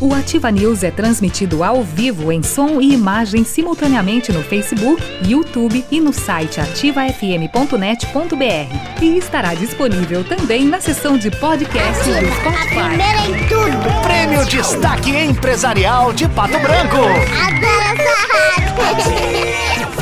O Ativa News é transmitido ao vivo em som e imagem simultaneamente no Facebook, YouTube e no site ativafm.net.br. E estará disponível também na seção de podcast do Spotify. em tudo. Prêmio Destaque Empresarial de Pato Branco. Adoro essa rádio.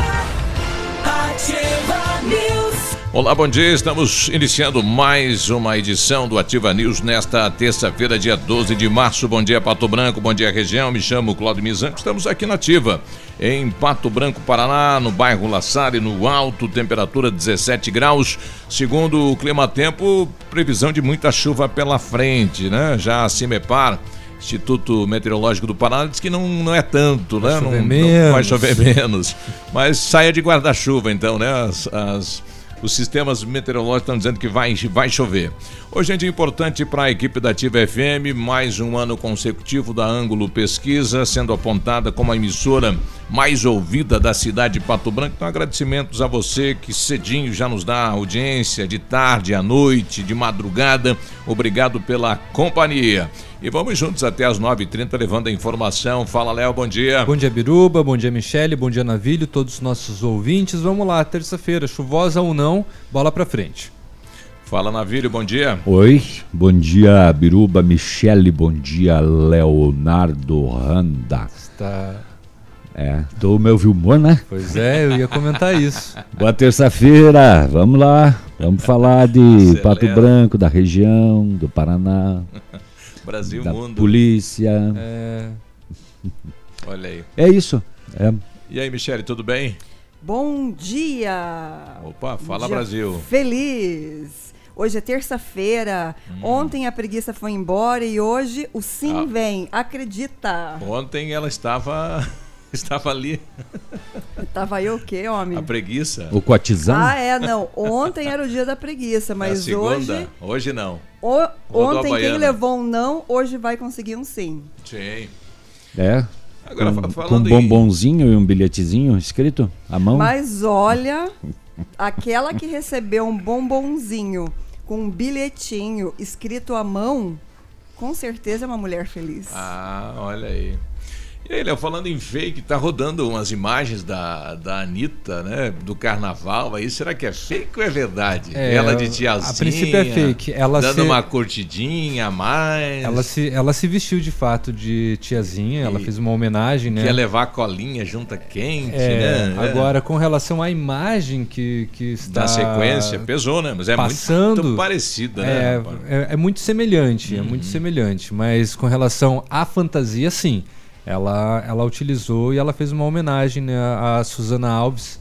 Olá, bom dia. Estamos iniciando mais uma edição do Ativa News nesta terça-feira, dia 12 de março. Bom dia, Pato Branco. Bom dia, região. Me chamo Claudio Mizan. Estamos aqui na Ativa, em Pato Branco, Paraná, no bairro Lassari, no alto, temperatura 17 graus. Segundo o Clima Tempo, previsão de muita chuva pela frente, né? Já a Cimepar. Instituto Meteorológico do Paraná diz que não, não é tanto, vai né? Não, não vai chover menos. Mas saia de guarda-chuva, então, né? As, as os sistemas meteorológicos estão dizendo que vai, vai chover. Hoje é dia importante para a equipe da Ativa FM, mais um ano consecutivo da Ângulo Pesquisa, sendo apontada como a emissora mais ouvida da cidade de Pato Branco. Então, agradecimentos a você que cedinho já nos dá audiência, de tarde, à noite, de madrugada. Obrigado pela companhia. E vamos juntos até as 9h30 levando a informação. Fala, Léo, bom dia. Bom dia, Biruba. Bom dia, Michele. Bom dia, Navilho. Todos os nossos ouvintes. Vamos lá, terça-feira, chuvosa ou não, bola pra frente. Fala, Navilho, bom dia. Oi, bom dia, Biruba, Michele, bom dia, Leonardo Randa. Está... É, tô meu humor, né? Pois é, eu ia comentar isso. Boa terça-feira, vamos lá, vamos falar de Acelera. Pato Branco, da região, do Paraná, Brasil, da mundo. polícia. É... Olha aí. É isso. É. E aí, Michele, tudo bem? Bom dia! Opa, fala Dia Brasil. Feliz! Hoje é terça-feira. Ontem a preguiça foi embora e hoje o sim Hum. Ah. vem. Acredita! Ontem ela estava estava ali, Tava eu o quê, homem? a preguiça. O Coatizão? Ah, é, não. Ontem era o dia da preguiça, mas segunda, hoje. hoje não. o- ontem quem levou um não, hoje vai conseguir um sim. Sim. É. Agora, com, com um falando em- bombonzinho e um bilhetezinho escrito à mão. Mas olha, aquela que recebeu um bombonzinho com um bilhetinho escrito à mão, com certeza é uma mulher feliz. Ah, olha aí. E aí, Léo, falando em fake, tá rodando umas imagens da, da Anitta, né? Do carnaval aí. Será que é fake ou é verdade? É, ela de tiazinha. a princípio é fake. Ela dando se- uma curtidinha a mais. Ela se, ela se vestiu de fato de tiazinha, ela E- fez uma homenagem, né? Quer levar a colinha junta quente, É, né? agora com relação à imagem que, que está Da sequência, pesou, né? Mas é passando, muito parecida, né? É, é, é muito semelhante, é Uhum. muito semelhante. Mas com relação à fantasia, sim. Ela, ela utilizou e ela fez uma homenagem né, a Susana Alves,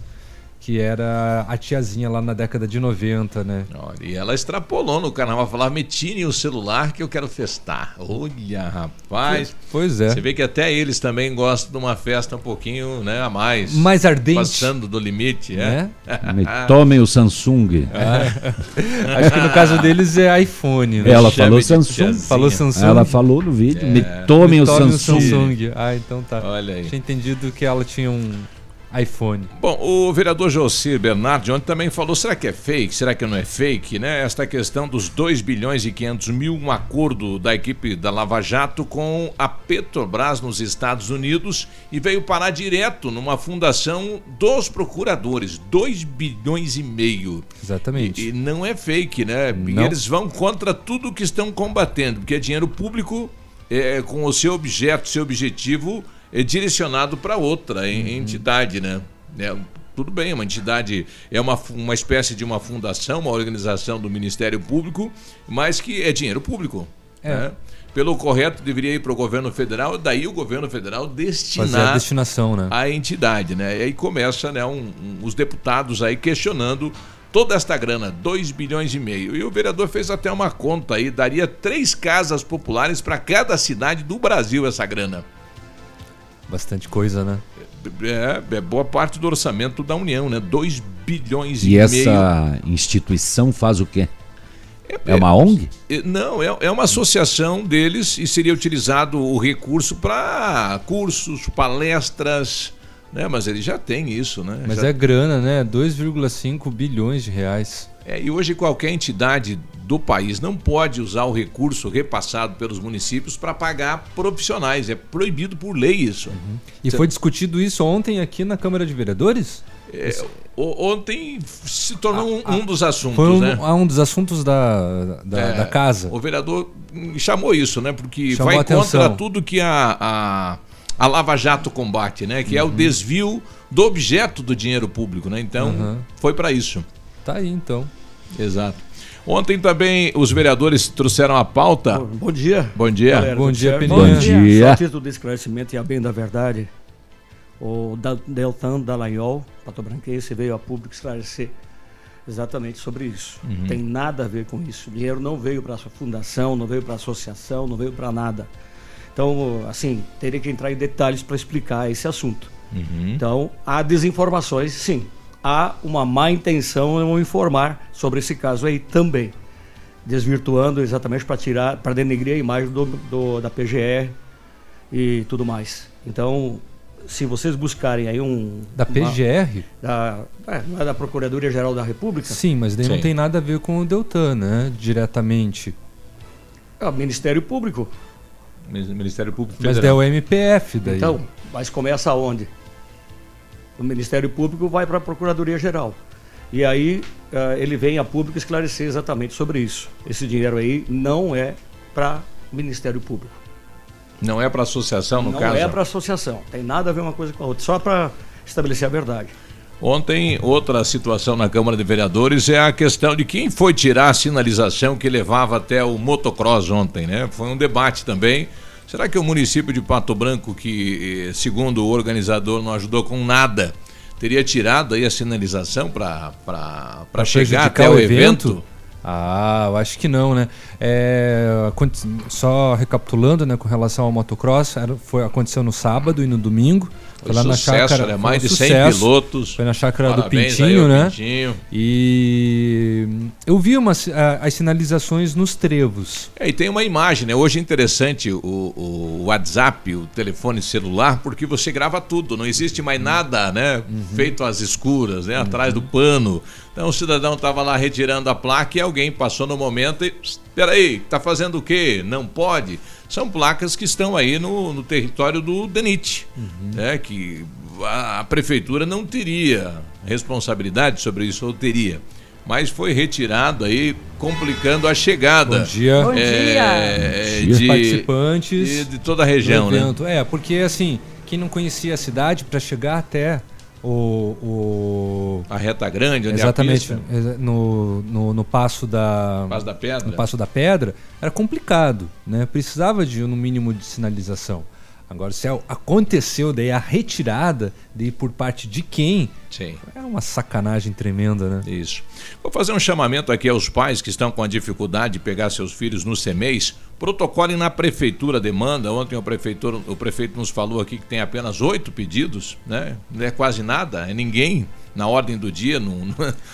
que era a tiazinha lá na década de 90, né? Olha, e ela extrapolou no carnaval, falava, me tire o celular que eu quero festar. Olha, rapaz. Pois é. Você vê que até eles também gostam de uma festa um pouquinho né, a mais. Mais ardente. Passando do limite, é? Me tomem o Samsung. Acho que no caso deles é iPhone. né? Ela Chame falou Samsung. tiazinha. Falou Samsung. Ela falou no vídeo. É. Me tomem Me o torne um Samsung. Samsung. Ah, então tá. Olha aí. Tinha entendido que ela tinha um iPhone. Bom, o vereador Jocir Bernardi ontem também falou, será que é fake? Será que não é fake? Né? Esta questão dos 2 bilhões e 500 mil, um acordo da equipe da Lava Jato com a Petrobras nos Estados Unidos e veio parar direto numa fundação dos procuradores, 2 bilhões e meio. Exatamente. E, e não é fake, né? E Não. eles vão contra tudo que estão combatendo, porque é dinheiro público é, com o seu objeto, seu objetivo é direcionado para outra Uhum. entidade, né? É, tudo bem, é uma entidade, é uma, uma espécie de uma fundação, uma organização do Ministério Público, mas que é dinheiro público. É. né? Pelo correto, deveria ir para o governo federal, daí o governo federal Fazer a destinar destinação, né? a entidade, né? E aí começa né, um- um- os deputados aí questionando toda esta grana, 2 bilhões e meio. E o vereador fez até uma conta aí, daria três casas populares para cada cidade do Brasil essa grana. Bastante coisa, né? É, é boa parte do orçamento da União, né? 2 bilhões e, E meio. essa instituição faz o quê? É uma ONG? É, Não, é, é uma associação deles e seria utilizado o recurso para cursos, palestras, né? Mas ele já tem isso, né? Mas Já- é grana, né? 2,5 bilhões de reais. É, e hoje qualquer entidade do país não pode usar o recurso repassado pelos municípios para pagar profissionais. É proibido por lei isso. E foi discutido isso ontem aqui na Câmara de Vereadores? É, ontem se tornou um, um dos assuntos, Foi um, né? ah, um dos assuntos da, da, É, da casa. O vereador chamou isso, né? Porque Chamou vai a contra tudo que a, a, a Lava Jato combate, né? Que é o desvio do objeto do dinheiro público, né? Então, Uhum. foi para isso. Tá aí, então. Exato. Ontem também os vereadores trouxeram a pauta. Bom dia. Bom dia. Galera, Bom tudo dia? Peninha. Bom dia. Só a título de esclarecimento e a bem da verdade, o Deltan Dallagnol, patobranquense, veio a público esclarecer exatamente sobre isso. Uhum. Tem nada a ver com isso. O dinheiro não veio para a sua fundação, não veio para a associação, não veio para nada. Então, assim, teria que entrar em detalhes para explicar esse assunto. Uhum. Então, há desinformações, sim. Há uma má intenção em informar sobre esse caso aí também. Desvirtuando exatamente para tirar, para denegrir a imagem do, do- da PGR e tudo mais. Então, se vocês buscarem aí um. Da uma- PGR? da, é, não é da Procuradoria Geral da República? Sim, mas daí não Sim. tem nada a ver com o Deltan, né? Diretamente. É o Ministério Público. Ministério Público Mas daí é Federal. o MPF daí. Então, mas começa onde? O Ministério Público vai para a Procuradoria Geral. E aí eh, ele vem a público esclarecer exatamente sobre isso. Esse dinheiro aí não é para o Ministério Público. Não é para associação, no não caso? é para associação. Tem nada a ver uma coisa com a outra. Só para estabelecer a verdade. Ontem, outra situação na Câmara de Vereadores é a questão de quem foi tirar a sinalização que levava até o motocross ontem, né? Foi um debate também. Será que o município de Pato Branco, que eh, segundo o organizador não ajudou com nada, teria tirado aí a sinalização para chegar até o evento? Ah, eu acho que não, né? É, só recapitulando, né, com relação ao motocross, era- foi, aconteceu no sábado e no domingo. Foi sucesso, né? foi Mais um de 100 sucesso. pilotos. Foi na chácara do Parabéns aí Pintinho, né? Pintinho. E eu vi umas, ah, as sinalizações nos trevos. É, e tem uma imagem, né? Hoje é interessante o, o WhatsApp, o telefone celular, porque você grava tudo, não existe mais nada, né? Feito às escuras, né? Atrás do pano. Então o cidadão estava lá retirando a placa e alguém passou no momento e. "Psst, Peraí, tá fazendo o quê? Não pode. São placas que estão aí no, no território do DENIT, né? Que a, a prefeitura não teria responsabilidade sobre isso, ou teria. Mas foi retirado aí, complicando a chegada. Bom dia. Bom É, Os de, participantes de, de toda a região, né? É, porque assim, quem não conhecia a cidade para chegar até o, o A reta grande, onde exatamente é a pista. exa- no, no, no passo da Passo da Pedra. no passo da pedra era complicado, né? Precisava de no mínimo de sinalização. Agora, se aconteceu daí a retirada daí por parte de quem, Sim. é uma sacanagem tremenda, né? Isso. Vou fazer um chamamento aqui aos pais que estão com a dificuldade de pegar seus filhos no CEMEIS. Protocolem na prefeitura a demanda. Ontem o o prefeito nos falou aqui que tem apenas oito pedidos, né? Não é quase nada, é ninguém na ordem do dia, num,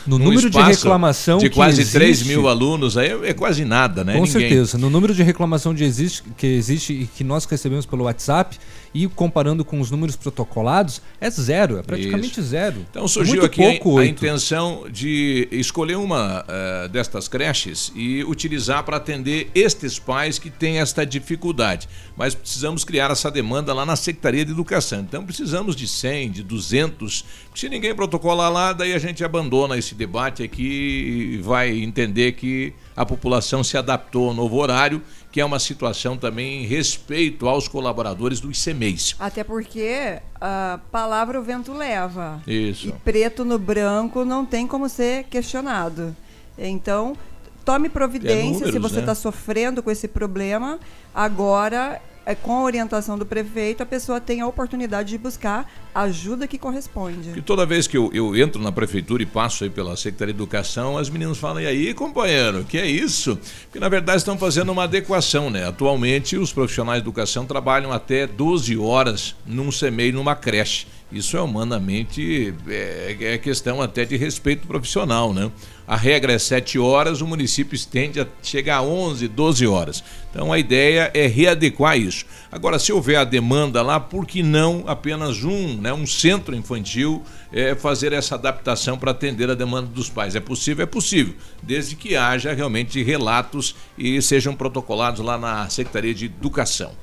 No num número de reclamação de quase 3 existe- mil alunos, aí é quase nada, né? Com Ninguém. certeza. No número de reclamação de existe, que existe e que nós recebemos pelo WhatsApp e comparando com os números protocolados, é zero, é praticamente Isso. zero. Então surgiu Muito aqui a- pouco, a, oito. intenção de escolher uma eh, destas creches e utilizar para atender estes pais que têm esta dificuldade. Mas precisamos criar essa demanda lá na Secretaria de Educação. Então precisamos de 100, de 200. Se ninguém protocolar lá, daí a gente abandona esse debate aqui e vai entender que a população se adaptou ao novo horário, que é uma situação também em respeito aos colaboradores do ICMEIS. Até porque a palavra o vento leva. Isso. E preto no branco não tem como ser questionado. Então, tome providência se números, você né? está sofrendo com esse problema. Agora, é, com a orientação do prefeito, a pessoa tem a oportunidade de buscar a ajuda que corresponde. E toda vez que eu, eu entro na prefeitura e passo aí pela Secretaria de Educação, as meninas falam, e aí, companheiro, que é isso? Porque na verdade estão fazendo uma adequação, né? Atualmente os profissionais de educação trabalham até 12 horas num CMEI, numa creche. Isso é humanamente, é, é questão até de respeito profissional, né? A regra é 7 horas, o município estende a chegar a 11, 12 horas. Então a ideia é readequar isso. Agora, se houver a demanda lá, por que não apenas um, né, um centro infantil, é, fazer essa adaptação para atender a demanda dos pais? É possível? É possível, desde que haja realmente relatos e sejam protocolados lá na Secretaria de Educação.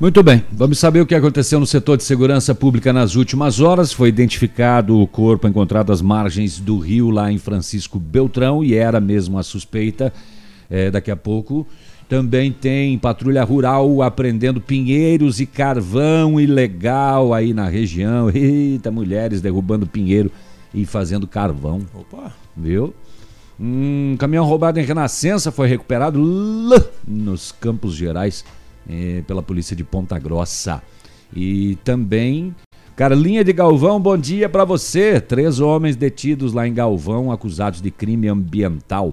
Muito bem, vamos saber o que aconteceu no setor de segurança pública nas últimas horas. Foi identificado o corpo encontrado às margens do rio, lá em Francisco Beltrão, e era mesmo a suspeita. É, daqui a pouco. Também tem patrulha rural apreendendo pinheiros e carvão ilegal aí na região. Eita, mulheres derrubando pinheiro e fazendo carvão. Opa! Viu? Um caminhão roubado em Renascença foi recuperado lá nos Campos Gerais eh, pela polícia de Ponta Grossa. E também Carlinha de Galvão, bom dia pra você. Três homens detidos lá em Galvão acusados de crime ambiental.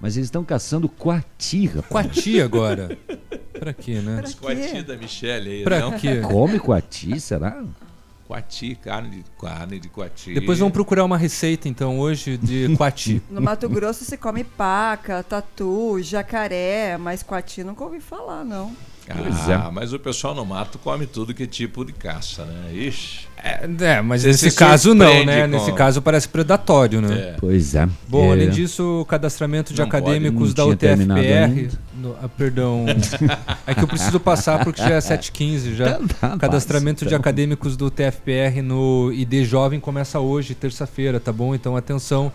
Mas eles estão caçando coati, rapaz. Coati agora. Pra quê, né? Coati da Michelle aí, Pra não? quê? Come coati, será? Coati, carne de, carne de coati. Depois vamos procurar uma receita, então, hoje de coati. No Mato Grosso se come paca, tatu, jacaré, mas coati nunca ouvi falar, não. Pois é. Ah, mas o pessoal no mato come tudo que é tipo de caça, né? Ixi. É, mas Você nesse se caso não, né? com- Nesse caso parece predatório, né? É. Pois é. Bom, É. além disso, o cadastramento de Não pode, acadêmicos não da UTFPR. no- ah, perdão. é que eu preciso passar porque já é 7h15 já. Tá, tá, cadastramento de então. acadêmicos do TFPR no ID Jovem começa hoje, terça-feira, tá bom? Então atenção.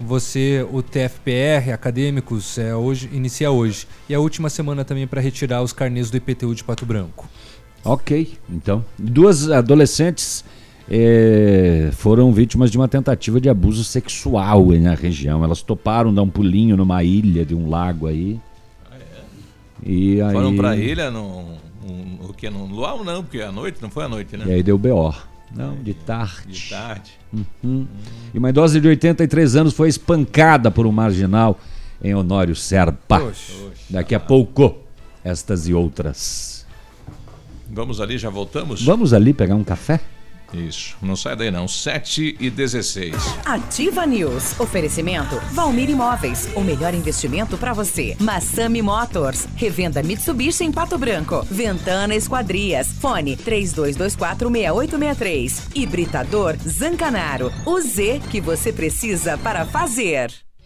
Você, o TFPR, acadêmicos, é hoje, inicia hoje. E a última semana também para retirar os carnês do IPTU de Pato Branco. Ok, então. Duas adolescentes eh, foram vítimas de uma tentativa de abuso sexual na região. Elas toparam dar um pulinho numa ilha de um lago aí. E aí, Foram pra ilha no, no, o que, no luau não, porque é à noite, não foi à noite, né? E aí deu BO. Não, de tarde. De tarde. Uhum. E uma idosa de 83 anos foi espancada por um marginal em Honório Serpa. Poxa. Daqui a pouco, estas e outras. Vamos ali, já voltamos? Vamos ali pegar um café? Isso, não sai daí não. 7 e 16. Ativa News. Oferecimento Valmir Imóveis. O melhor investimento para você. Massami Motors. Revenda Mitsubishi em Pato Branco. Ventana Esquadrias. Fone 32246863. Hibridador Zancanaro. O Z que você precisa para fazer.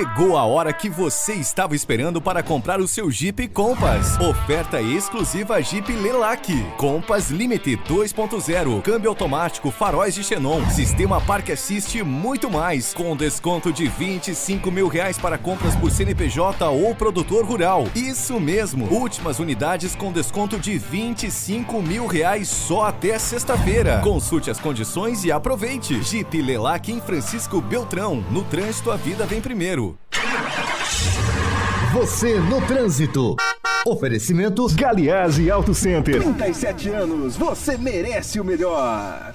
Chegou a hora que você estava esperando para comprar o seu Jeep Compass. Oferta exclusiva Jeep Lelac. Compass Limited 2.0, câmbio automático, faróis de xenon, sistema Park Assist e muito mais. Com desconto de 25 mil reais para compras por CNPJ ou produtor rural. Isso mesmo, últimas unidades com desconto de 25 mil reais só até sexta-feira. Consulte as condições e aproveite. Jeep Lelac em Francisco Beltrão. No trânsito, a vida vem primeiro. Você no trânsito. Oferecimento Galiase Auto Center. 37 anos, você merece o melhor.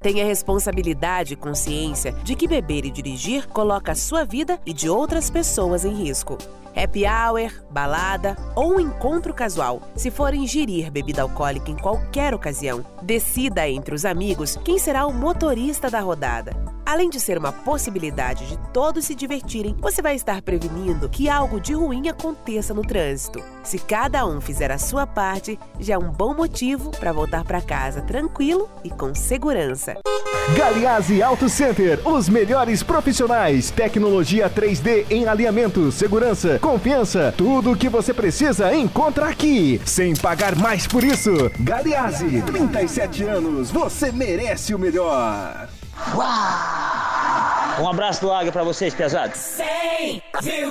Tenha responsabilidade e consciência de que beber e dirigir coloca a sua vida e de outras pessoas em risco. Happy hour, balada ou um encontro casual. Se for ingerir bebida alcoólica em qualquer ocasião, decida entre os amigos quem será o motorista da rodada. Além de ser uma possibilidade de todos se divertirem, você vai estar prevenindo que algo de ruim aconteça no trânsito. Se cada um fizer a sua parte, já é um bom motivo para voltar para casa tranquilo e com segurança. Galiase Auto Center, os melhores profissionais, tecnologia 3D em alinhamento, segurança, confiança, tudo o que você precisa encontra aqui, sem pagar mais por isso. Galiase, 37 anos, você merece o melhor. Um abraço do Águia pra vocês, pesados. 100,3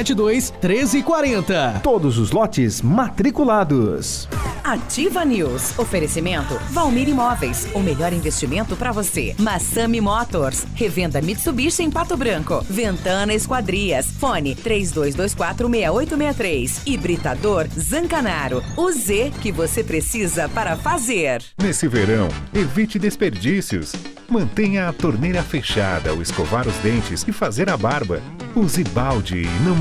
99972 1340. Todos os lotes matriculados. Ativa News. Oferecimento Valmir Imóveis. O melhor investimento para você. Massami Motors. Revenda Mitsubishi em Pato Branco. Ventana Esquadrias. Fone 32246863. Hibridador Zancanaro. O Z que você precisa para fazer. Nesse verão, evite desperdícios. Mantenha a torneira fechada ao escovar os dentes e fazer a barba. Use balde e não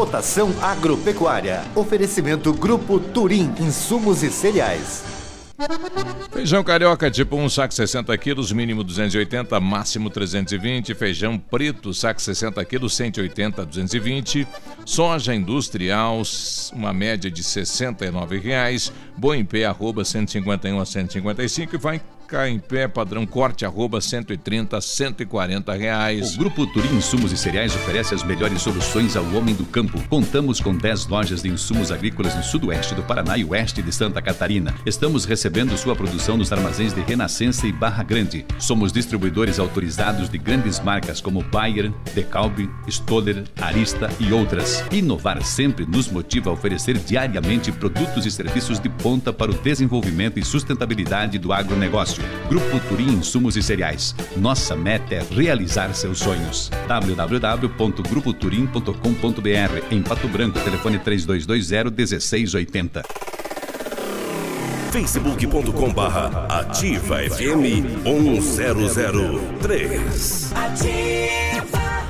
Cotação agropecuária. Oferecimento Grupo Turim, insumos e cereais. Feijão carioca tipo 1, saco 60 quilos, mínimo 280, máximo 320. Feijão preto, saco 60 quilos, 180, 220. Soja industrial, uma média de 69 reais. Boa em pé, arroba 151 a 155 e vai cá em pé, padrão corte, arroba 130, 140 reais. O Grupo Turim Insumos e Cereais oferece as melhores soluções ao homem do campo. Contamos com 10 lojas de insumos agrícolas no sudoeste do Paraná e oeste de Santa Catarina. Estamos recebendo sua produção nos armazéns de Renascença e Barra Grande. Somos distribuidores autorizados de grandes marcas como Bayer, Decalbe, Stoller, Arista e outras. Inovar sempre nos motiva a oferecer diariamente produtos e serviços de ponta para o desenvolvimento e sustentabilidade do agronegócio. Grupo Turim Insumos e Cereais. Nossa meta é realizar seus sonhos. www.grupoturim.com.br Em Pato Branco, telefone 3220 1680. facebook.com barra ativa FM 1003. Ativa.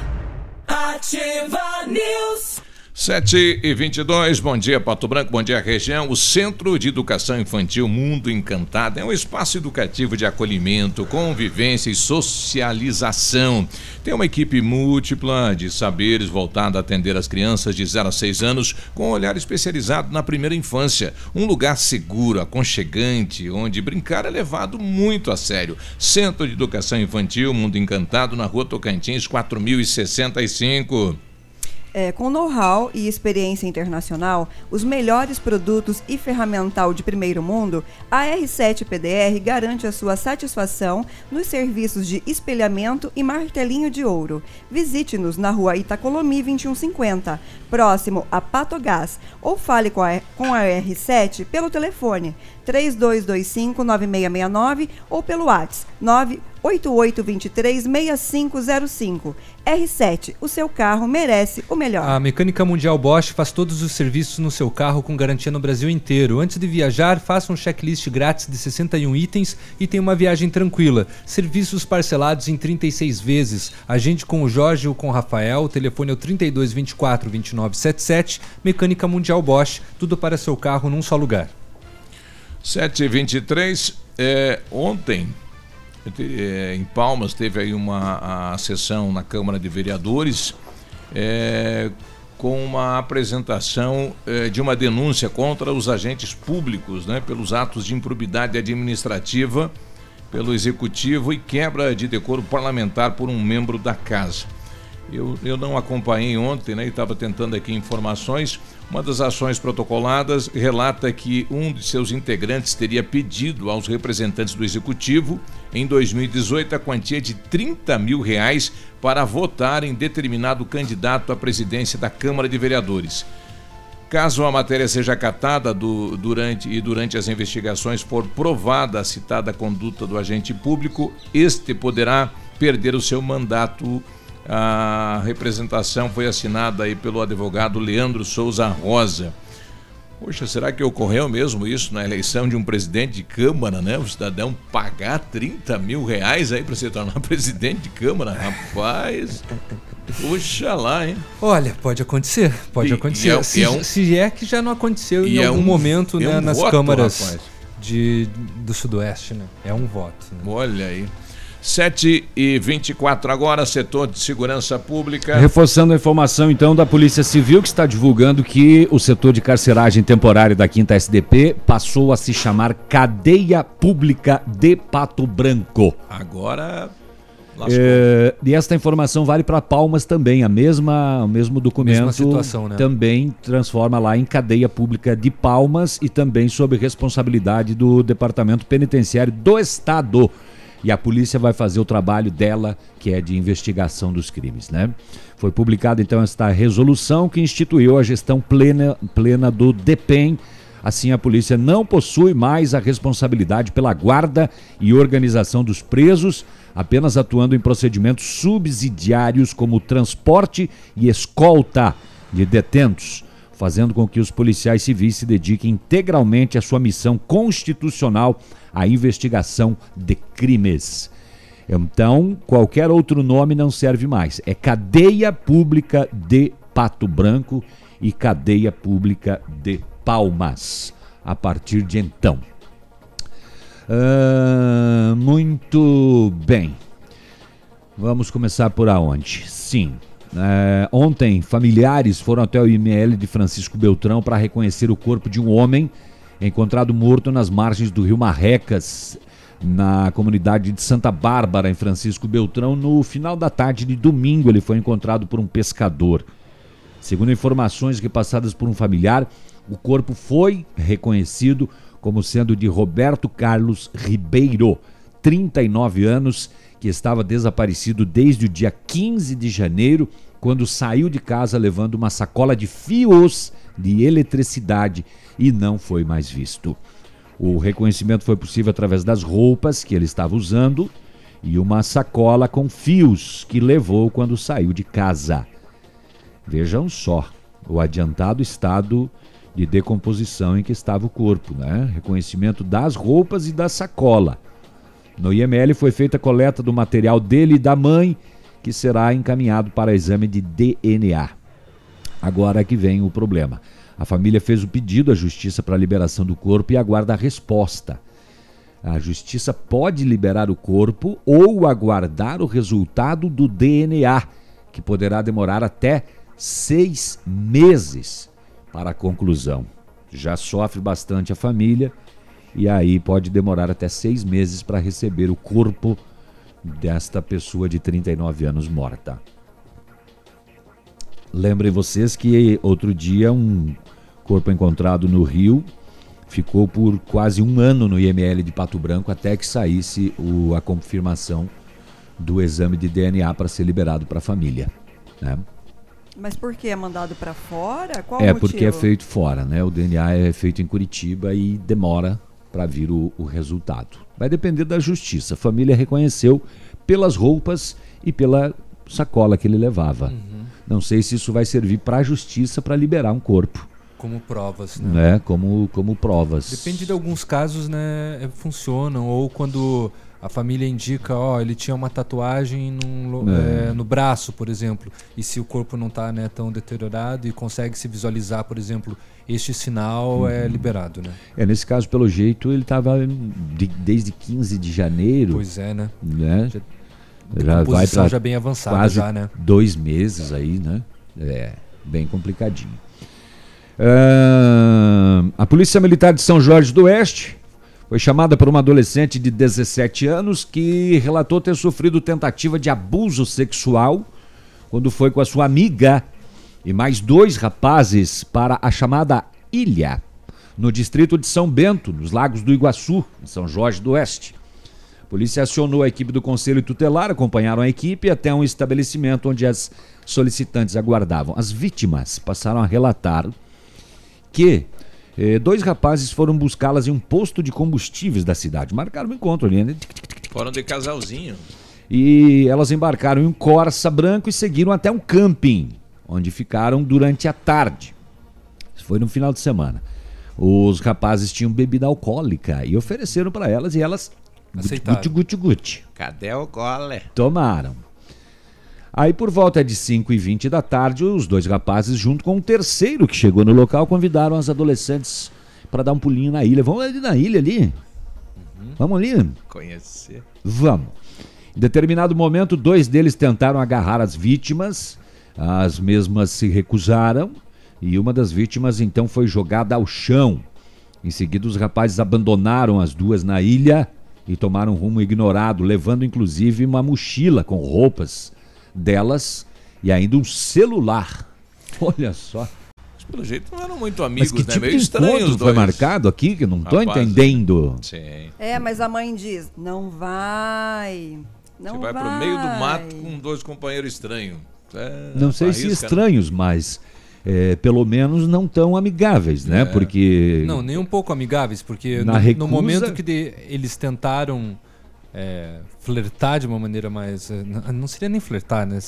Ativa News. 7 e 22, bom dia Pato Branco, bom dia região. O Centro de Educação Infantil Mundo Encantado é um espaço educativo de acolhimento, convivência e socialização. Tem uma equipe múltipla de saberes voltada a atender as crianças de 0 a 6 anos com um olhar especializado na primeira infância. Um lugar seguro, aconchegante, onde brincar é levado muito a sério. Centro de Educação Infantil Mundo Encantado na rua Tocantins 4065. É, com know-how e experiência internacional, os melhores produtos e ferramental de primeiro mundo, a R7 PDR garante a sua satisfação nos serviços de espelhamento e martelinho de ouro. Visite-nos na rua Itacolomi 2150, próximo a Patogás, ou fale com a, com a R7 pelo telefone 3225-9669 ou pelo WhatsApp 988236505. R7, o seu carro merece o melhor. A Mecânica Mundial Bosch faz todos os serviços no seu carro com garantia no Brasil inteiro. Antes de viajar, faça um checklist grátis de 61 itens e tenha uma viagem tranquila. Serviços parcelados em 36 vezes. Agende com o Jorge ou com o Rafael. O telefone é o 3224 2977. Mecânica Mundial Bosch. Tudo para seu carro num só lugar. 7h23, é, ontem, é, em Palmas, teve aí uma a sessão na Câmara de Vereadores é, com uma apresentação é, de uma denúncia contra os agentes públicos, né, pelos atos de improbidade administrativa pelo Executivo e quebra de decoro parlamentar por um membro da Casa. Eu, eu não acompanhei ontem, né? Estava tentando aqui informações. Uma das ações protocoladas relata que um de seus integrantes teria pedido aos representantes do Executivo, em 2018, a quantia de 30 mil reais para votar em determinado candidato à presidência da Câmara de Vereadores. Caso a matéria seja acatada do, durante, e durante as investigações for provada a citada conduta do agente público, este poderá perder o seu mandato. A representação foi assinada aí pelo advogado Leandro Souza Rosa. Poxa, será que ocorreu mesmo isso na eleição de um presidente de Câmara, né? O cidadão pagar 30 mil reais aí para se tornar presidente de Câmara? Rapaz, puxa lá, hein? Olha, pode acontecer, pode E- acontecer. e é- se, é um- se é que já não aconteceu em é algum um- momento é né, um nas voto, câmaras de, do Sudoeste, né? É um voto. né? Olha aí. 7 e 24 agora, setor de segurança pública. Reforçando a informação, então, da Polícia Civil, que está divulgando que o setor de carceragem temporária da 5 SDP passou a se chamar Cadeia Pública de Pato Branco. Agora. É, e esta informação vale para Palmas também. A mesma, o mesmo documento Mesma situação, né? também transforma lá em cadeia pública de Palmas e também sob responsabilidade do Departamento Penitenciário do Estado. E a polícia vai fazer o trabalho dela, que é de investigação dos crimes, né? Foi publicada então esta resolução que instituiu a gestão plena, plena do DEPEN. Assim, a polícia não possui mais a responsabilidade pela guarda e organização dos presos, apenas atuando em procedimentos subsidiários como transporte e escolta de detentos, fazendo com que os policiais civis se dediquem integralmente à sua missão constitucional, a investigação de crimes. Então, qualquer outro nome não serve mais. É Cadeia Pública de Pato Branco e Cadeia Pública de Palmas, a partir de então. Ah, muito bem. Vamos começar por aonde? Sim. É, ontem, familiares foram até o IML de Francisco Beltrão para reconhecer o corpo de um homem encontrado morto nas margens do rio Marrecas, na comunidade de Santa Bárbara, em Francisco Beltrão. No final da tarde de domingo, ele foi encontrado por um pescador. Segundo informações repassadas por um familiar, o corpo foi reconhecido como sendo de Roberto Carlos Ribeiro, 39 anos, que estava desaparecido desde o dia 15 de janeiro, quando saiu de casa levando uma sacola de fios de eletricidade e não foi mais visto. O reconhecimento foi possível através das roupas que ele estava usando e uma sacola com fios que levou quando saiu de casa. Vejam só o adiantado estado de decomposição em que estava o corpo, né? Reconhecimento das roupas e da sacola. No IML foi feita a coleta do material dele e da mãe, que será encaminhado para exame de DNA. Agora que vem o problema. A família fez o pedido à justiça para a liberação do corpo e aguarda a resposta. A justiça pode liberar o corpo ou aguardar o resultado do DNA, que poderá demorar até seis meses para a conclusão. Já sofre bastante a família e aí pode demorar até seis meses para receber o corpo desta pessoa de 39 anos morta. Lembrem vocês que outro dia um corpo encontrado no Rio ficou por quase um ano no IML de Pato Branco até que saísse o- a confirmação do exame de DNA para ser liberado para a família. né? Mas por que é mandado para fora? Qual É porque é feito fora, né? O DNA é feito em Curitiba e demora para vir o, o resultado. Vai depender da justiça. A família reconheceu pelas roupas e pela sacola que ele levava. Não sei se isso vai servir para a justiça para liberar um corpo. Como provas, né? né? Como, como provas. Depende de alguns casos, né? é, Funcionam. Ou quando a família indica, ó, ele tinha uma tatuagem num É. é, no braço, por exemplo. E se o corpo não está né, tão deteriorado e consegue se visualizar, por exemplo, este sinal é Uhum. liberado, né? É, nesse caso, pelo jeito, ele estava desde 15 de janeiro. Pois é, né? né? Já- Já vai pra já bem avançada quase já, né? Dois meses aí, né? É, bem complicadinho. Ah, a Polícia Militar de São Jorge do Oeste foi chamada por uma adolescente de 17 anos que relatou ter sofrido tentativa de abuso sexual quando foi com a sua amiga e mais dois rapazes para a chamada Ilha, no distrito de São Bento, nos Lagos do Iguaçu, em São Jorge do Oeste. A polícia acionou a equipe do Conselho Tutelar, acompanharam a equipe até um estabelecimento onde as solicitantes aguardavam. As vítimas passaram a relatar que eh, dois rapazes foram buscá-las em um posto de combustíveis da cidade. Marcaram o encontro ali, né? Foram de casalzinho. E elas embarcaram em um Corsa branco e seguiram até um camping, onde ficaram durante a tarde. Isso foi no final de semana. Os rapazes tinham bebida alcoólica e ofereceram para elas e elas Aceitaram. guti, guti, guti, Cadê o cole? tomaram. Aí por volta de 5 e 20 da tarde, os dois rapazes, junto com um terceiro que chegou no local, convidaram as adolescentes para dar um pulinho na ilha. Vamos ali na ilha ali? Vamos ali? Conhecer. Vamos. Em determinado momento, dois deles tentaram agarrar as vítimas, as mesmas se recusaram e uma das vítimas então foi jogada ao chão. Em seguida, os rapazes abandonaram as duas na ilha e tomaram um rumo ignorado, levando inclusive uma mochila com roupas delas e ainda um celular. Olha só. Mas pelo jeito não eram muito Mas amigos, que né? tipo Meio de estranho os foi dois. marcado aqui que não tô Rapazes. entendendo? Sim. É, mas a mãe diz: não vai. Não Você vai, pro meio do mato com dois companheiros estranhos. É, Não sei se né? estranhos, mas é, pelo menos não tão amigáveis, né? É. Porque. Não, nem um pouco amigáveis, porque Na no, recusa- no momento que de- eles tentaram é, flertar de uma maneira mais. n- Não seria nem flertar, né?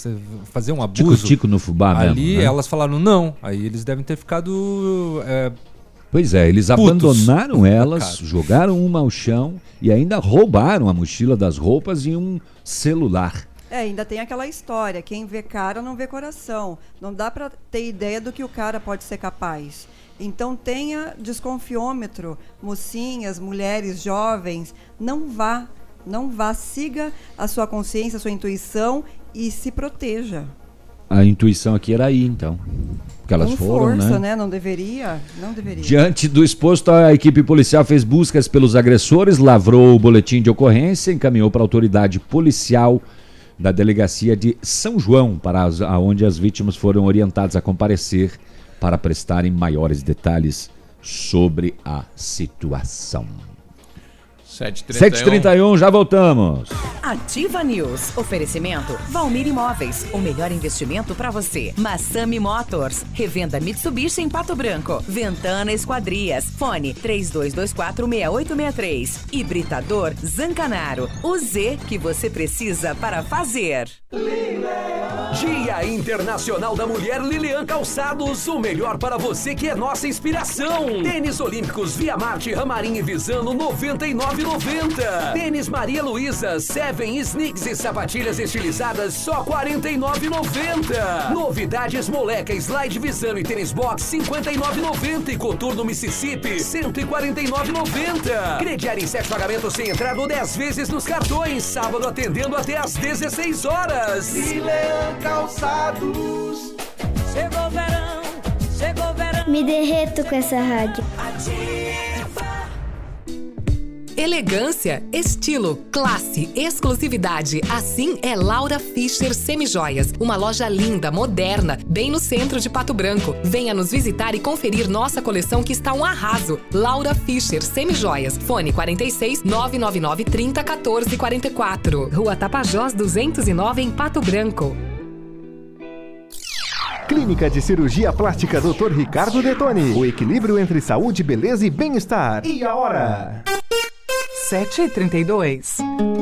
Fazer um abuso. Tico-tico no fubá Ali mesmo, né? elas falaram não. Aí eles devem ter ficado. é, Pois é, eles putos abandonaram elas, cara. jogaram uma ao chão e ainda roubaram a mochila das roupas e um celular. É, ainda tem aquela história: quem vê cara não vê coração. Não dá pra ter ideia do que o cara pode ser capaz. Então tenha desconfiômetro, mocinhas, mulheres, jovens, não vá, não vá, siga a sua consciência, a sua intuição e se proteja. A intuição aqui era aí, então. Que elas Com foram, força, né? né? Não deveria, não deveria. Diante do exposto, a equipe policial fez buscas pelos agressores, lavrou o boletim de ocorrência, encaminhou para a autoridade policial da delegacia de São João, para as, aonde as vítimas foram orientadas a comparecer para prestarem maiores detalhes sobre a situação. 7h31. 7h31, já voltamos. Ativa News. Oferecimento Valmir Imóveis. O melhor investimento para você. Massami Motors. Revenda Mitsubishi em Pato Branco. Ventana Esquadrias. Fone 32246863. Hibridador Zancanaro. O Z que você precisa para fazer. Dia Internacional da Mulher Lilian Calçados, o melhor para você que é nossa inspiração. Tênis Olímpicos Via Marte Ramarim e Visano 99,90. Tênis Maria Luísa Seven Sneaks e sapatilhas estilizadas só 49,90. Novidades Moleca Slide Visano e Tênis Box 59,90 e Coturno Mississippi 149,90. Crediário em sete pagamentos sem entrada ou 10 vezes nos cartões. Sábado atendendo até às 16 horas. Leão Calçados. Chegou verão, chegou verão. Me derreto com essa rádio. Elegância, estilo, classe, exclusividade. Assim é Laura Fischer Semijoias. Uma loja linda, moderna, bem no centro de Pato Branco. Venha nos visitar e conferir nossa coleção que está um arraso. Laura Fischer Semijoias. Fone 46 999 30 14 44. Rua Tapajós 209 em Pato Branco. Clínica de Cirurgia Plástica Dr. Ricardo Detoni. O equilíbrio entre saúde, beleza e bem-estar. E a hora? 7h32.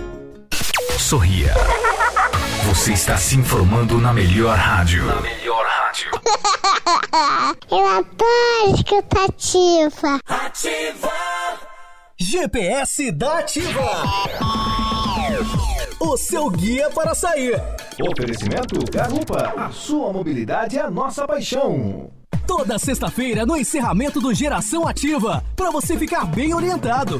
Sorria. Você está se informando na melhor rádio. Na melhor rádio. Eu adoro escutar ativa. Ativa! GPS da Ativa. O seu guia para sair. Oferecimento Garupa. A sua mobilidade é a nossa paixão. Toda sexta-feira no encerramento do Geração Ativa, para você ficar bem orientado.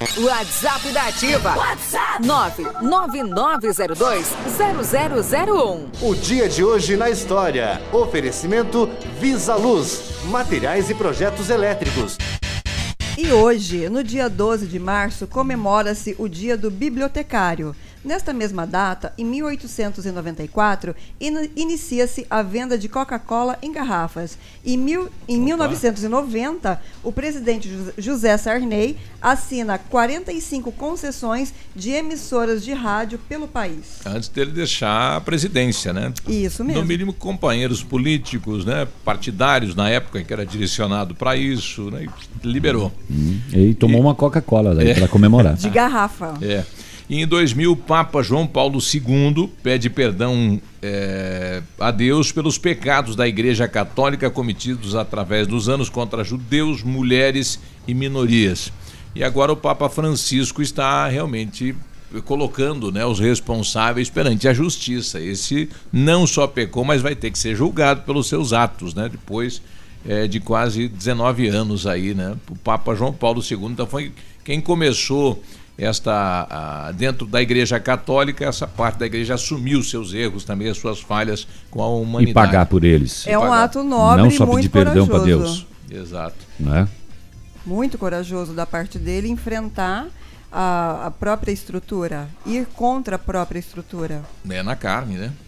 WhatsApp da Ativa. WhatsApp 999020001. O dia de hoje na história. Oferecimento Visa Luz. Materiais e projetos elétricos. E hoje, no dia 12 de março, comemora-se o Dia do Bibliotecário. Nesta mesma data, em 1894, in inicia-se a venda de Coca-Cola em garrafas. Em, mil, em 1990, o presidente José Sarney assina 45 concessões de emissoras de rádio pelo país. Antes dele deixar a presidência, né? Isso mesmo. No mínimo companheiros políticos, né? Partidários na época em que era direcionado para isso, né? E liberou. E tomou uma Coca-Cola É. para comemorar. De garrafa. É. E em 2000, o Papa João Paulo II pede perdão é, a Deus pelos pecados da Igreja Católica cometidos através dos anos contra judeus, mulheres e minorias. E agora o Papa Francisco está realmente colocando né, os responsáveis perante a justiça. Esse não só pecou, mas vai ter que ser julgado pelos seus atos, né? Depois é, de quase 19 anos aí, né? O Papa João Paulo II então foi quem começou esta a- dentro da Igreja Católica essa parte da Igreja assumiu seus erros também as suas falhas com a E humanidade pagar por eles. É um ato nobre Não e só muito pedir perdão para corajoso. Deus. Exato. Né? Muito corajoso da parte dele enfrentar a, a própria estrutura, ir contra a própria estrutura. É na carne, né?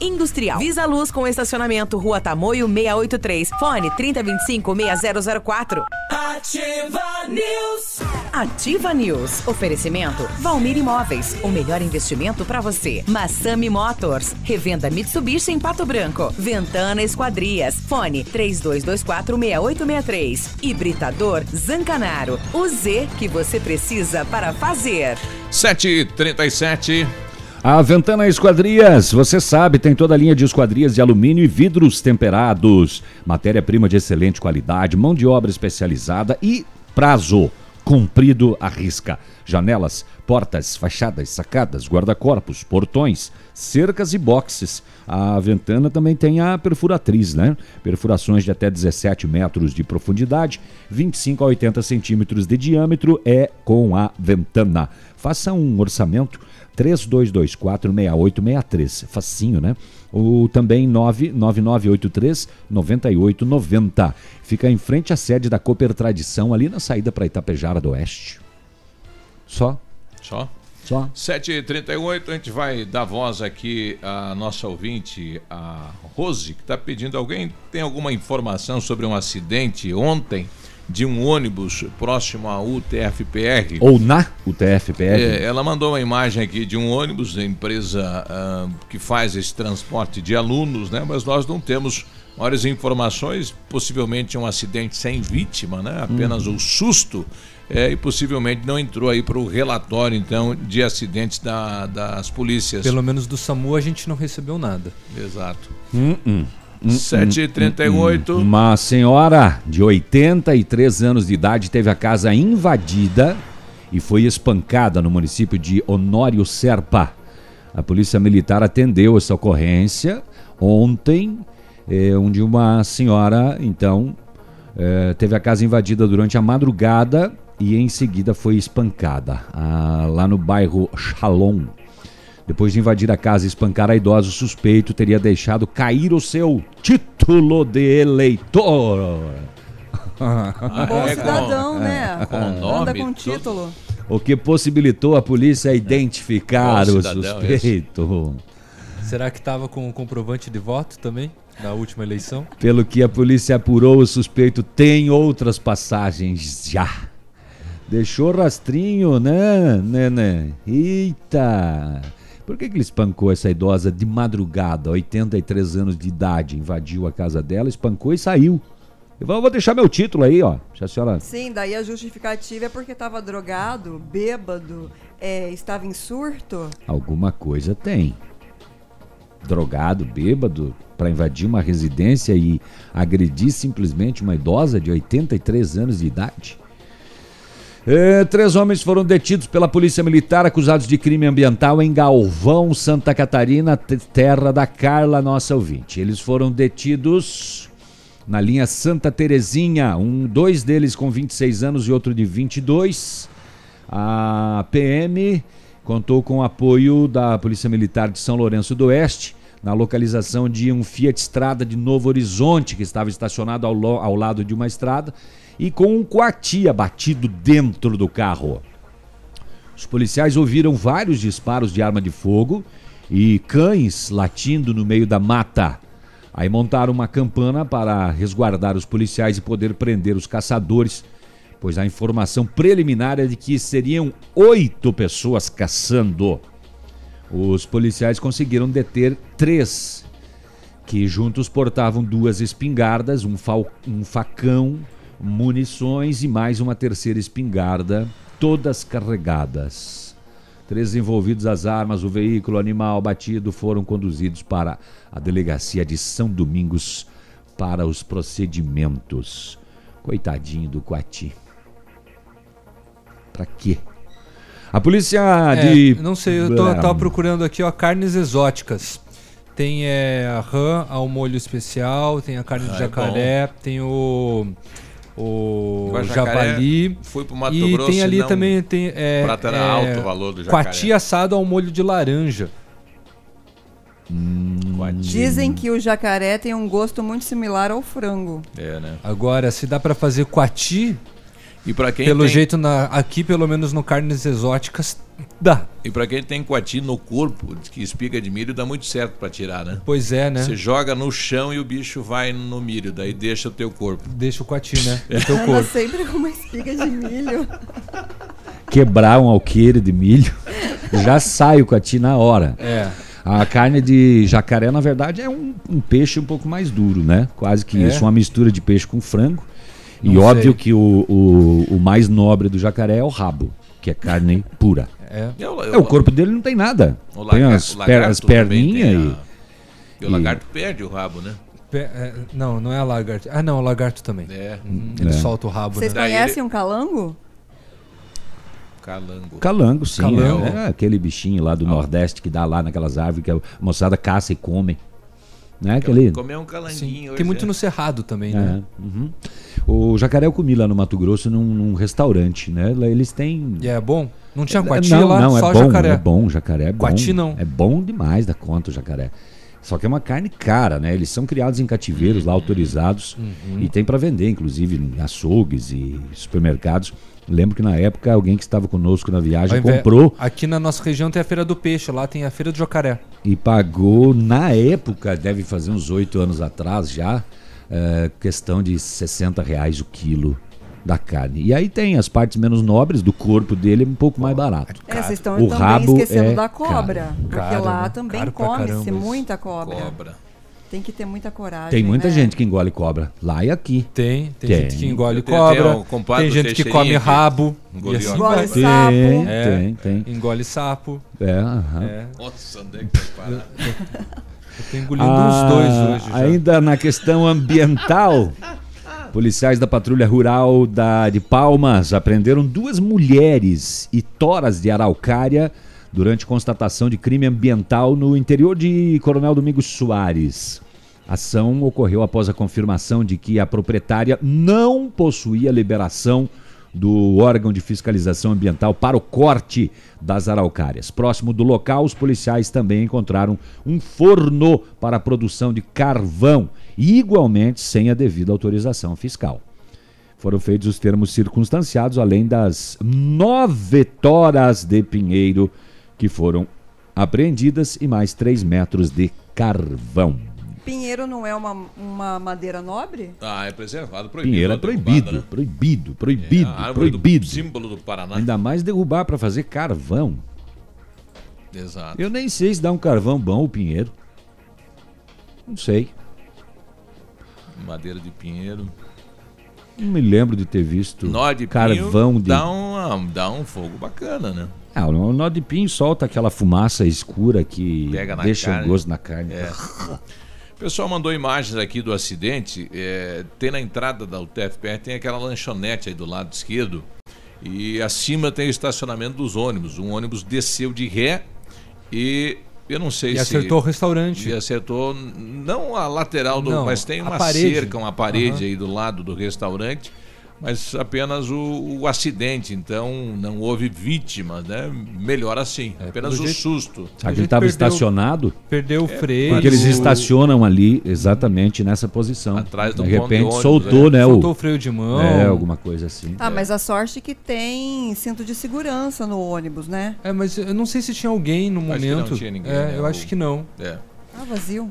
industrial. Visa Luz com estacionamento Rua Tamoio 683. Fone 3025-6004. Ativa News. Ativa News. Oferecimento Valmir Imóveis. O melhor investimento para você. Massami Motors. Revenda Mitsubishi em Pato Branco. Ventana Esquadrias. Fone 32246863. Hibridador Zancanaro. O Z que você precisa para fazer. 7h37. A Ventana Esquadrias, você sabe, tem toda a linha de esquadrias de alumínio e vidros temperados. Matéria-prima de excelente qualidade, mão de obra especializada e prazo cumprido à risca. janelas, portas, fachadas, sacadas, guarda-corpos, portões, cercas e boxes. A ventana também tem a perfuratriz, né? Perfurações de até 17 metros de profundidade, 25 a 80 centímetros de diâmetro é com a ventana. Faça um orçamento 32246863. Facinho, né? Ou também 99983 9890. Fica em frente à sede da Cooper Tradição, ali na saída para Itapejara do Oeste. Só. Só? Só. 7h38, a gente vai dar voz aqui à nossa ouvinte, a Rose, que está pedindo. Alguém tem alguma informação sobre um acidente ontem de um ônibus próximo à UTFPR? Ou na UTFPR? É, ela mandou uma imagem aqui de um ônibus da empresa ah, que faz esse transporte de alunos, né? Mas nós não temos maiores informações. Possivelmente um acidente sem vítima, né? Apenas Uhum. o susto. É, e possivelmente não entrou aí para o relatório, então, de acidentes da- das polícias. Pelo menos do SAMU a gente não recebeu nada. Exato. Hum, hum. Hum, 7h38. hum, hum. Uma senhora de 83 anos de idade teve a casa invadida e foi espancada no município de Honório Serpa. A polícia militar atendeu essa ocorrência ontem, eh, onde uma senhora, então, eh, teve a casa invadida durante a madrugada e em seguida foi espancada ah, lá no bairro Shalom. Depois de invadir a casa e espancar a idosa, o suspeito teria deixado cair o seu título de eleitor. Um bom cidadão, né? É, com Anda nome, com tudo. título. O que possibilitou a polícia identificar Bom o cidadão suspeito. Será que estava com o comprovante de voto também? Na última eleição? Pelo que a polícia apurou, o suspeito tem outras passagens já. Deixou rastrinho, né, né? Eita! Por que, que ele espancou essa idosa de madrugada, 83 anos de idade? Invadiu a casa dela, espancou e saiu. Eu vou deixar meu título aí, ó. Se a senhora. Sim, daí a justificativa é porque estava drogado, bêbado, é, estava em surto. Alguma coisa tem. Drogado, bêbado, para invadir uma residência e agredir simplesmente uma idosa de 83 anos de idade. É, três homens foram detidos pela Polícia Militar acusados de crime ambiental em Galvão, Santa Catarina, te- terra da Carla, nossa ouvinte. Eles foram detidos na linha Santa Terezinha, um, dois deles com 26 anos e outro de 22. A PM contou com o apoio da Polícia Militar de São Lourenço do Oeste na localização de um Fiat Estrada de Novo Horizonte que estava estacionado ao, ao lado de uma estrada e com um coati abatido dentro do carro. Os policiais ouviram vários disparos de arma de fogo e cães latindo no meio da mata. Aí montaram uma campana para resguardar os policiais e poder prender os caçadores, pois a informação preliminar é de que seriam oito pessoas caçando. Os policiais conseguiram deter três, que juntos portavam duas espingardas, um, um facão, munições e mais uma terceira espingarda, todas carregadas. Três envolvidos às armas, o veículo, o animal batido foram conduzidos para a delegacia de São Domingos para os procedimentos. Coitadinho do Coati. Pra quê? A polícia É, de. não sei, eu tô, tava procurando aqui, ó, carnes exóticas. Tem é, a rã ao molho especial, tem a carne de Ah, é jacaré, tem o o Agora, jacaré, javali. fui pro Mato e Grosso tem ali não- também tem é, Prata era é, alto o valor do jacaré. Coati assado ao molho de laranja. Hum, Dizem que o jacaré tem um gosto muito similar ao frango. É, né? Agora, se dá pra fazer coati, E para quem pelo tem... jeito na, aqui, pelo menos no carnes exóticas, dá. E para quem tem coati no corpo, que espiga de milho dá muito certo para tirar, né? Pois é, né? Você joga no chão e o bicho vai no milho, daí deixa o teu corpo. Deixa o coati, né? É. Teu Anda corpo. sempre com uma espiga de milho. quebrar um alqueire de milho, já sai o coati na hora. É. A carne de jacaré, na verdade, é um, um peixe um pouco mais duro, né? Quase que É? isso, uma mistura de peixe com frango. e Não óbvio sei. que o, o, o mais nobre do jacaré é o rabo, que é carne pura. É. E o- É, o corpo dele não tem nada. O tem lagar- as, per- lagarto as perninhas e. a- E o e- lagarto perde o rabo, né? Pe- é, não, não é a lagarto. Ah, não, o lagarto também. É. Uhum, Ele É. solta o rabo, Vocês né? conhecem um calango? Calango. Calango, sim. Calango. É, é aquele bichinho lá do Nordeste que dá lá naquelas árvores que a moçada caça e come. Né? Aquele... Comer um calanguinho. hoje Tem muito é. no Cerrado também, É, né? uhum. O jacaré eu comi lá no Mato Grosso num, num restaurante, né? Lá eles têm. E é bom? Não tinha É, coati não, lá? Não, é só bom, jacaré. é bom, jacaré é bom. Não. É bom demais da conta o jacaré. Só que é uma carne cara, né? Eles são criados em cativeiros lá autorizados Uhum. e tem para vender, inclusive em açougues e supermercados. Lembro que na época alguém que estava conosco na viagem invés- comprou Aqui na nossa região tem a Feira do Peixe, lá tem a Feira do Jacaré. e pagou na época, deve fazer uns oito anos atrás já, é, questão de 60 reais o quilo da carne. E aí tem as partes menos nobres do corpo dele um pouco mais barato. É, vocês estão O também rabo esquecendo é da cobra. caro. Porque Caro, lá né? também come-se muita cobra. Cobra. Tem que ter muita coragem. Tem muita né? gente que engole cobra, lá e aqui. Tem, tem gente que engole tenho cobra, um tem do gente que come que rabo, engoliu e a assim cobra. vai. Tem, sapo. É, tem, tem. Engole sapo. É, aham. É. Nossa, onde é que parar? Eu tô engolindo uns dois hoje já. Ah, Ainda na questão ambiental, policiais da Patrulha Rural da, de Palmas apreenderam duas mulheres e toras de araucária durante constatação de crime ambiental no interior de Coronel Domingos Soares. A ação ocorreu após a confirmação de que a proprietária não possuía liberação do órgão de fiscalização ambiental para o corte das araucárias. Próximo do local, os policiais também encontraram um forno para a produção de carvão, igualmente sem a devida autorização fiscal. Foram feitos os termos circunstanciados, além das nove toras de pinheiro que foram apreendidas e mais três metros de carvão. Pinheiro não é uma, uma madeira nobre? Ah, é preservado, proibido. Pinheiro é proibido, né? proibido, proibido, É, a árvore do proibido. símbolo do Paraná. Ainda mais derrubar para fazer carvão. Exato. Eu nem sei se dá um carvão bom o pinheiro. Não sei. Madeira de pinheiro. Não me lembro de ter visto Nó de carvão pinho de. dá, um, dá um fogo bacana, né? Ah, o nó de pinho solta aquela fumaça escura que Pega na deixa o gosto na carne. É. O pessoal mandou imagens aqui do acidente. é, tem na entrada da UTFPR, tem aquela lanchonete aí do lado esquerdo. E acima tem o estacionamento dos ônibus. Um ônibus desceu de ré e eu não sei E se. acertou o restaurante. E acertou, não a lateral do. Não, mas tem uma parede. cerca, uma parede Aham. aí do lado do restaurante. Mas apenas o, o acidente, então não houve vítimas, né? Melhor assim, apenas É, pelo o jeito- susto. Ele estava estacionado? Perdeu o freio. Porque eles estacionam ali exatamente nessa posição. Atrás do De ponto de repente ônibus, soltou, né? né? Soltou o freio de mão. É, alguma coisa assim. Ah, mas a sorte que tem cinto de segurança no ônibus, né? É, mas eu não sei se tinha alguém no Acho que não momento. tinha ninguém, é, né? eu acho que não. É. Ah, vazio.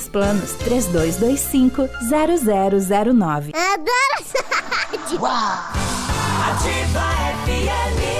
esses planos. 3225-0009. Adoro essa rádio. Ativa FM.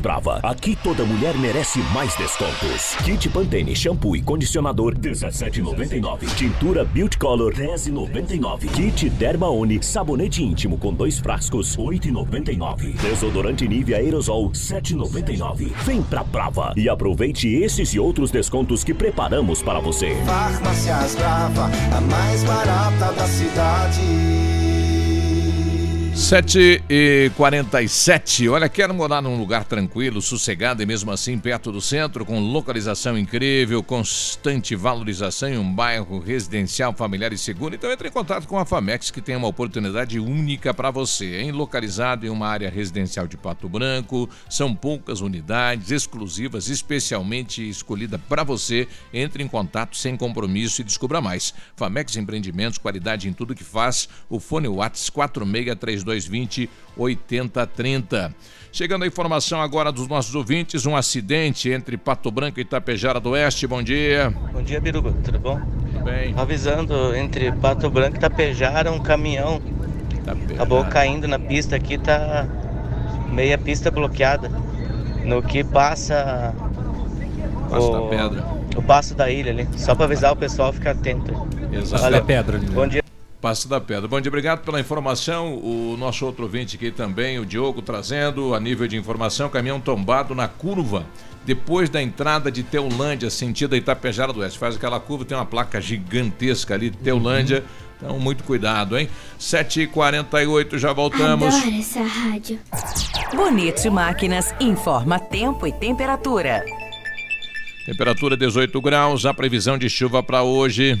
Brava. Aqui toda mulher merece mais descontos. Kit Pantene shampoo e condicionador 17,99. Tintura Beauty Color 10,99. Kit Dermaone sabonete íntimo com dois frascos 8,99. Desodorante Nivea Aerosol 7,99. Vem pra Brava e aproveite esses e outros descontos que preparamos para você. Farmácias Brava, a mais barata da cidade. 7 e 47 Olha, quero morar num lugar tranquilo, sossegado e mesmo assim perto do centro, com localização incrível, constante valorização em um bairro residencial, familiar e seguro. Então entre em contato com a Famex, que tem uma oportunidade única para você. Hein? Localizado em uma área residencial de Pato Branco, são poucas unidades exclusivas, especialmente escolhida para você. Entre em contato sem compromisso e descubra mais. Famex Empreendimentos, qualidade em tudo que faz. O fone Whats 4632 3220 8030. Chegando a informação agora dos nossos ouvintes, um acidente entre Pato Branco e Itapejara do Oeste. Bom dia. Bom dia, Biruba. Tudo bom? Tudo bem. Avisando, entre Pato Branco e Itapejara, um caminhão acabou caindo na pista aqui, tá meia pista bloqueada. No que passa Passo o, da pedra. o passo da ilha ali. Só para avisar o pessoal ficar atento. Exato. Valeu. né? Bom dia. Passo da Pedra. Bom dia, obrigado pela informação. O nosso outro ouvinte aqui também, o Diogo, trazendo a nível de informação, caminhão tombado na curva depois da entrada de Teulândia, sentido Itapejara do Oeste. Faz aquela curva, tem uma placa gigantesca ali, Teulândia. Então, muito cuidado, hein? 7h48, já voltamos. Adoro essa rádio. Bonito Máquinas informa tempo e temperatura. Temperatura 18 graus, a previsão de chuva para hoje.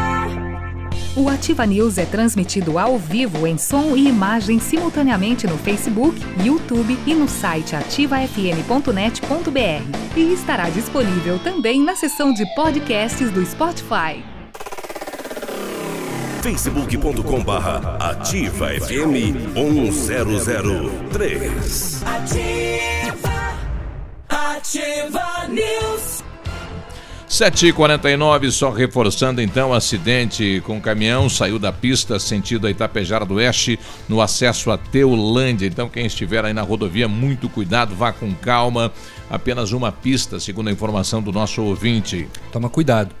O Ativa News é transmitido ao vivo em som e imagem simultaneamente no Facebook, YouTube e no site ativafm.net.br. E estará disponível também na seção de podcasts do Spotify. facebook.com barra ativa FM 1003. Ativa. 7h49, só reforçando então, acidente com caminhão, saiu da pista sentido a Itapejara do Oeste, no acesso a Teulândia. Então, quem estiver aí na rodovia, muito cuidado, vá com calma. Apenas uma pista, segundo a informação do nosso ouvinte. Toma cuidado.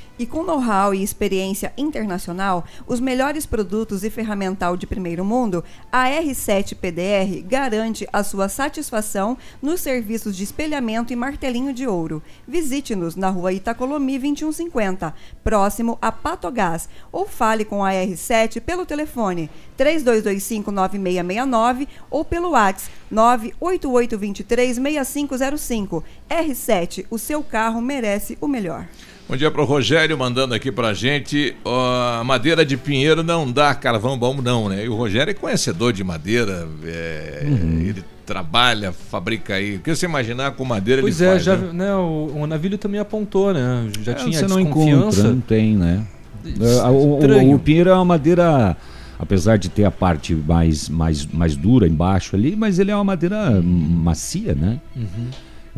E com know-how e experiência internacional, os melhores produtos e ferramental de primeiro mundo, a R7 PDR garante a sua satisfação nos serviços de espelhamento e martelinho de ouro. Visite-nos na rua Itacolomi 2150, próximo a Patogás, ou fale com a R7 pelo telefone 32259669 ou pelo WhatsApp 988236505. R7, o seu carro merece o melhor. Bom dia para o Rogério mandando aqui para a gente. ó, a madeira de pinheiro não dá carvão bom, não, né? E o Rogério é conhecedor de madeira, é, Uhum. ele trabalha, fabrica aí. O que você imaginar com madeira Pois ele é, faz, já, né? né, o, o navilho também apontou, né? Já É, tinha você não desconfiança. encontra, não tem, né? É, o, o, o pinheiro é uma madeira, apesar de ter a parte mais, mais, mais dura embaixo ali, mas ele é uma madeira macia, né? Uhum.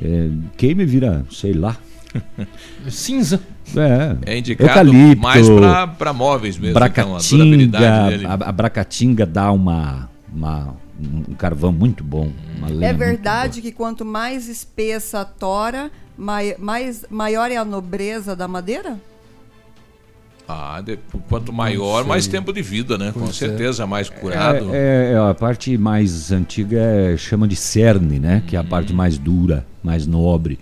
É, queima e vira, sei lá. Cinza. É, É indicado eucalipto, mais pra- pra móveis mesmo, então, a Bracatinga, dele. a, a bracatinga dá uma, uma- um carvão muito bom. É verdade que quanto mais espessa a tora, mai- mais, maior é a nobreza da madeira? Ah, de- quanto maior, mais tempo de vida, né? Com Pois é. certeza, mais curado. É, é, é, a parte mais antiga é, chama de cerne, né? Que é a parte Uhum. mais dura, mais nobre.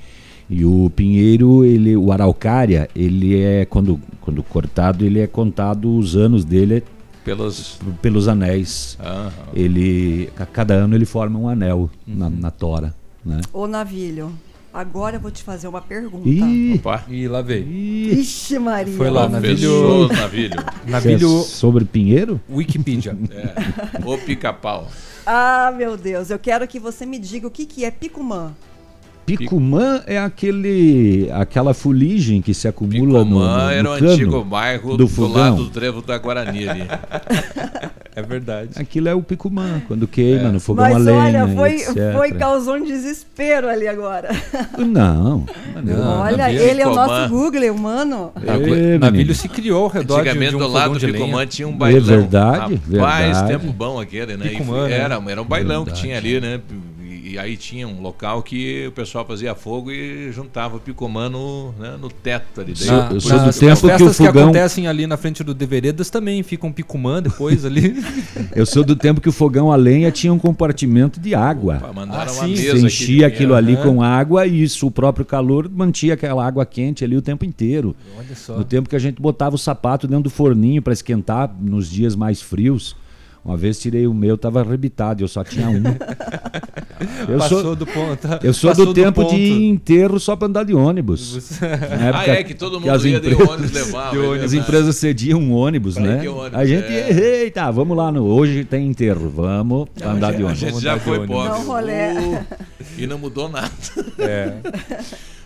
E o pinheiro, ele, o araucária, ele é quando, quando cortado, ele é contado os anos dele Pelas... pelos anéis. Aham. Ele a cada ano ele forma um anel na, na tora, né? Ou navilho? Agora eu vou te fazer uma pergunta. Ih, Opa. E lá veio. Ixi, Maria. Foi lá, navilho. Navilho. Navilho é sobre Pinheiro? Wikipedia. É. O pica-pau. Ah, meu Deus. Eu quero que você me diga o que, que é picumã. Picumã é aquele, aquela fuligem que se acumula no, no, Picumã no era o cano antigo bairro do do, lado do trevo da Guarani ali. É verdade. Aquilo é o picumã, quando queima no fogão Mas a lenha, olha, foi, etc. foi causou um desespero ali agora. Não, Não, olha, navilho. ele é o Picumã. nosso Google, humano. Menino. navilho se criou ao redor de, Antigamente de um do lado do de lenha. Picumã tinha um bailão. verdade, Rapaz, verdade. tempo bom aquele, né? E Picumã, né? era, era um bailão Verdade. que tinha ali, né? E, aí tinha um local que o pessoal fazia fogo e juntava o Picumã no, né, no teto ali. Daí, Na- eu sou do tempo que o festas que, fogão- acontecem ali na frente do Deveredas também ficam picumã depois ali. Eu sou do tempo que o fogão a lenha tinha um compartimento de água. Opa, mandaram Ah, uma sim. mesa Você enchia aquilo ali né? com água e isso, o próprio calor mantinha aquela água quente ali o tempo inteiro. Olha só. No tempo que a gente botava o sapato dentro do forninho para esquentar nos dias mais frios. Uma vez tirei o meu, tava arrebitado, eu só tinha um. Eu Passou sou, do ponto. eu sou do tempo ponto. de ir enterro só para andar de ônibus. Na Ah, é que todo mundo as ia de empresas- ônibus levava. de é ônibus. As empresas cediam um ônibus, Pra né? ônibus, a gente, é. eita, vamos lá, no, hoje tem enterro, vamos andar de A ônibus. gente Vamos já foi ônibus. pobre. Rolê. Uh, e não mudou nada. É.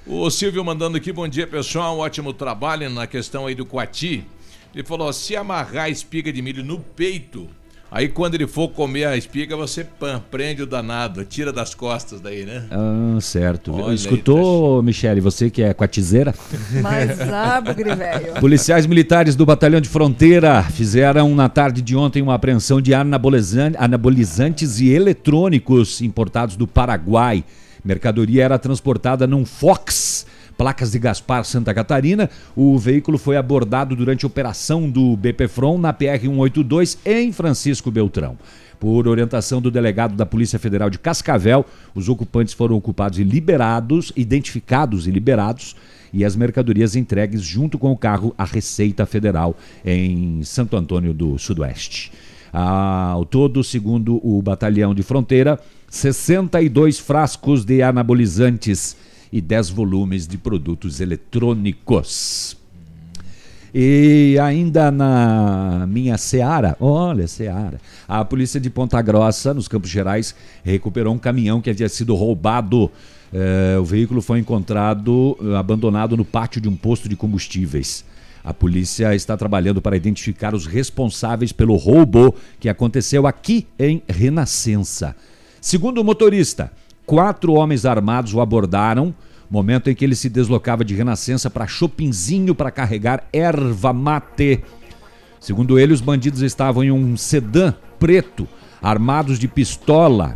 O Silvio mandando aqui, bom dia pessoal, ótimo trabalho na questão aí do Coati. Ele falou, se amarrar a espiga de milho no peito, aí quando ele for comer a espiga, você pã, prende o danado, tira das costas daí, né? Ah, certo. Olha aí, Escutou, Michele, você que é quatizeira? Mas bugre velho. Policiais militares do Batalhão de Fronteira fizeram na tarde de ontem uma apreensão de anabolizan- anabolizantes e eletrônicos importados do Paraguai. Mercadoria era transportada num Fox, placas de Gaspar, Santa Catarina. O veículo foi abordado durante a operação do BPFRON na PR-182 em Francisco Beltrão. Por orientação do delegado da Polícia Federal de Cascavel, os ocupantes foram ocupados e liberados, identificados e liberados, e as mercadorias entregues junto com o carro à Receita Federal em Santo Antônio do Sudoeste. Ao todo, segundo o Batalhão de Fronteira, 62 frascos de anabolizantes e 10 volumes de produtos eletrônicos. E ainda na minha Seara, olha, Seara, a polícia de Ponta Grossa, nos Campos Gerais, recuperou um caminhão que havia sido roubado. Eh, o veículo foi encontrado eh, abandonado no pátio de um posto de combustíveis. A polícia está trabalhando para identificar os responsáveis pelo roubo que aconteceu aqui em Renascença. Segundo o motorista, quatro homens armados o abordaram momento em que ele se deslocava de Renascença para Chopinzinho para carregar erva mate. Segundo ele, os bandidos estavam em um sedã preto, armados de pistola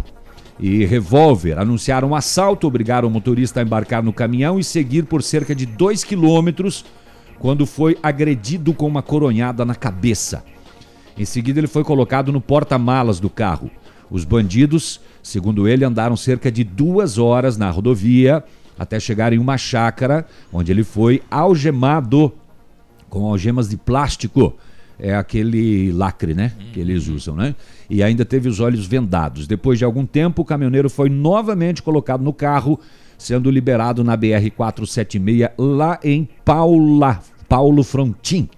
e revólver. Anunciaram um assalto, obrigaram o motorista a embarcar no caminhão e seguir por cerca de dois quilômetros quando foi agredido com uma coronhada na cabeça. Em seguida, ele foi colocado no porta-malas do carro. Os bandidos, segundo ele, andaram cerca de duas horas na rodovia até chegar em uma chácara, onde ele foi algemado com algemas de plástico. É aquele lacre, né? Que eles usam, né? E ainda teve os olhos vendados. Depois de algum tempo, o caminhoneiro foi novamente colocado no carro, sendo liberado na BR-476 lá em Paula, Paulo Frontin.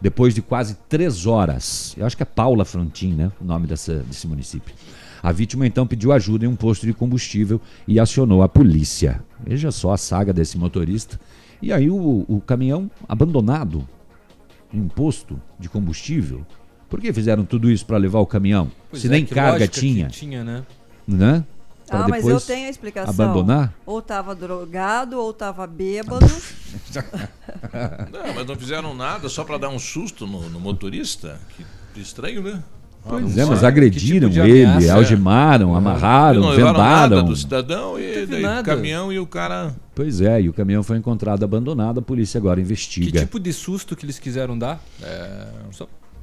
Depois de quase três horas. Eu acho que é Paula Frontin, né? O nome dessa, desse município. A vítima então pediu ajuda em um posto de combustível e acionou a polícia. Veja só a saga desse motorista. E aí o, o caminhão abandonado em um posto de combustível. Por que fizeram tudo isso para levar o caminhão? Pois Se é, nem que carga tinha. tinha, né? Né? Pra Ah, mas eu depois tenho a explicação. Abandonar? Ou tava drogado, ou tava bêbado. Não, mas não fizeram nada só para dar um susto no, no motorista. Que estranho, né? Pois é, mas agrediram Que tipo ele, ameaça? algemaram, É. amarraram, Não levaram vendaram. nada do cidadão e daí nada. caminhão e o cara. Pois é, e o caminhão foi encontrado abandonado, a polícia agora Que investiga. tipo de susto que eles quiseram dar? É,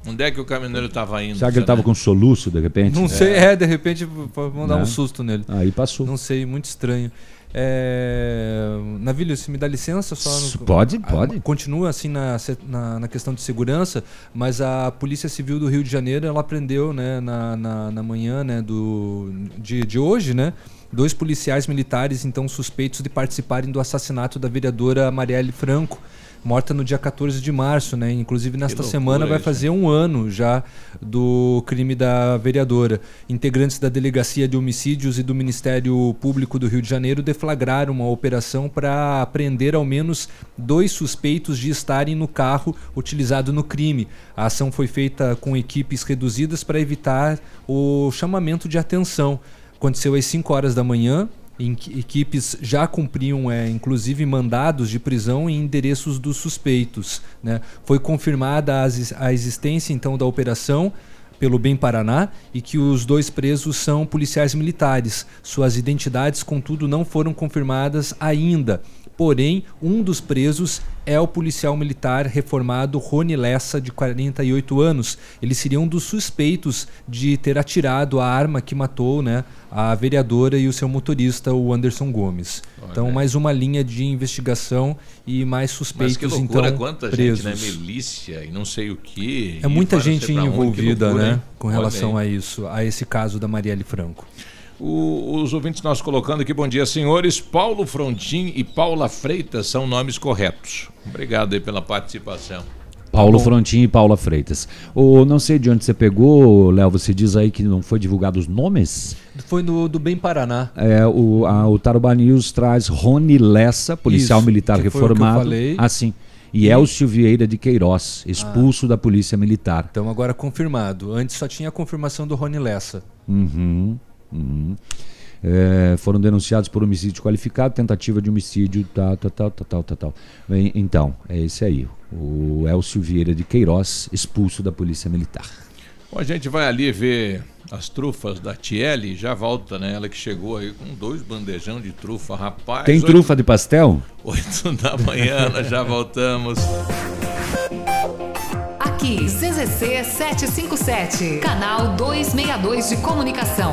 Onde é que o caminhoneiro estava indo? Será que ele estava com soluço de repente? Não sei, é, de repente vão dar Né? um susto nele. Aí passou. Não sei, muito estranho. É... Navilho, se me dá licença só. no- Pode, Ah, pode. Continua assim na, na, na questão de segurança, mas a Polícia Civil do Rio de Janeiro ela prendeu né, na, na, na manhã né, do, de, de hoje né, dois policiais militares então suspeitos de participarem do assassinato da vereadora Marielle Franco morta no dia 14 de março, né? Inclusive nesta loucura semana vai fazer um ano já do crime da vereadora. Integrantes da Delegacia de Homicídios e do Ministério Público do Rio de Janeiro deflagraram uma operação para prender ao menos dois suspeitos de estarem no carro utilizado no crime. A ação foi feita com equipes reduzidas para evitar o chamamento de atenção. Aconteceu às 5 horas da manhã, equipes já cumpriam, é, inclusive, mandados de prisão em endereços dos suspeitos. Né? Foi confirmada a existência, então, da operação pelo Bem Paraná e que os dois presos são policiais militares. Suas identidades, contudo, não foram confirmadas ainda. Porém, um dos presos é o policial militar reformado Rony Lessa, de 48 anos. Ele seria um dos suspeitos de ter atirado a arma que matou né, a vereadora e o seu motorista, o Anderson Gomes. Então, mais uma linha de investigação e mais Mas suspeitos, que loucura, então, quanta presos. gente, né? Milícia e não sei o que. É muita gente envolvida, loucura, né, com Olha relação a isso, a esse caso da Marielle Franco. O- os ouvintes nós colocando aqui, bom dia, senhores. Paulo Frontin e Paula Freitas são nomes corretos. Obrigado aí pela participação. Paulo Frontin e Paula Freitas. O, não sei de onde você pegou, Léo, você diz aí que não foi divulgado os nomes? Foi no, do Bem Paraná. É, o, a, o Tarubá News traz Rony Lessa, policial Isso, militar que foi o que eu reformado. falei. Ah, sim. E Elcio Vieira de Queiroz, expulso da Polícia Militar. Então agora confirmado. Antes só tinha a confirmação do Rony Lessa. Uhum, uhum. É, foram denunciados por homicídio qualificado, tentativa de homicídio, tal, tal, tal, tal, tal, tal. Bem, Então, é esse aí. O Elcio Vieira de Queiroz, expulso da Polícia Militar. Bom, a gente vai ali ver as trufas da Tiele e já volta, né? Ela que chegou aí com dois bandejão de trufa, rapaz. Tem oito- trufa de pastel? Oito da manhã, nós já voltamos. Aqui, CZC 757, canal 262 de comunicação.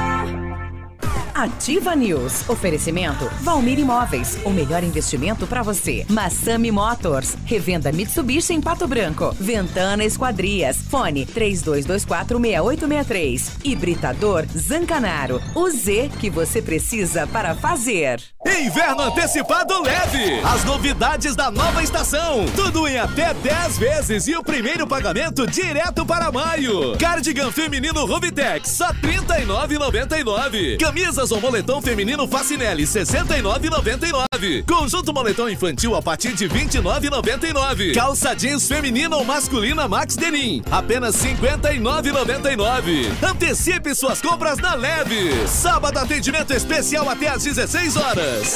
Ativa News. Oferecimento Valmir Imóveis. O melhor investimento para você. Massami Motors. Revenda Mitsubishi em Pato Branco. Ventana Esquadrias. Fone 32246863. Hibridador Zancanaro. O Z que você precisa para fazer. Inverno antecipado leve. As novidades da nova estação. Tudo em até 10 vezes e o primeiro pagamento direto para maio. Cardigan feminino Rubitex, só R$ 39,99. Camisas ou moletom feminino Facinelli, R$ 69,99. Conjunto moletom infantil a partir de R$ 29,99. Calça jeans feminina ou masculina Max Denim, apenas R$ 59,99. Antecipe suas compras na Leve. Sábado atendimento especial até às 16 horas.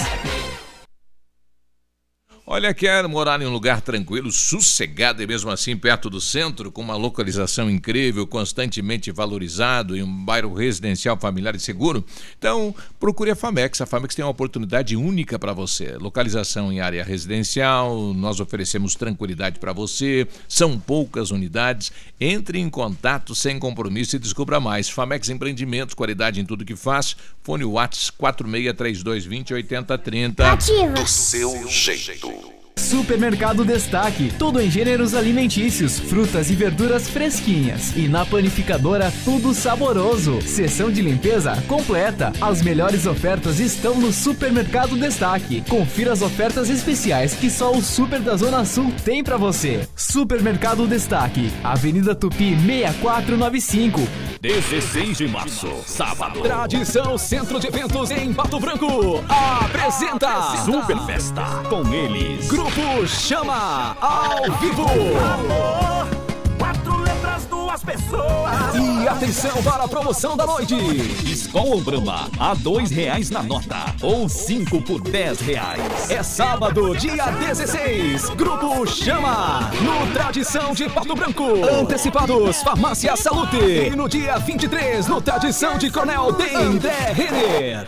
Olha, quer morar em um lugar tranquilo, sossegado e mesmo assim perto do centro, com uma localização incrível, constantemente valorizado, em um bairro residencial familiar e seguro? Então, procure a Famex. A Famex tem uma oportunidade única para você. Localização em área residencial, nós oferecemos tranquilidade para você, são poucas unidades. Entre em contato sem compromisso e descubra mais. Famex Empreendimentos, qualidade em tudo que faz. Fone Whats 4632208030. Ativa. Do seu jeito. Supermercado Destaque, tudo em gêneros alimentícios, frutas e verduras fresquinhas. E na panificadora, tudo saboroso. Seção de limpeza completa. As melhores ofertas estão no Supermercado Destaque. Confira as ofertas especiais que só o Super da Zona Sul tem pra você. Supermercado Destaque, Avenida Tupi 6495. 16 de março, sábado. Tradição Centro de Eventos em Pato Branco apresenta Super Festa. Com eles. Grupo Chama ao vivo. Quatro letras, duas pessoas. E atenção para a promoção da noite. Escola Brahma, a dois reais na nota. Ou cinco por dez reais. É sábado, dia 16. Grupo Chama. No Tradição de Pato Branco. Antecipados, Farmácia Salute. E no dia 23, no Tradição de Coronel Dendré Renner.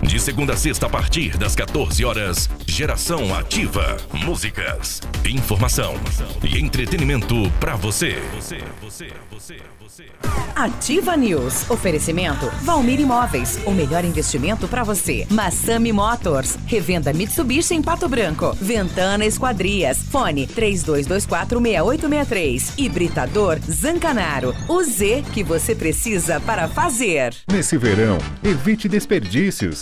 De segunda a sexta, a partir das 14 horas, Geração Ativa. Músicas, informação e entretenimento pra você. Ativa News. Oferecimento Valmir Imóveis. O melhor investimento para você. Massami Motors. Revenda Mitsubishi em Pato Branco. Ventana Esquadrias. Fone 32246863. Hibridador Zancanaro. O Z que você precisa para fazer. Nesse verão, evite desperdícios.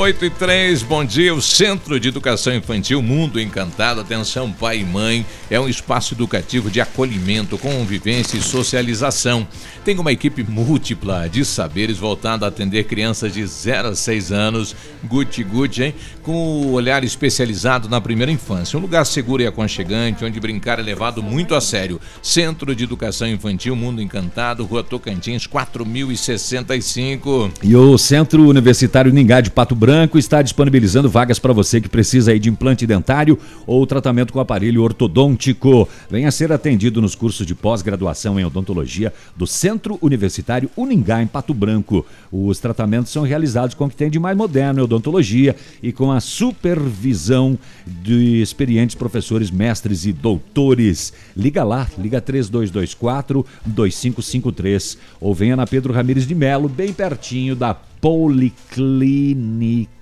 8 e 3, bom dia. O Centro de Educação Infantil Mundo Encantado, atenção pai e mãe, é um espaço educativo de acolhimento, convivência e socialização. Tem uma equipe múltipla de saberes voltada a atender crianças de 0 a 6 anos, guti guti, hein? Com o olhar especializado na primeira infância. Um lugar seguro e aconchegante, onde brincar é levado muito a sério. Centro de Educação Infantil Mundo Encantado, Rua Tocantins, 4065. E o Centro Universitário Ningá de Pato Branco está disponibilizando vagas para você que precisa de implante dentário ou tratamento com aparelho ortodôntico. Venha ser atendido nos cursos de pós-graduação em odontologia do Centro Universitário Uningá em Pato Branco. Os tratamentos são realizados com o que tem de mais moderno em odontologia e com a supervisão de experientes professores, mestres e doutores. Liga lá, liga 3224 2553 ou venha na Pedro Ramires de Melo, bem pertinho da Policlínica.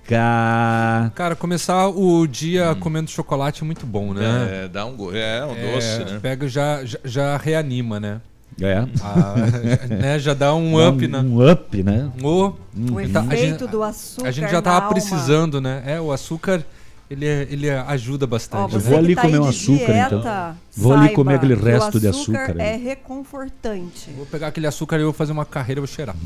Cara, começar o dia comendo chocolate é muito bom, né? É, dá um, go- é, um doce, né? Pega já, já, já reanima, né? É. Ah, já- né, já dá um up, um- né? um up, né? O tá- a efeito gente- do açúcar A gente já tava precisando, né? É, o açúcar, ele, é- ele ajuda bastante. Ó, você que tá aí de dieta, Vou ali comer aquele resto de açúcar aí. é reconfortante. Vou pegar aquele açúcar e eu vou fazer uma carreira, eu vou cheirar.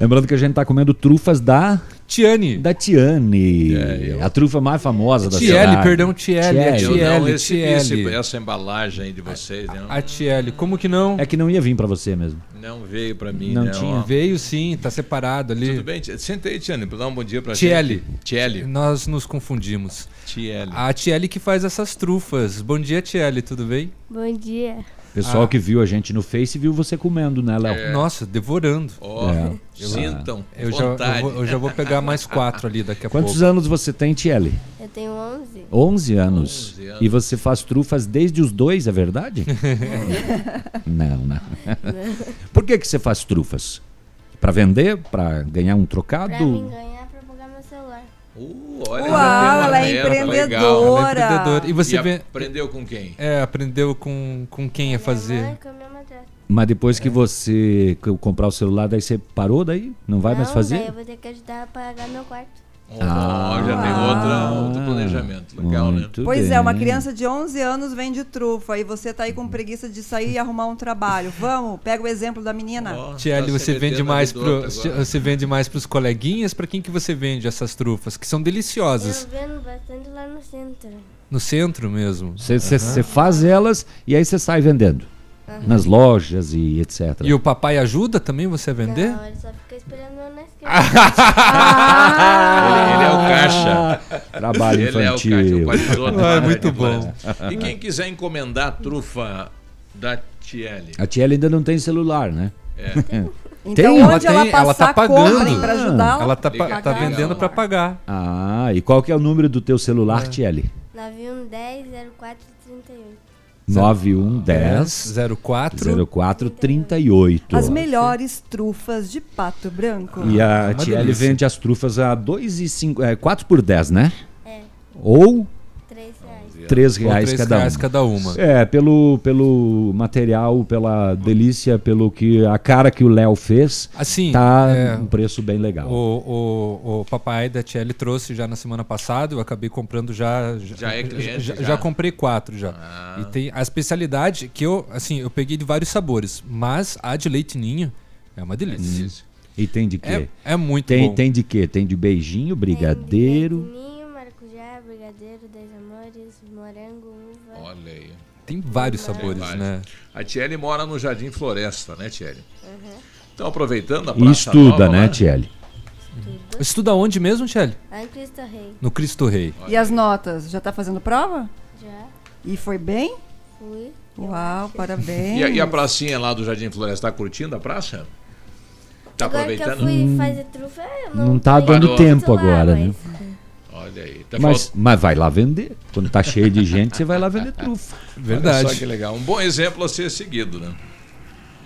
Lembrando que a gente tá comendo trufas da Tiane. Da Tiane. A trufa mais famosa da Tiele, cidade. perdão, Tiele, é Tiele. Eu não Tiele, Tiele. essa embalagem aí de vocês, né? A Tiele, como que não? É que não ia vir pra você mesmo. Não veio pra mim, Não não. tinha. ó. Veio sim, tá separado ali. Tudo bem? Senta aí, Tiane, pra dar um bom dia pra Tiele. gente. Tiele. Nós nos confundimos. Tiele. A Tiele que faz essas trufas. Bom dia, Tiele, tudo bem? Bom dia. Pessoal Ah. que viu a gente no Face viu você comendo, né, Léo? Nossa, devorando. Ó, É. sintam Eu já, eu, vontade. vou, eu já vou pegar mais quatro ali daqui a Quantos pouco. anos você tem, Tiele? Eu tenho 11. 11 anos. 11 anos. E você faz trufas desde os dois, é verdade? não, não. Por que, que você faz trufas? Pra vender? Pra ganhar um trocado? Mim ganhar, Uh, olha, Uau, ela é meta, legal. empreendedora. Ela é empreendedora. E você E vê. aprendeu com quem? É, aprendeu com, com quem a fazer. Mãe, com a minha madrasta. Mas depois que você comprar o celular, daí você parou daí? Não vai mais Não, fazer? Daí eu vou ter que ajudar a pagar meu quarto. Ah, já tem outra, outro planejamento. Legal, né? Pois é, uma bem. criança de 11 anos vende trufa e você tá aí com preguiça de sair e arrumar um trabalho. Vamos, pega o exemplo da menina. Tiele, tá você se vende mais pro, agora. você vende mais pros coleguinhas? Pra quem que você vende essas trufas? Que são deliciosas. Eu vendo bastante lá no centro. No centro mesmo. Você você faz elas e aí você sai vendendo. nas lojas e etc. E o papai ajuda também você a vender? Não, ele só fica esperando esquerda. Ele, ele é o caixa. Trabalho Ele infantil. é o caixa, o. Ah, é muito bom. E quem quiser encomendar a trufa da Tiele? A Tiela ainda não tem celular, né? É. Então, Tem, onde ela, ela tá pagando. pra ajudá-la. Ela tá, Liga, tá vendendo para pagar. Ah, e qual que é o número do teu celular, Tiele? 9110 0438. 9110 04 0438. As melhores trufas de Pato Branco. E a Uma Tiele vende as trufas a 2,5, é, 4 por 10, né? É, Ou 3 reais. 3 Ou reais, três cada, reais uma. cada uma. É, pelo, pelo material, pela delícia, pelo que a cara que o Léo fez, Assim, tá é, um preço bem legal. O, o, o papai da TL trouxe já na semana passada, eu acabei comprando já. Já é cliente, já, já? já comprei quatro já. Ah. E tem a especialidade que eu, assim, eu peguei de vários sabores, mas a de leite ninho é uma delícia. E tem de quê? É, é muito tem, bom. tem de quê? Tem de beijinho, brigadeiro. Ninho, maracujá, brigadeiro, dez amores, morango, uva. Olha aí. Tem vários Tem sabores, vários. né? A Tiele mora no Jardim Floresta, né, Tiele? Uhum. Então, aproveitando a E Praça estuda, Nova, né, Tiele? Estuda onde mesmo, Shelly? Lá em Cristo Rei. No Cristo Rei. E as notas? Já tá fazendo prova? Já. E foi bem? Fui. Uau, parabéns. E a, e a pracinha lá do Jardim Floresta, tá curtindo a praça? Tá Agora que eu aproveitando? fui fazer trufa, eu não, Não tá dando tempo lá, agora, né? Mas- Olha aí. Tá Mas, falt- mas vai lá vender. Quando tá cheio de gente, você vai lá vender trufa. Olha só que legal. Um bom exemplo a ser seguido, né?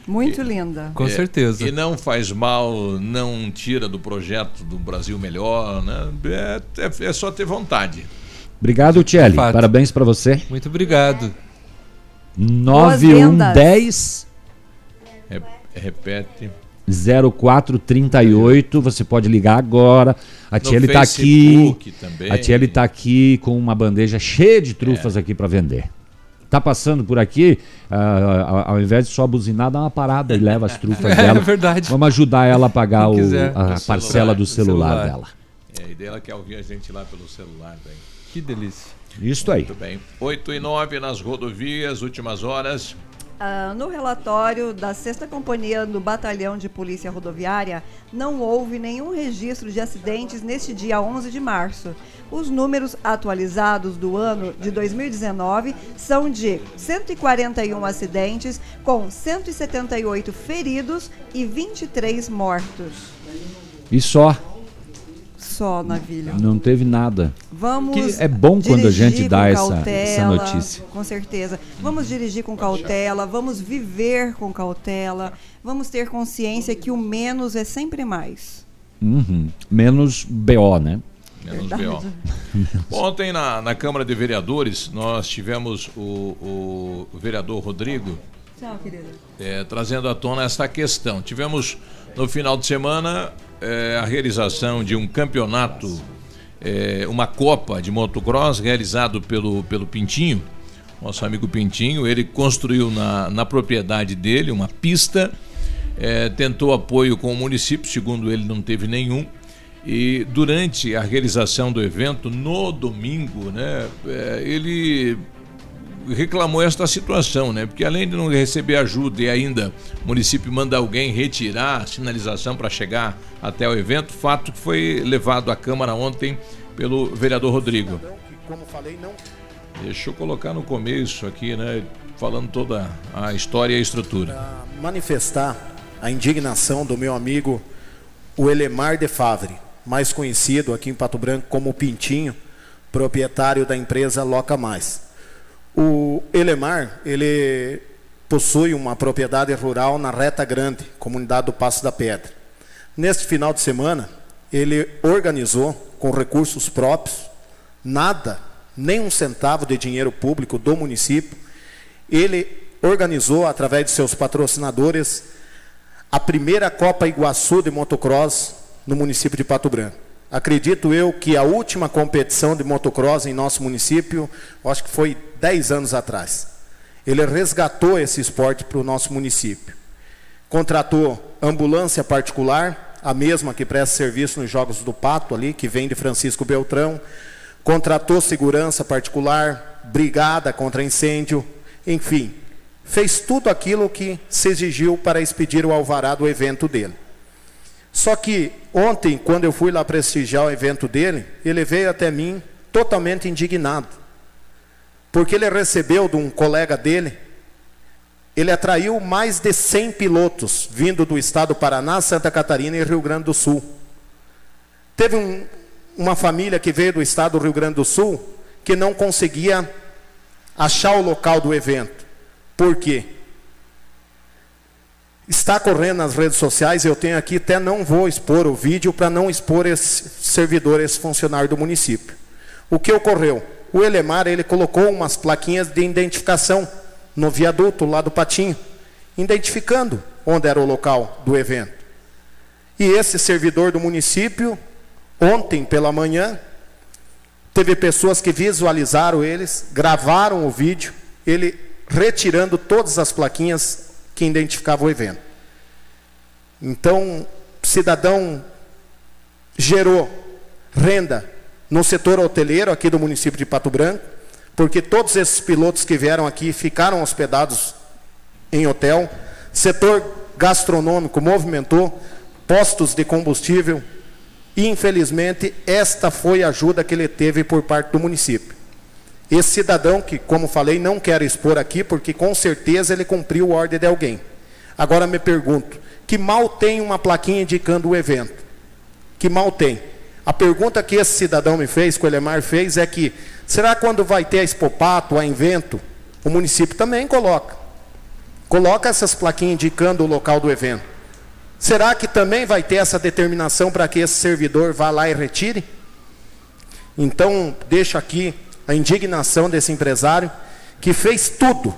Muito linda. Com É, certeza. E não faz mal, não tira do projeto do Brasil Melhor, né? É, é- é só ter vontade. Obrigado. Fato. Parabéns pra você. Muito obrigado. 9110 Re- repete. 0438, você pode ligar agora. A Tiele tá aqui. Também. A Tiele tá aqui com uma bandeja cheia de trufas aqui para vender. Tá passando por aqui, ah, ao invés de só buzinar, dá uma parada e leva as trufas É dela. verdade. Vamos ajudar ela a pagar o- a O parcela do celular, celular. dela. É, e dela quer ouvir a gente lá pelo celular. Daí. Que delícia. Isso aí. Muito bem. 8 e 9 nas rodovias, últimas horas. Ah, no relatório da 6 Companhia do Batalhão de Polícia Rodoviária, não houve nenhum registro de acidentes neste dia 11 de março. Os números atualizados do ano de 2019 são de 141 acidentes, com 178 feridos e 23 mortos. E só, Só, Navilho. não teve nada. Vamos Que é bom quando a gente dá com essa, cautela, essa notícia. Com certeza. Vamos dirigir com cautela, vamos viver com cautela, vamos ter consciência que o menos é sempre mais. Uhum. Menos BO, né? Menos Verdade. BO. Ontem na, na Câmara de Vereadores nós tivemos o, o vereador Rodrigo Tchau, querida. é, trazendo à tona esta questão. Tivemos no final de semana é, a realização de um campeonato, é, uma Copa de motocross realizado pelo, pelo Pintinho, nosso amigo Pintinho. Ele construiu na, na propriedade dele uma pista, é, tentou apoio com o município, segundo ele não teve nenhum. E durante a realização do evento, no domingo, né, ele reclamou esta situação, né? Porque além de não receber ajuda e ainda o município manda alguém retirar a sinalização para chegar até o evento, fato que foi levado à Câmara ontem pelo vereador Rodrigo. Deixa eu colocar no começo aqui, né? Falando toda a história e a estrutura. manifestar a indignação do meu amigo o Elemar de Favre, mais conhecido aqui em Pato Branco como Pintinho, proprietário da empresa Loca Mais. O Elemar, ele possui uma propriedade rural na Reta Grande, comunidade do Passo da Pedra. Neste final de semana, ele organizou com recursos próprios, nada, nem um centavo de dinheiro público do município, ele organizou, através de seus patrocinadores, a primeira Copa Iguaçu de motocross no município de Pato Branco. Acredito eu que a última competição de motocross em nosso município, acho que foi 10 anos atrás. Ele resgatou esse esporte para o nosso município. Contratou ambulância particular, a mesma que presta serviço nos Jogos do Pato ali, que vem de Francisco Beltrão. Contratou segurança particular, brigada contra incêndio, enfim, fez tudo aquilo que se exigiu para expedir o alvará do evento dele. Só que ontem, quando eu fui lá prestigiar o evento dele, ele veio até mim totalmente indignado. Porque ele recebeu de um colega dele, ele atraiu mais de 100 pilotos vindo do estado do Paraná, Santa Catarina e Rio Grande do Sul. Teve um, uma família que veio do estado do Rio Grande do Sul que não conseguia achar o local do evento. Por quê? Está correndo nas redes sociais, eu tenho aqui, até não vou expor o vídeo para não expor esse servidor, esse funcionário do município. O que ocorreu? O Elemar, ele colocou umas plaquinhas de identificação no viaduto lá do Patinho, identificando onde era o local do evento. E esse servidor do município, ontem pela manhã, teve pessoas que visualizaram eles, gravaram o vídeo, ele retirando todas as plaquinhas que identificavam o evento. Então, cidadão gerou renda no setor hoteleiro aqui do município de Pato Branco, porque todos esses pilotos que vieram aqui ficaram hospedados em hotel. Setor gastronômico movimentou postos de combustível. E, infelizmente, esta foi a ajuda que ele teve por parte do município. Esse cidadão, que, como falei, não quero expor aqui, porque com certeza ele cumpriu a ordem de alguém. Agora me pergunto: que mal tem uma plaquinha indicando o evento? Que mal tem? A pergunta que esse cidadão me fez, que o Elemar fez, é que será quando vai ter a Expopato, a Invento, o município também coloca. Coloca essas plaquinhas indicando o local do evento. Será que também vai ter essa determinação para que esse servidor vá lá e retire? Então, deixo aqui a indignação desse empresário que fez tudo,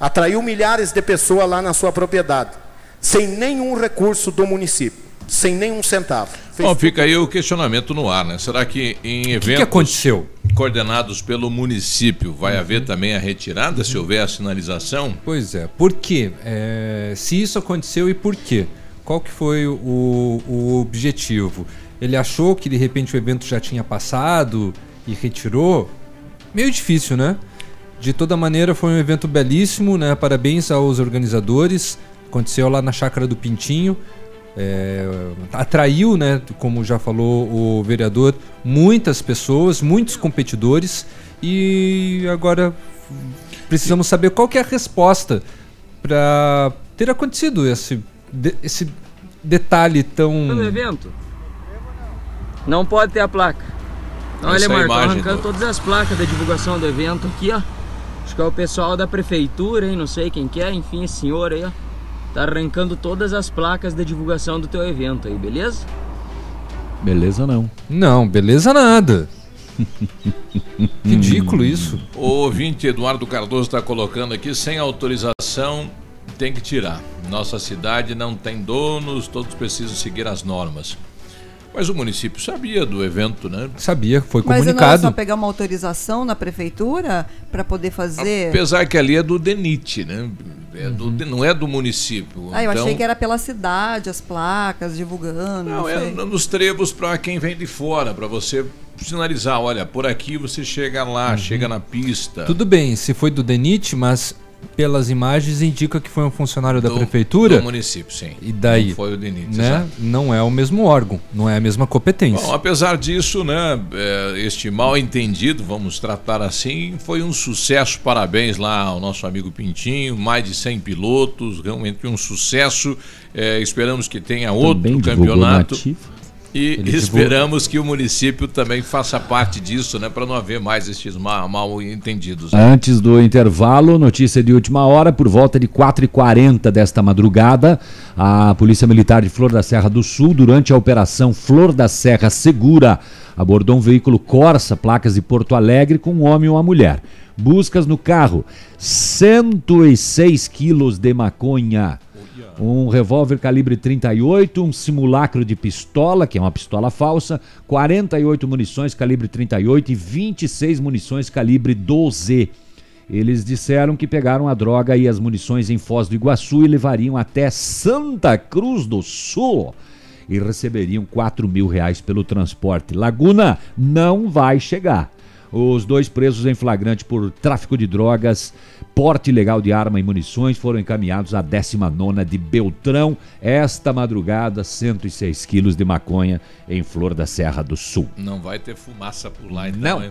atraiu milhares de pessoas lá na sua propriedade, sem nenhum recurso do município, sem nenhum centavo. Bom, fica aí o questionamento no ar, né? Será que em eventos que que aconteceu? coordenados pelo município vai Uhum. haver também a retirada se houver a sinalização? Pois é. Por quê? É, se isso aconteceu e por quê? Qual que foi o, o objetivo? Ele achou que de repente o evento já tinha passado e retirou? Meio difícil, né? De toda maneira, foi um evento belíssimo, né? Parabéns aos organizadores. Aconteceu lá na Chácara do Pintinho. É, atraiu, né, como já falou o vereador, muitas pessoas, muitos competidores e agora precisamos saber qual que é a resposta para ter acontecido esse, esse detalhe tão No evento, não pode ter a placa. Essa ele é imagem arrancando do- todas as placas da divulgação do evento aqui, ó. Acho que é o pessoal da prefeitura, hein? Não sei quem que é, enfim, esse senhor aí, ó. Tá arrancando todas as placas da divulgação do teu evento aí, beleza? Beleza não. Não, beleza nada. Ridículo isso. O ouvinte Eduardo Cardoso está colocando aqui, sem autorização tem que tirar. Nossa cidade não tem donos, todos precisam seguir as normas. Mas o município sabia do evento, né? Sabia, foi Mas não é só pegar uma autorização na prefeitura para poder fazer. Apesar que ali é do DENIT, né? É do- não é do município. Ah, eu Então, achei que era pela cidade, as placas, divulgando. Não, Não, é nos trebos para quem vem de fora, para você sinalizar, olha, por aqui você chega lá, chega na pista. Uhum. Tudo bem, se foi do DENIT, mas pelas imagens indica que foi um funcionário da Do- prefeitura. do município, sim. E daí? Não foi o DENIT, né? Não é o mesmo órgão, não é a mesma competência. Bom, apesar disso, né, é, este mal entendido, vamos tratar assim, foi um sucesso. Parabéns lá ao nosso amigo Pintinho, mais de 100 pilotos, realmente um sucesso. É, esperamos que tenha outro Também campeonato. nativa. E Ele esperamos que o município também faça parte disso, né, para não haver mais estes ma- mal entendidos. né? Antes do intervalo, notícia de última hora, por volta de 4h40 desta madrugada, a Polícia Militar de Flor da Serra do Sul, durante a Operação Flor da Serra Segura, abordou um veículo Corsa, placas de Porto Alegre, com um homem e uma mulher. Buscas no carro, 106 quilos de maconha. Um revólver calibre 38, um simulacro de pistola, que é uma pistola falsa, 48 munições calibre 38 e 26 munições calibre 12. Eles disseram que pegaram a droga e as munições em Foz do Iguaçu e levariam até Santa Cruz do Sul e receberiam 4 mil reais pelo transporte. Laguna não vai chegar. Os dois presos em flagrante por tráfico de drogas, porte ilegal de arma e munições foram encaminhados à 19 de Beltrão. Esta madrugada, 106 quilos de maconha em Flor da Serra do Sul. Não vai ter fumaça por lá então, Não. hein?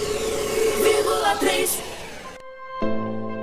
100,3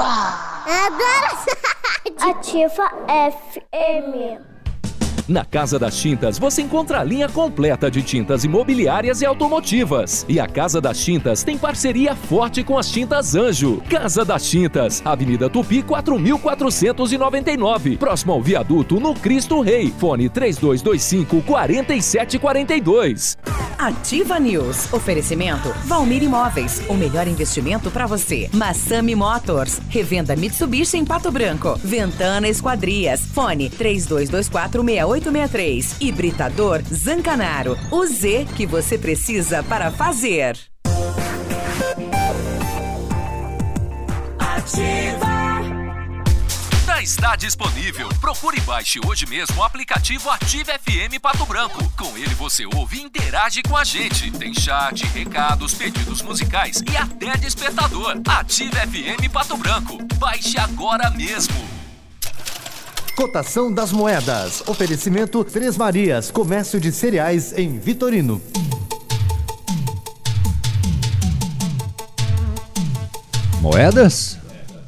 Adoro Ativa FM. Na Casa das Tintas você encontra a linha completa de tintas imobiliárias e automotivas. E a Casa das Tintas tem parceria forte com as Tintas Anjo. Casa das Tintas, Avenida Tupi 4499, próximo ao viaduto no Cristo Rei. Fone 3225 4742. Ativa News. Oferecimento Valmir Imóveis. O melhor investimento para você. Massami Motors. Revenda Mitsubishi em Pato Branco. Ventana Esquadrias. Fone 32246863. Hibridador Zancanaro. O Z que você precisa para fazer. Ativa. Já está disponível. Procure e baixe hoje mesmo o aplicativo Ative FM Pato Branco. Com ele você ouve e interage com a gente. Tem chat, recados, pedidos musicais e até despertador. Ative FM Pato Branco. Baixe agora mesmo. Cotação das moedas. Oferecimento Três Marias, comércio de cereais em Vitorino. Moedas?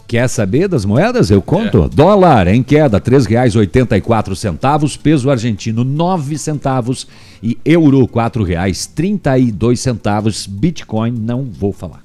Quer saber das moedas? Eu conto. Dólar em queda, R$ 3,84, peso argentino 9 centavos e euro R$ 4,32, Bitcoin não vou falar.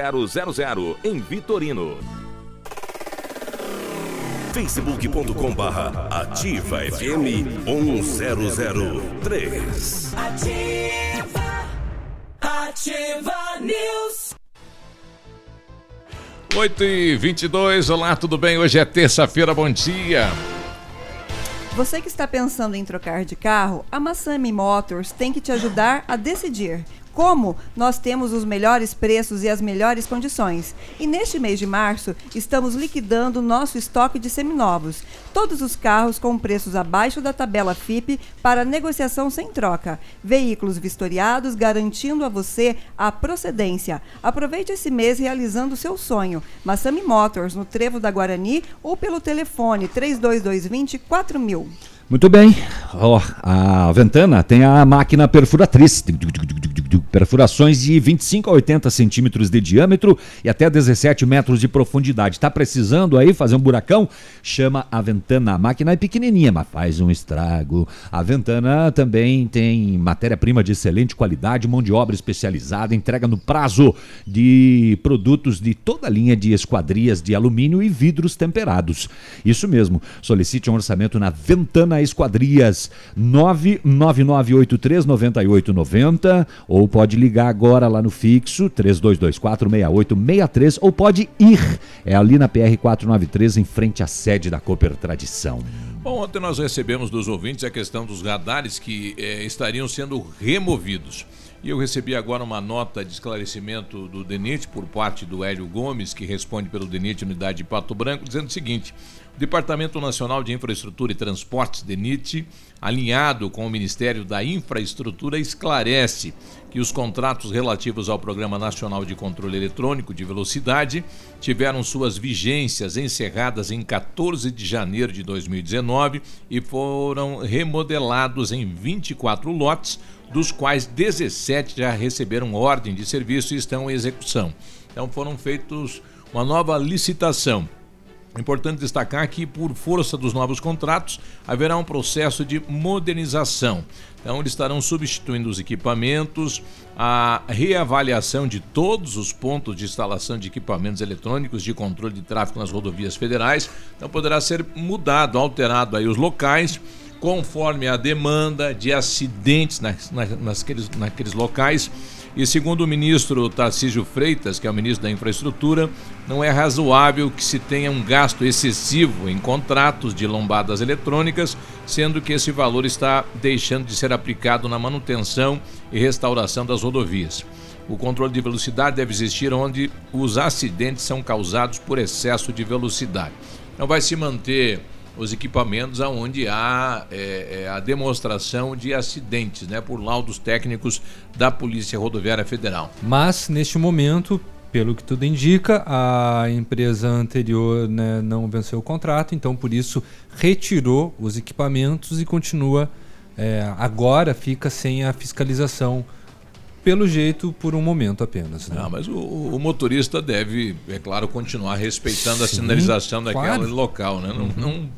160000 em Vitorino. facebook.com barra ativa FM 1003. Ativa, Ativa News. 8 e 22 olá, tudo bem? Hoje é terça-feira, bom dia. Você que está pensando em trocar de carro, a Massami Motors tem que te ajudar a decidir. Como nós temos os melhores preços e as melhores condições. E neste mês de março, estamos liquidando nosso estoque de seminovos. Todos os carros com preços abaixo da tabela FIP para negociação sem troca. Veículos vistoriados garantindo a você a procedência. Aproveite esse mês realizando seu sonho. Massami Motors, no Trevo da Guarani ou pelo telefone 32220 4000. Muito bem. Ó, a Ventana tem a máquina perfuratriz. Perfurações de 25 a 80 centímetros de diâmetro e até 17 metros de profundidade. Está precisando aí fazer um buracão? Chama a Ventana. A máquina é pequenininha, mas faz um estrago. A Ventana também tem matéria-prima de excelente qualidade, mão de obra especializada, entrega no prazo de produtos de toda a linha de esquadrias de alumínio e vidros temperados. Isso mesmo. Solicite um orçamento na Ventana Esquadrias 999839890 ou pode ligar agora lá no fixo 32246863 ou pode ir. É ali na PR 493 em frente à sede da Cooper Tradição. Bom, ontem nós recebemos dos ouvintes a questão dos radares que eh, estariam sendo removidos. E eu recebi agora uma nota de esclarecimento do DENIT por parte do Hélio Gomes, que responde pelo DENIT Unidade de Pato Branco, dizendo o seguinte: o Departamento Nacional de Infraestrutura e Transportes, DENIT, alinhado com o Ministério da Infraestrutura, esclarece que os contratos relativos ao Programa Nacional de Controle Eletrônico de Velocidade tiveram suas vigências encerradas em 14 de janeiro de 2019 e foram remodelados em 24 lotes, dos quais 17 já receberam ordem de serviço e estão em execução. Então foram feitos uma nova licitação. É importante destacar que, por força dos novos contratos, haverá um processo de modernização. Então, eles estarão substituindo os equipamentos, a reavaliação de todos os pontos de instalação de equipamentos eletrônicos de controle de tráfego nas rodovias federais. Então, poderá ser mudado, alterado aí os locais, conforme a demanda de acidentes nas, nas, naqueles, naqueles locais. E segundo o ministro Tarcísio Freitas, que é o ministro da Infraestrutura, não é razoável que se tenha um gasto excessivo em contratos de lombadas eletrônicas, sendo que esse valor está deixando de ser aplicado na manutenção e restauração das rodovias. O controle de velocidade deve existir onde os acidentes são causados por excesso de velocidade. Não vai se manter os equipamentos aonde há é, é, a demonstração de acidentes, né, por laudos técnicos da Polícia Rodoviária Federal. Mas, neste momento, pelo que tudo indica, a empresa anterior né, não venceu o contrato, então por isso retirou os equipamentos e continua. É, agora fica sem a fiscalização pelo jeito, por um momento apenas. Né? Não, mas o, o, motorista deve, é claro, continuar respeitando Sim, a sinalização daquele claro. local, né? Não, Uhum. não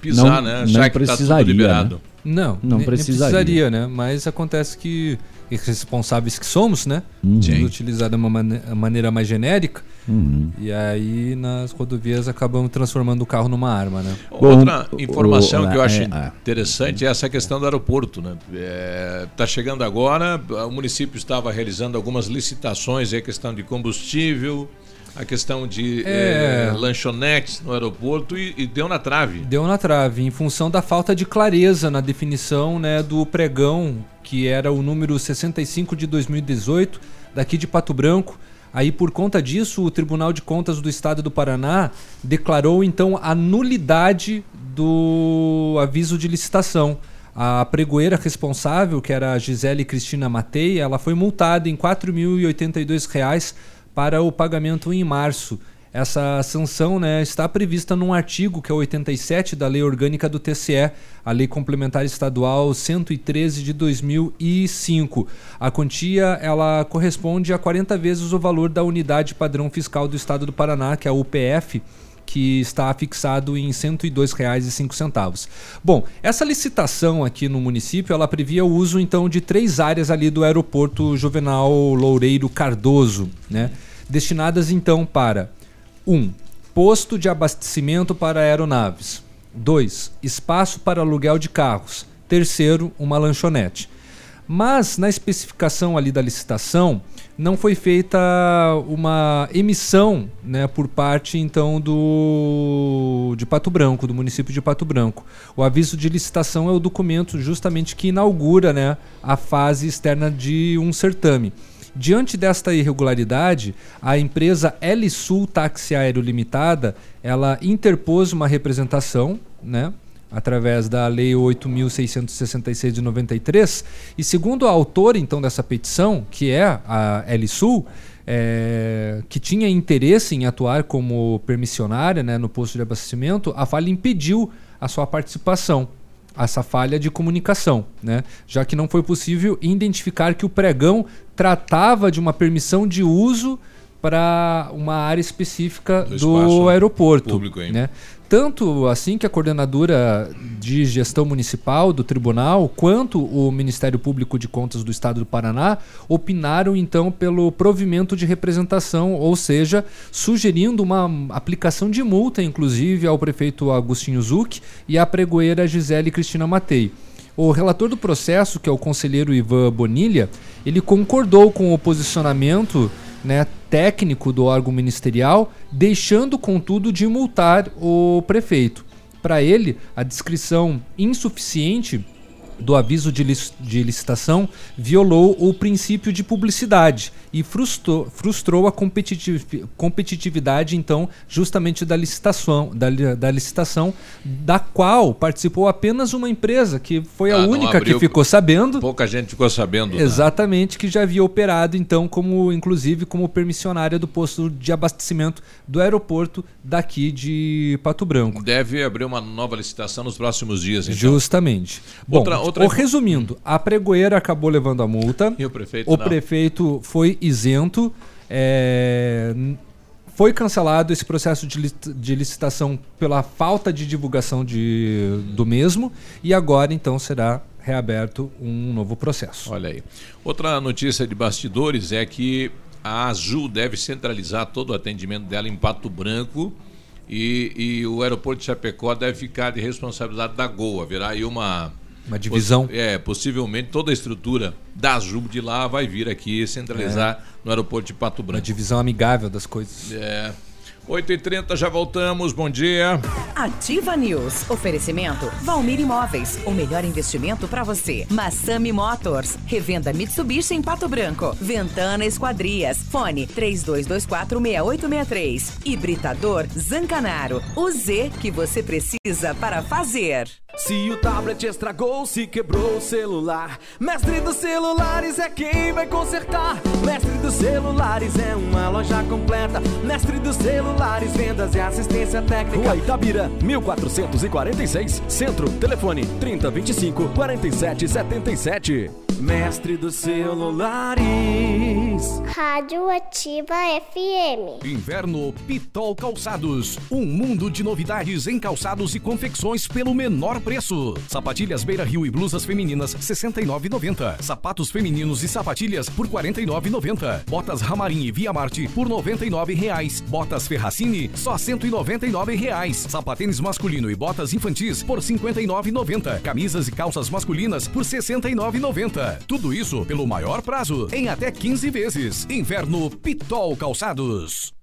pisar, Não- né? não Achar que tá tudo precisaria, liberado. né? Não, Não precisaria. precisaria, né? Mas acontece que irresponsáveis que somos, né? Uhum. Utilizar de uma mane- maneira mais genérica. Uhum. E aí nas rodovias acabamos transformando o carro numa arma, né? Outra informação que eu acho é, é. interessante é essa questão do aeroporto. Está né? tá chegando agora, o município estava realizando algumas licitações, a questão de combustível, a questão de É. eh, lanchonetes no aeroporto e, e deu na trave. Deu na trave, em função da falta de clareza na definição né, do pregão, que era o número 65 de 2018, daqui de Pato Branco. Aí, por conta disso, o Tribunal de Contas do Estado do Paraná declarou então a nulidade do aviso de licitação. A pregoeira responsável, que era a Gisele Cristina Matei, ela foi multada em 4.082 reais para o pagamento em março. Essa sanção né, está prevista num artigo que é o 87 da Lei Orgânica do TCE, a Lei Complementar Estadual 113 de 2005. A quantia ela corresponde a 40 vezes o valor da unidade padrão fiscal do Estado do Paraná, que é a UPF, que está fixado em R$ 102,05. Bom, essa licitação aqui no município, ela previa o uso então de três áreas ali do aeroporto Juvenal Loureiro Cardoso, né? Destinadas então para 1. Um, posto de abastecimento para aeronaves. 2. Espaço para aluguel de carros. Terceiro, uma lanchonete. Mas na especificação ali da licitação não foi feita uma emissão né, por parte então do de Pato Branco, do município de Pato Branco. O aviso de licitação é o documento justamente que inaugura né, a fase externa de um certame. Diante desta irregularidade, a empresa L Sul Táxi Aéreo Limitada, ela interpôs uma representação, né? através da Lei 8.666 de 93. E segundo a autora então dessa petição, que é a Sul, é, que tinha interesse em atuar como permissionária né, no posto de abastecimento, a falha impediu a sua participação essa falha de comunicação, né? já que não foi possível identificar que o pregão tratava de uma permissão de uso para uma área específica do, do aeroporto. Público, né? Tanto assim que a coordenadora de gestão municipal do tribunal, quanto o Ministério Público de Contas do Estado do Paraná opinaram então pelo provimento de representação, ou seja, sugerindo uma aplicação de multa, inclusive, ao prefeito Agostinho Zuc e à pregoeira Gisele Cristina Matei. O relator do processo, que é o conselheiro Ivan Bonilha, ele concordou com o posicionamento né, técnico do órgão ministerial, deixando, contudo, de multar o prefeito. Para ele, a descrição insuficiente do aviso de, de licitação violou o princípio de publicidade e frustrou, frustrou a competitiv competitividade, então, justamente da licitação, da, da, licitação, da qual participou apenas uma empresa, que foi a ah, única abriu, que ficou sabendo. Pouca gente ficou sabendo. Né? Exatamente, né? que já havia operado, então, como inclusive como permissionária do posto de abastecimento do aeroporto daqui de Pato Branco. Deve abrir uma nova licitação nos próximos dias, então. Justamente. Bom, outra, outra... resumindo, a pregoeira acabou levando a multa. E o prefeito O não. prefeito foi isento. É, foi cancelado esse processo de, de licitação pela falta de divulgação de, do mesmo e agora então será reaberto um novo processo. Olha aí. Outra notícia de bastidores é que a Azul deve centralizar todo o atendimento dela em Pato Branco e, e o aeroporto de Chapecó deve ficar de responsabilidade da Goa. Virá aí uma uma divisão? É, possivelmente toda a estrutura da Azul de lá vai vir aqui centralizar é. no aeroporto de Pato Branco. Uma divisão amigável das coisas. É. 8h30, já voltamos. Bom dia. Ativa News. Oferecimento Valmir Imóveis. O melhor investimento para você. Massami Motors. Revenda Mitsubishi em Pato Branco. Ventana Esquadrias. Fone 32246863. Hibridador Zancanaro. O Z que você precisa para fazer. Se o tablet estragou, se quebrou o celular, Mestre dos Celulares é quem vai consertar. Mestre dos Celulares é uma loja completa. Mestre dos Celulares, vendas e assistência técnica. Rua Itabira, 1446, Centro, telefone 3025 4777. Mestre dos Celulares. Rádio Ativa FM. Inverno Pitol Calçados. Um mundo de novidades em calçados e confecções pelo menor preço. Sapatilhas Beira Rio e blusas femininas 69,90. Sapatos femininos e sapatilhas por 49,90. Botas Ramarim e Via Marte por 99 reais. Botas Ferracini só 199 reais. Sapatênis masculino e botas infantis por 59,90. Camisas e calças masculinas por 69,90. Tudo isso pelo maior prazo, em até 15 vezes. Inverno Pitol Calçados.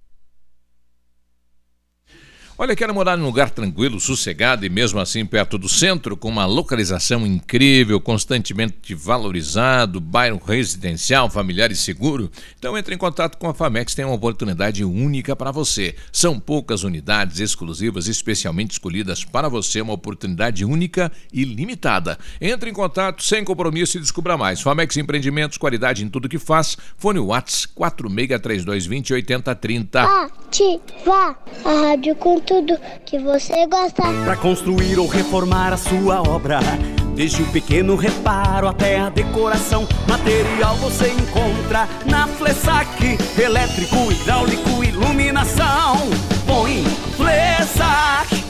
Olha, quero morar num lugar tranquilo, sossegado e mesmo assim perto do centro, com uma localização incrível, constantemente valorizado, bairro residencial, familiar e seguro. Então entre em contato com a Famex, tem uma oportunidade única para você. São poucas unidades exclusivas, especialmente escolhidas para você, uma oportunidade única e limitada. Entre em contato sem compromisso e descubra mais. Famex Empreendimentos, qualidade em tudo que faz. Fone Whats 463220 8030. Ativa a rádio com tudo que você gosta. Para construir ou reformar a sua obra. Desde o pequeno reparo até a decoração, material você encontra na Flessac. Elétrico, hidráulico, iluminação. Põe Flessac.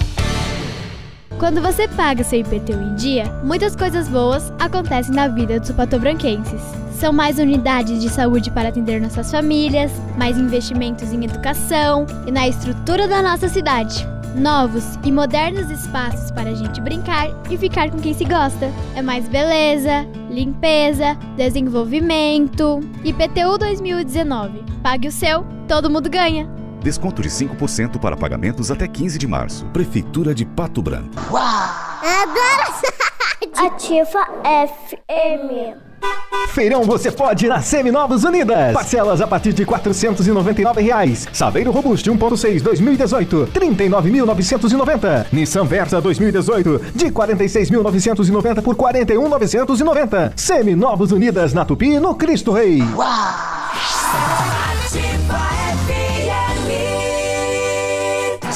Quando você paga seu IPTU em dia, muitas coisas boas acontecem na vida dos patobranquenses. São mais unidades de saúde para atender nossas famílias, mais investimentos em educação e na estrutura da nossa cidade. Novos e modernos espaços para a gente brincar e ficar com quem se gosta. É mais beleza, limpeza, desenvolvimento. IPTU 2019. Pague o seu, todo mundo ganha. Desconto de 5% para pagamentos até 15 de março. Prefeitura de Pato Branco. Adoro essa Ativa FM. Feirão você pode na Seminovos Unidas. Parcelas a partir de 499 reais. Saveiro Robusto 1.6 2018, 39.990. Nissan Versa 2018, de 46.990 por 41.990. Seminovos Unidas na Tupi, no Cristo Rei.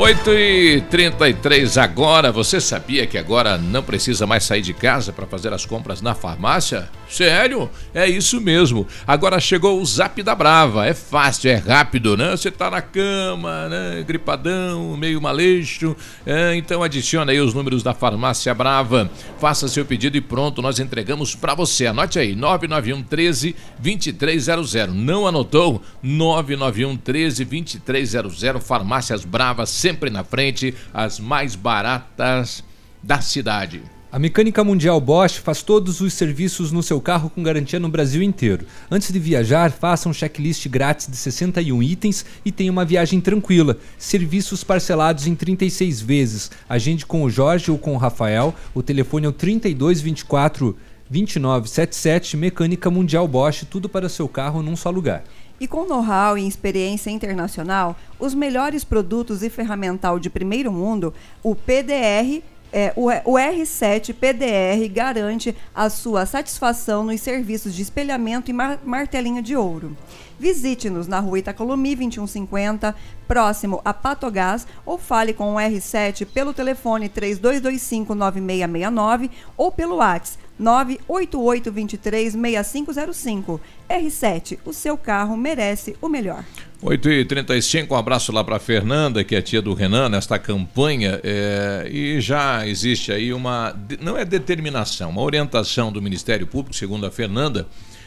8 e 33 agora. Você sabia que agora não precisa mais sair de casa para fazer as compras na farmácia? Sério? É isso mesmo. Agora chegou o Zap da Brava. É fácil, é rápido, né? Você tá na cama, né? Gripadão, meio maleixo. É, então adiciona aí os números da Farmácia Brava. Faça seu pedido e pronto, nós entregamos para você. Anote aí, 991 13 2300. Não anotou? 991 13 2300. Farmácias Bravas sempre na frente, as mais baratas da cidade. A Mecânica Mundial Bosch faz todos os serviços no seu carro com garantia no Brasil inteiro. Antes de viajar, faça um checklist grátis de 61 itens e tenha uma viagem tranquila. Serviços parcelados em 36 vezes. Agende com o Jorge ou com o Rafael. O telefone é o 3224 2977 Mecânica Mundial Bosch, tudo para seu carro num só lugar. E com know-how e experiência internacional, os melhores produtos e ferramental de primeiro mundo, o PDR é, o, o R7 PDR garante a sua satisfação nos serviços de espelhamento e mar, martelinho de ouro. Visite-nos na rua Itacolomi 2150, próximo a Patogás, ou fale com o R7 pelo telefone 3225-9669 ou pelo WhatsApp 988236505. R7, o seu carro merece o melhor. 8h35, um abraço lá para Fernanda, que é tia do Renan, nesta campanha. É, e já existe aí uma. Não é determinação, uma orientação do Ministério Público, segundo a Fernanda,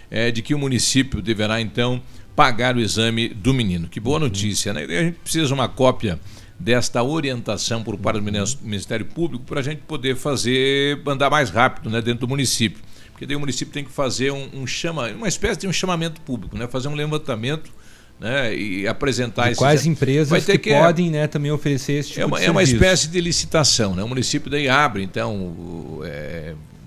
é, de que o município deverá então pagar o exame do menino. Que boa notícia, né? A gente precisa de uma cópia desta orientação por parte do Ministério Público para a gente poder fazer, andar mais rápido né, dentro do município. Porque daí o município tem que fazer um, um chama, uma espécie de um chamamento público, né? fazer um levantamento né, e apresentar e quais empresas que, que, podem né, também oferecer esse tipo é uma, de É serviço. uma espécie de licitação, né? O município daí abre, então, é,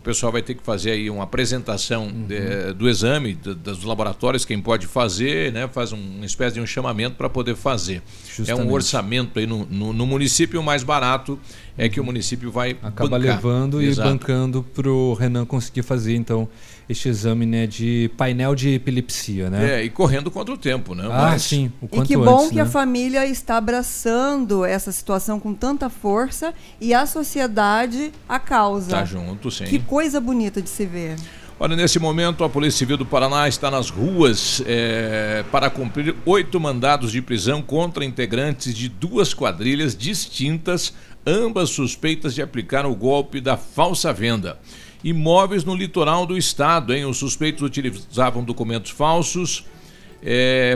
pessoal vai ter que fazer aí uma apresentação de- do exame, d- dos laboratórios, quem pode fazer, né? Faz um- uma espécie de um chamamento para poder fazer. É Justamente. um orçamento aí no, no, no município, o mais barato é que o município vai Acaba bancar. levando Exato. e bancando pro Renan conseguir fazer, então, este exame né, de painel de epilepsia, né? É, e correndo contra o tempo, né? Ah, Mas- sim, o E quanto que bom antes, que né? a família está abraçando essa situação com tanta força e a sociedade a causa. Tá junto, sim. Que coisa bonita de se ver. Olha, nesse momento, a Polícia Civil do Paraná está nas ruas eh, para cumprir oito mandados de prisão contra integrantes de duas quadrilhas distintas, ambas suspeitas de aplicar o golpe da falsa venda. Imóveis no litoral do estado, hein? Os suspeitos utilizavam documentos falsos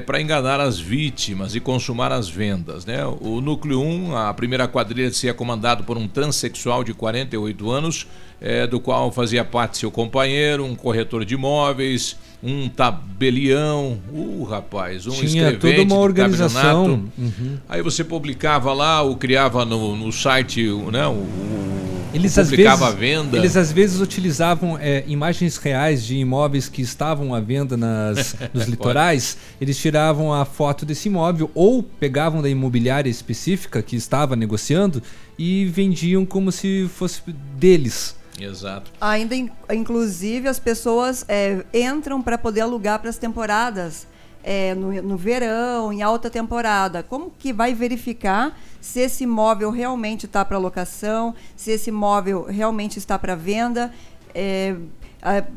para enganar as vítimas e consumar as vendas. Né? O Núcleo 1, a primeira quadrilha, seria comandado por um transexual de 48 anos, eh, do qual fazia parte seu companheiro, um corretor de imóveis, um tabelião, uh, rapaz, um Tinha toda uma organização. Uhum. Aí você publicava lá, ou criava no, no site, o- né, o, o- Eles às, publicava vezes, a venda. eles às vezes utilizavam é, imagens reais de imóveis que estavam à venda nas, nos litorais. Eles tiravam a foto desse imóvel ou pegavam da imobiliária específica que estava negociando e vendiam como se fosse deles. Exato. Ainda, in- inclusive, as pessoas é, entram para poder alugar para as temporadas. é, no, no verão, em alta temporada. Como que vai verificar se esse imóvel realmente está para locação, se esse imóvel realmente está para venda? É,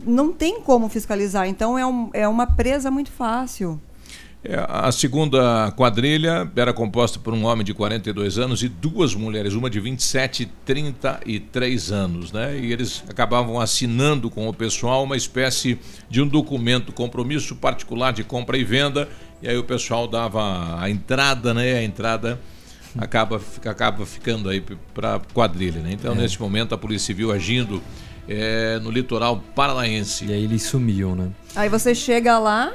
não tem como fiscalizar, então é, um- é uma presa muito fácil. É, a segunda quadrilha era composta por um homem de 42 anos e duas mulheres, uma de 27 e 33 anos, né? E eles acabavam assinando com o pessoal uma espécie de um documento, compromisso particular de compra e venda, e aí o pessoal dava a entrada, né? A entrada acaba, fica- acaba ficando aí para quadrilha, né? Então, É. nesse momento, a Polícia Civil agindo é, no litoral paranaense. E aí eles sumiam, né? Aí você chega lá,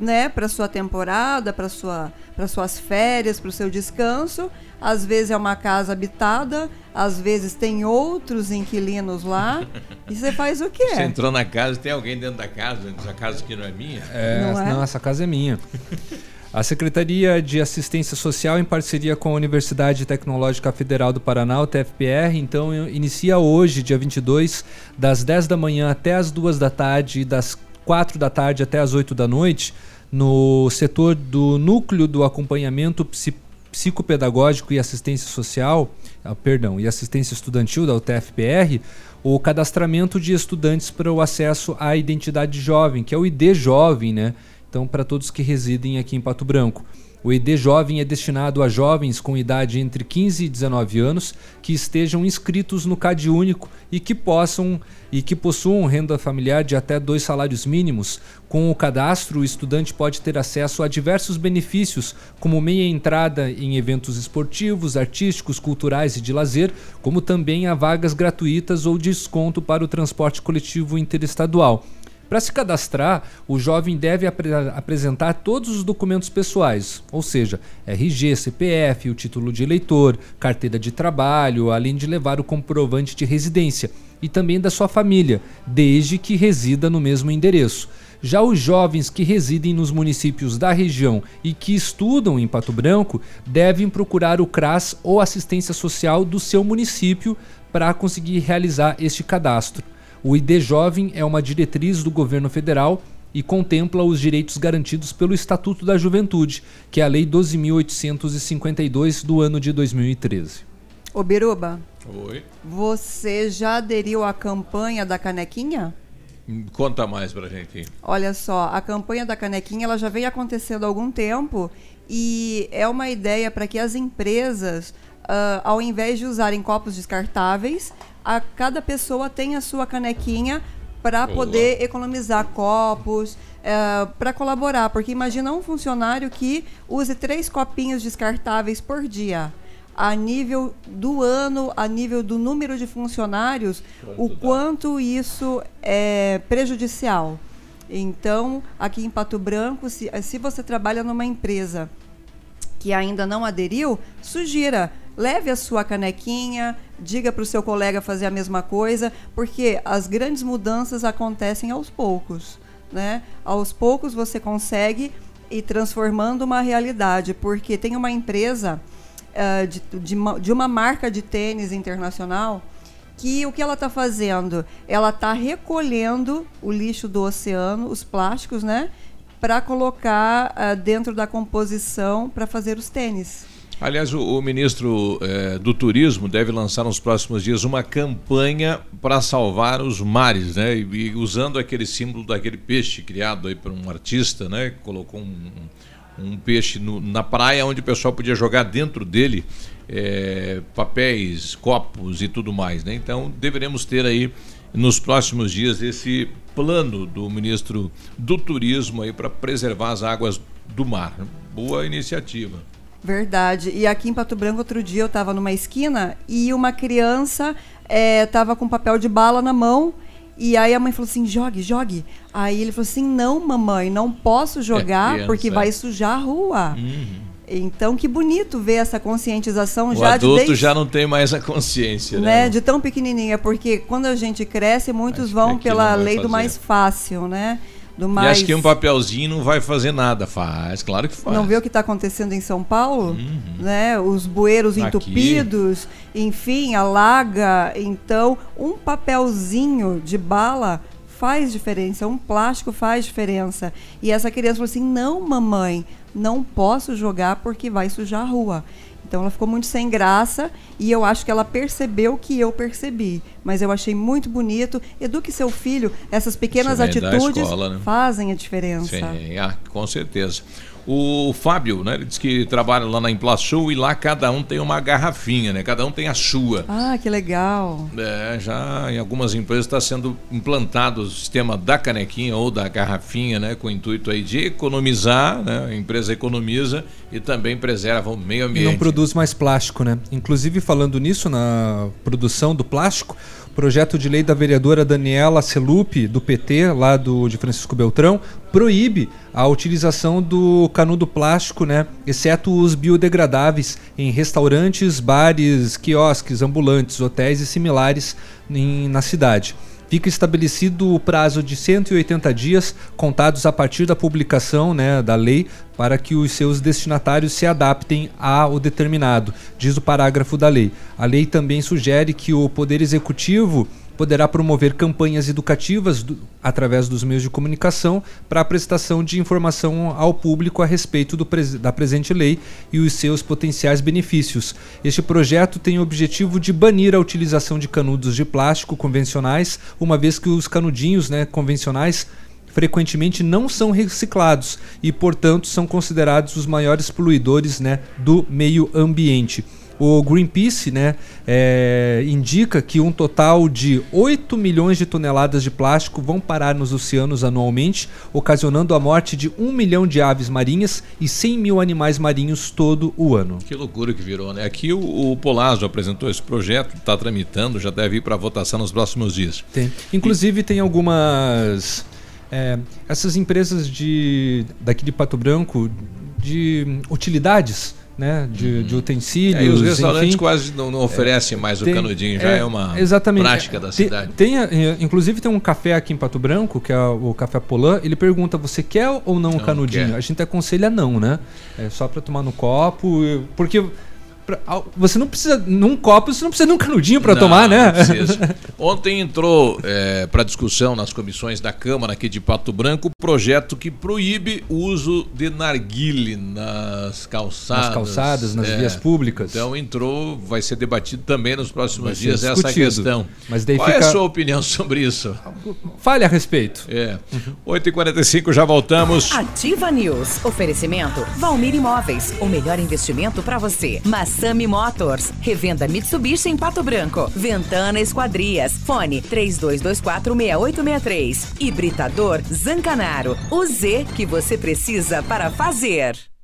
né, para sua temporada, para sua, para suas férias, para o seu descanso. Às vezes é uma casa habitada, às vezes tem outros inquilinos lá. e você faz o quê? Você entrou na casa, tem alguém dentro da casa, essa casa aqui não é minha? É, Não é? não, essa casa é minha. A Secretaria de Assistência Social, em parceria com a Universidade Tecnológica Federal do Paraná, o TFPR, então inicia hoje, dia 22, das 10 da manhã até as 2 da tarde e das 4 da tarde até as 8 da noite, no setor do Núcleo do Acompanhamento Psi- Psicopedagógico e Assistência Social, ah, perdão, e Assistência Estudantil da UTFPR, o cadastramento de estudantes para o acesso à identidade jovem, que é o ID Jovem, né? Então, para todos que residem aqui em Pato Branco. O ID Jovem é destinado a jovens com idade entre 15 e 19 anos que estejam inscritos no CAD único e que possam e que possuam renda familiar de até dois salários mínimos. Com o cadastro, o estudante pode ter acesso a diversos benefícios, como meia entrada em eventos esportivos, artísticos, culturais e de lazer, como também a vagas gratuitas ou desconto para o transporte coletivo interestadual. Para se cadastrar, o jovem deve apre- apresentar todos os documentos pessoais, ou seja, RG, CPF, o título de eleitor, carteira de trabalho, além de levar o comprovante de residência e também da sua família, desde que resida no mesmo endereço. Já os jovens que residem nos municípios da região e que estudam em Pato Branco devem procurar o CRAS ou assistência social do seu município para conseguir realizar este cadastro. O ID Jovem é uma diretriz do governo federal e contempla os direitos garantidos pelo Estatuto da Juventude, que é a Lei 12.852 do ano de 2013. Ô Biruba, Oi. você já aderiu à campanha da canequinha? Conta mais pra gente. Olha só, a campanha da canequinha ela já vem acontecendo há algum tempo e é uma ideia para que as empresas, ah, ao invés de usarem copos descartáveis, a cada pessoa tenha a sua canequinha para poder economizar copos, para colaborar. Porque imagina um funcionário que use três copinhos descartáveis por dia. A nível do ano, a nível do número de funcionários, o quanto isso é prejudicial. Então, aqui em Pato Branco, se, se você trabalha numa empresa que ainda não aderiu, sugira. Leve a sua canequinha, diga para o seu colega fazer a mesma coisa, porque as grandes mudanças acontecem aos poucos. Né? Aos poucos você consegue ir transformando uma realidade, porque tem uma empresa uh, de, de, de uma marca de tênis internacional que o que ela está fazendo? Ela está recolhendo o lixo do oceano, os plásticos, né? Para colocar uh, dentro da composição para fazer os tênis. Aliás, o, o ministro eh, do Turismo deve lançar nos próximos dias uma campanha para salvar os mares, né? E, e, usando aquele símbolo daquele peixe criado aí por um artista, né? Colocou um, um peixe no, na praia onde o pessoal podia jogar dentro dele é, papéis, copos e tudo mais. Né? Então deveremos ter aí nos próximos dias esse plano do ministro do Turismo aí para preservar as águas do mar. Boa iniciativa. Verdade. E aqui em Pato Branco, outro dia eu estava numa esquina e uma criança estava é, com papel de bala na mão. E aí a mãe falou assim: jogue, jogue. Aí ele falou assim: não, mamãe, não posso jogar é criança, porque vai sujar a rua. Uhum. Então, que bonito ver essa conscientização o já adulto de desde, já não tem mais a consciência, né? né? De tão pequenininha, porque quando a gente cresce, muitos Acho vão pela lei fazer. do mais fácil, né? Do mais... E acho que um papelzinho não vai fazer nada. Faz, claro que faz. Não vê o que está acontecendo em São Paulo? Uhum. Né? Os bueiros entupidos, Aqui. enfim, alaga. Então, um papelzinho de bala faz diferença, um plástico faz diferença. E essa criança falou assim: não, mamãe, não posso jogar porque vai sujar a rua. Então ela ficou muito sem graça e eu acho que ela percebeu que eu percebi. Mas eu achei muito bonito. Eduque seu filho, essas pequenas atitudes escola, né? fazem a diferença. Sim, ah, com certeza. O Fábio, né? Ele diz que trabalha lá na Implaçu e lá cada um tem uma garrafinha, né? Cada um tem a sua. Ah, que legal. É, já em algumas empresas está sendo implantado o sistema da canequinha ou da garrafinha, né? Com o intuito aí de economizar, né? A empresa economiza e também preserva o meio ambiente. E não produz mais plástico, né? Inclusive falando nisso na produção do plástico, projeto de lei da vereadora Daniela Celupi, do PT, lá do, de Francisco Beltrão, proíbe a utilização do canudo plástico, né, exceto os biodegradáveis, em restaurantes, bares, quiosques, ambulantes, hotéis e similares em, na cidade fica estabelecido o prazo de 180 dias contados a partir da publicação né, da lei para que os seus destinatários se adaptem ao determinado, diz o parágrafo da lei. A lei também sugere que o Poder Executivo poderá promover campanhas educativas do, através dos meios de comunicação para a prestação de informação ao público a respeito do, da presente lei e os seus potenciais benefícios. Este projeto tem o objetivo de banir a utilização de canudos de plástico convencionais, uma vez que os canudinhos né, convencionais frequentemente não são reciclados e, portanto, são considerados os maiores poluidores né, do meio ambiente. O Greenpeace né, é, indica que um total de 8 milhões de toneladas de plástico vão parar nos oceanos anualmente, ocasionando a morte de 1 milhão de aves marinhas e 100 mil animais marinhos todo o ano. Que loucura que virou, né? Aqui o, o Polazzo apresentou esse projeto, está tramitando, já deve ir para votação nos próximos dias. Tem. Inclusive e... tem algumas... É, essas empresas de daqui de Pato Branco de utilidades né, de, de utensílios. É, e os restaurantes enfim, quase não, não oferecem mais tem, o canudinho, já é, é uma exatamente, prática da cidade. Tem, tem, inclusive tem um café aqui em Pato Branco, que é o Café Polan, ele pergunta, você quer ou não o canudinho? Quer. A gente aconselha não, né? É só para tomar no copo, porque você não precisa, num copo, você não precisa de um canudinho para tomar, né? Ontem entrou é, para discussão nas comissões da Câmara aqui de Pato Branco o projeto que proíbe o uso de narguile nas calçadas. Nas calçadas, nas é, vias públicas. Então entrou, vai ser debatido também nos próximos dias discutido. essa questão. Mas daí Qual fica... é a sua opinião sobre isso? Fale a respeito. É. 8h45, já voltamos. Ativa News. Oferecimento Valmir Imóveis. O melhor investimento para você. Mas Massami Motors, revenda Mitsubishi em Pato Branco, Ventana Esquadrias, fone 32246863, hibridador Zancanaro, o Z que você precisa para fazer.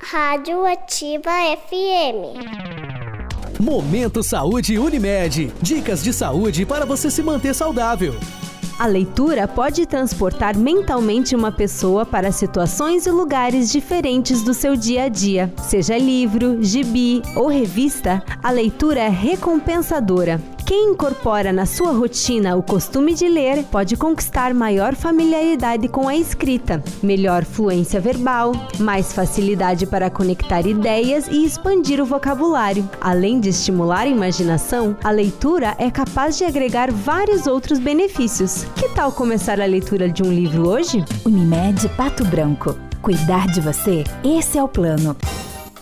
Rádio Ativa FM. Momento Saúde Unimed. Dicas de saúde para você se manter saudável. A leitura pode transportar mentalmente uma pessoa para situações e lugares diferentes do seu dia a dia. Seja livro, gibi ou revista, a leitura é recompensadora. Quem incorpora na sua rotina o costume de ler pode conquistar maior familiaridade com a escrita, melhor fluência verbal, mais facilidade para conectar ideias e expandir o vocabulário. Além de estimular a imaginação, a leitura é capaz de agregar vários outros benefícios. Que tal começar a leitura de um livro hoje? Unimed Pato Branco. Cuidar de você? Esse é o plano.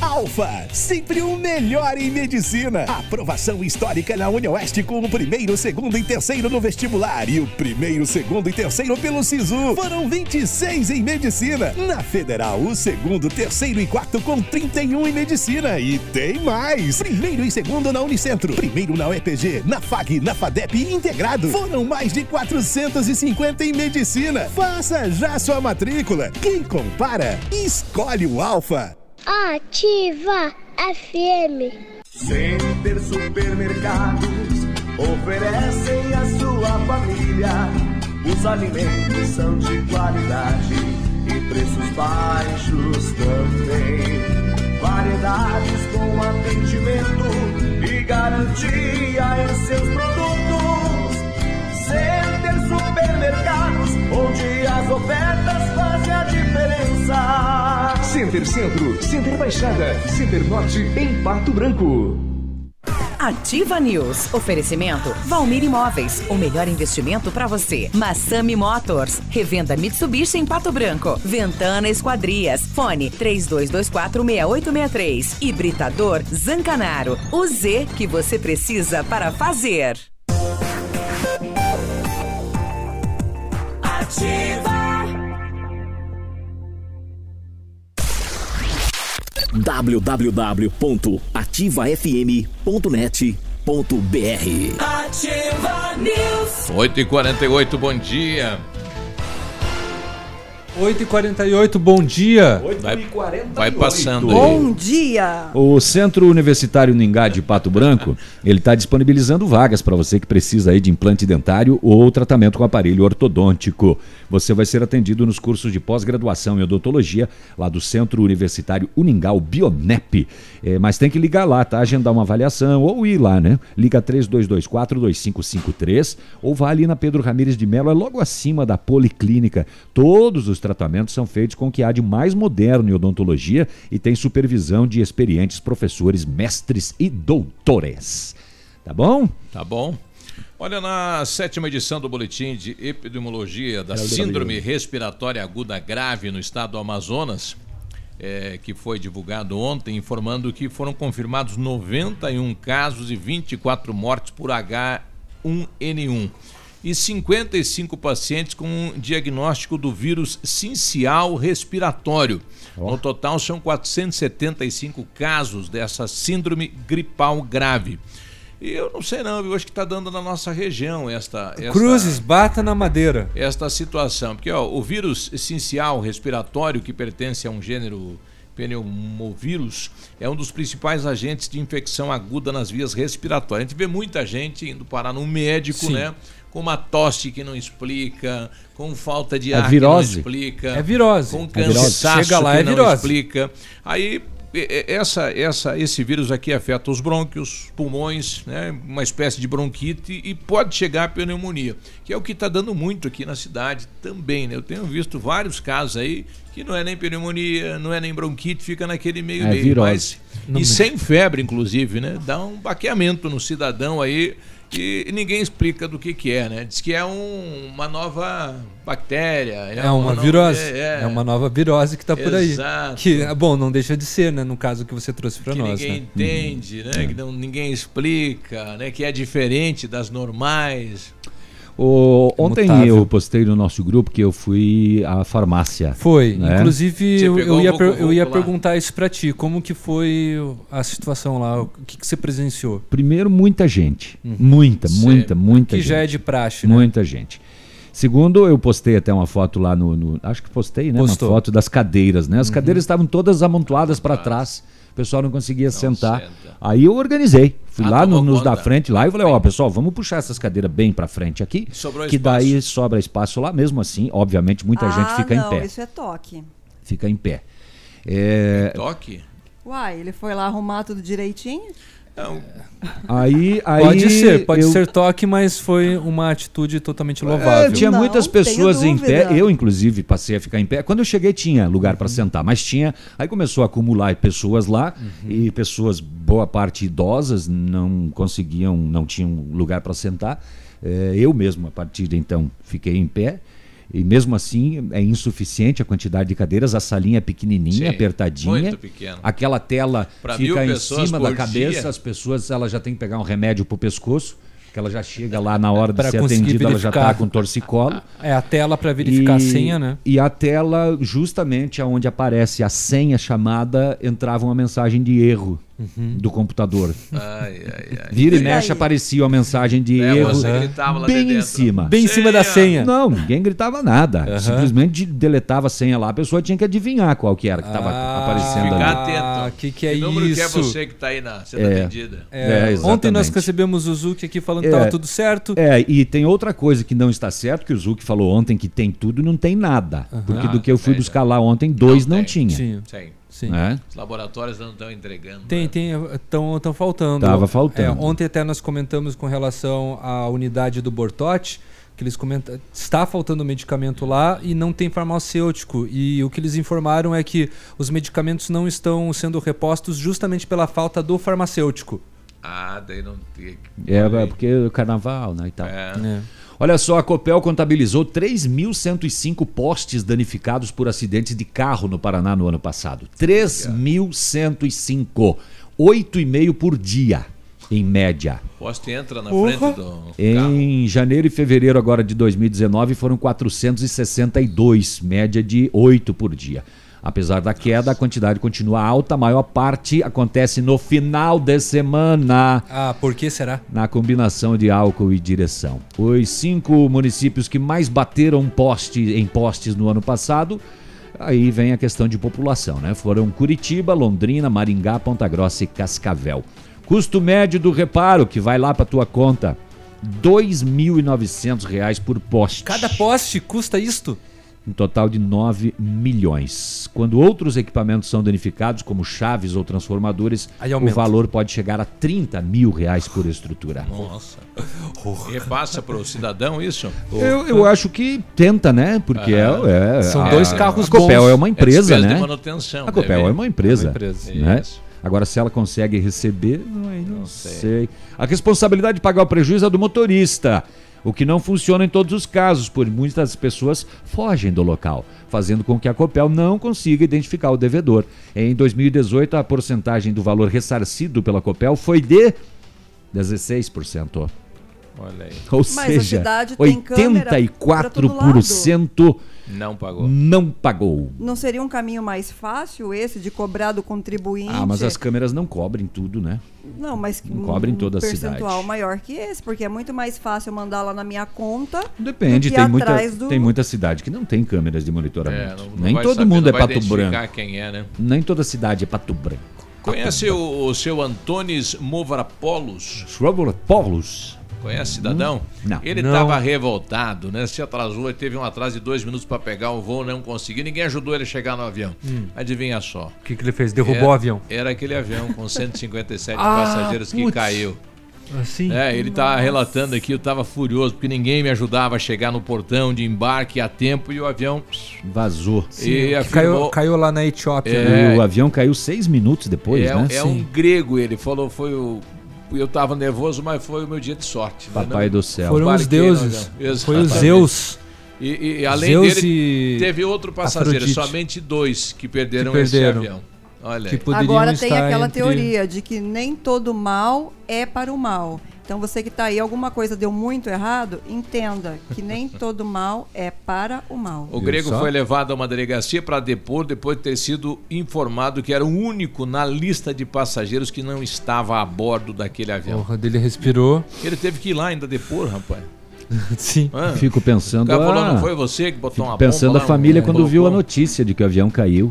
Alfa, sempre o melhor em medicina. Aprovação histórica na UniOeste com o primeiro, segundo e terceiro no vestibular e o primeiro, segundo e terceiro pelo SISU. Foram 26 em medicina. Na Federal, o segundo, terceiro e quarto com 31 em medicina. E tem mais. Primeiro e segundo na Unicentro. Primeiro na UEPG, na FAG, na FADEP integrado. Foram mais de 450 em medicina. Faça já sua matrícula. Quem compara, escolhe o Alfa. Ativa FM. Center Supermercados oferecem à sua família. Os alimentos são de qualidade e preços baixos também. Variedades com atendimento e garantia em seus produtos. Center Supermercados, onde as ofertas fazem a diferença. Center Centro, Center Baixada, Center Norte em Pato Branco. Ativa News. Oferecimento Valmir Imóveis. O melhor investimento para você. Massami Motors. Revenda Mitsubishi em Pato Branco. Ventana Esquadrias. Fone 32246863. Hibridador Zancanaro. O Z que você precisa para fazer. Ativa. www.ativafm.net.br Ativa News. 8h48, bom dia. 8h48, bom dia. Vai, vai passando aí. Bom dia! O Centro Universitário Ningá de Pato Branco, ele está disponibilizando vagas para você que precisa aí de implante dentário ou tratamento com aparelho ortodôntico. Você vai ser atendido nos cursos de pós-graduação em odontologia lá do Centro Universitário Uningá, o Bionep. É, mas tem que ligar lá, tá? Agendar uma avaliação ou ir lá, né? Liga 3224-2553 ou vá ali na Pedro Ramires de Melo, é logo acima da Policlínica. Todos os tratamentos são feitos com o que há de mais moderno em odontologia e tem supervisão de experientes professores, mestres e doutores. Tá bom? Tá bom. Olha, na sétima edição do Boletim de Epidemiologia da Síndrome Respiratória Aguda Grave no estado do Amazonas, é, que foi divulgado ontem, informando que foram confirmados 91 casos e 24 mortes por H1N1 e 55 pacientes com um diagnóstico do vírus sincial respiratório. No total, são 475 casos dessa síndrome gripal grave. E eu não sei não, eu acho que está dando na nossa região esta, esta Cruzes, bata na madeira. esta situação. Porque ó, o vírus essencial respiratório, que pertence a um gênero pneumovírus, é um dos principais agentes de infecção aguda nas vias respiratórias. A gente vê muita gente indo parar num médico, Sim. né? Com uma tosse que não explica, com falta de É ar virose. que não explica. É virose. Com É virose. cansaço Chega lá, que é não virose. explica. Aí essa, essa, esse vírus aqui afeta os brônquios, pulmões, né? uma espécie de bronquite e pode chegar à pneumonia, que é o que está dando muito aqui na cidade também. Né? Eu tenho visto vários casos aí que não é nem pneumonia, não é nem bronquite, fica naquele meio É meio. virose. Mas, Não e sem febre, inclusive, né? Dá um baqueamento no cidadão aí que ninguém explica do que, que é, né? Diz que é um- uma nova bactéria. É uma no- virose. é- É, uma nova virose que está por aí. Exato. Que, bom, não deixa de ser, né? No caso que você trouxe para que nós. ninguém né? entende, né? Que não, ninguém explica, né? Que é diferente das normais. O- ontem Mutável. eu postei no nosso grupo que eu fui à farmácia. Foi. né? Inclusive, eu, eu ia, eu ia perguntar isso para ti. Como que foi a situação lá? O que, que você presenciou? Primeiro, muita gente. Muita, muita, muita Que gente. já é de praxe, né? Muita gente. Segundo, eu postei até uma foto lá no. no- acho que postei, né? Postou. Uma foto das cadeiras, né? As Uhum. cadeiras estavam todas amontoadas para trás. O pessoal não conseguia sentar. Aí eu organizei. Fui Ah, lá no- nos da conta. frente lá e falei, ó, pessoal, vamos puxar essas cadeiras bem para frente aqui. Sobrou que espaço. daí sobra espaço lá. Mesmo assim, obviamente, muita ah, gente fica não, em pé. isso é toque. Fica em pé. É, Toque? Uai, ele foi lá arrumar tudo direitinho? Aí, aí pode ser, pode eu- ser toque, mas foi uma atitude totalmente É, louvável. tinha muitas pessoas em pé. Eu, inclusive, passei a ficar em pé. Quando eu cheguei, tinha lugar para sentar, mas tinha. Aí começou a acumular pessoas lá e pessoas, boa parte idosas, não conseguiam, não tinham lugar para sentar. É, eu mesmo, a partir de então, fiquei em pé. E mesmo assim é insuficiente a quantidade de cadeiras, a salinha é pequenininha, Sim, apertadinha. muito pequena. Aquela tela Pra fica em cima da cabeça, dia. as pessoas ela já tem que pegar um remédio pro pescoço, que ela já chega lá na hora de Pra ser atendida, ela já está com torcicolo. É a tela para verificar a senha, né? E a tela, justamente onde aparece a senha chamada, entrava uma mensagem de erro Uhum. do computador. Ai, ai, ai. Vira e E mexe, aí? aparecia uma mensagem de É, erro bem em dentro. cima. Bem em cima da senha. Não, ninguém gritava nada. Aham. Simplesmente deletava a senha lá, a pessoa tinha que adivinhar qual que era que estava Ah, aparecendo Ficar ali. atento. que que é que número que é isso? você que está aí na, sendo É. atendida? É, É, ontem nós recebemos o Zuki aqui falando que É. estava tudo certo. É, e tem outra coisa que não está certo, que o Zuki falou ontem que tem tudo e não tem nada. Porque Ah, do que eu fui buscar lá ontem, dois não, tem. tinha. Tinha. Sim. Sim. É? Os laboratórios não estão entregando. Tem, tem, estão faltando. Tava faltando. É, ontem até nós comentamos com relação à unidade do Bortote, que eles comentam, está faltando medicamento lá e não tem farmacêutico. E o que eles informaram é que os medicamentos não estão sendo repostos justamente pela falta do farmacêutico. Ah, daí não tem. É, é, porque o carnaval, né, e tal. É. Olha só, a Copel contabilizou 3.105 postes danificados por acidentes de carro no Paraná no ano passado. 3.105. 8,5 por dia, em média. Poste entra na Porra. frente do. Em janeiro e fevereiro agora de 2019 foram 462, média de 8 por dia. Apesar da queda, a quantidade continua alta, a maior parte acontece no final de semana. Ah, por que será? Na combinação de álcool e direção. Os cinco municípios que mais bateram poste, em postes no ano passado, aí vem a questão de população, né? Foram Curitiba, Londrina, Maringá, Ponta Grossa e Cascavel. Custo médio do reparo, que vai lá para tua conta, 2.900 reais por poste. Cada poste custa isto? Um total de 9 milhões. Quando outros equipamentos são danificados, como chaves ou transformadores, Aí o valor pode chegar a 30 mil reais por estrutura. Nossa. Repassa para o cidadão isso? Eu, eu acho que tenta, né? Porque é, é- São a- dois carros A Copel bons. é uma É empresa, de né? manutenção, A Copel deve- é uma empresa. É uma empresa. Né? Isso. Agora, se ela consegue receber, não, não, sei. A responsabilidade de pagar o prejuízo é do motorista. O que não funciona em todos os casos, por muitas pessoas fogem do local, fazendo com que a Copel não consiga identificar o devedor. Em 2018, a porcentagem do valor ressarcido pela Copel foi de 16%. Olha aí. Ou Mas a seja, cidade tem câmera pra todo 84% Não pagou. não pagou. Não seria um caminho mais fácil esse de cobrar do contribuinte? Ah, mas as câmeras não cobrem tudo, né? Não, mas Não cobrem toda a percentual cidade. maior que esse, porque é muito mais fácil mandar lá na minha conta. Depende, do que tem muita, atrás do... tem muita cidade que não tem câmeras de É, monitoramento. não- não Nem todo saber, mundo não é pato branco. quem é, né? Nem toda cidade é pato branco. Conhece o, o seu Antones Movrapolos? Polos. Conhece cidadão? Hum, não. Ele estava revoltado, né? Se atrasou, ele teve um atraso de dois minutos para pegar o voo, não conseguiu. Ninguém ajudou ele a chegar no avião. Hum. Adivinha só. O que, que ele fez? Derrubou Era- o avião. Era aquele avião com 157 Ah, passageiros que putz. caiu. Assim? É, ele tá relatando aqui, eu tava furioso porque ninguém me ajudava a chegar no portão de embarque a tempo e o avião Vazou. E que afirmou- caiu, caiu lá na Etiópia. É. O avião caiu seis minutos depois, é, né? é um grego, ele falou, foi o. Eu tava nervoso, mas foi o meu dia de sorte. né? Papai Não- do céu. Foram os deuses. Foi os. Zeus. E, e- além Zeus dele, e teve outro passageiro, Afrodite. somente dois que perderam, Que perderam. esse avião. Olha Agora tem aquela entre- teoria de que nem todo mal é para o mal. Então você que está aí, alguma coisa deu muito errado, entenda que nem todo mal é para o mal. O grego foi levado a uma delegacia para depor depois de ter sido informado que era o único na lista de passageiros que não estava a bordo daquele avião. Porra, dele respirou. Ele teve que ir lá ainda depor, rapaz. Sim. Fico pensando. O cara falou, ah, não foi você que botou uma Pensando bomba a família um- quando viu a colocou? notícia de que o avião caiu.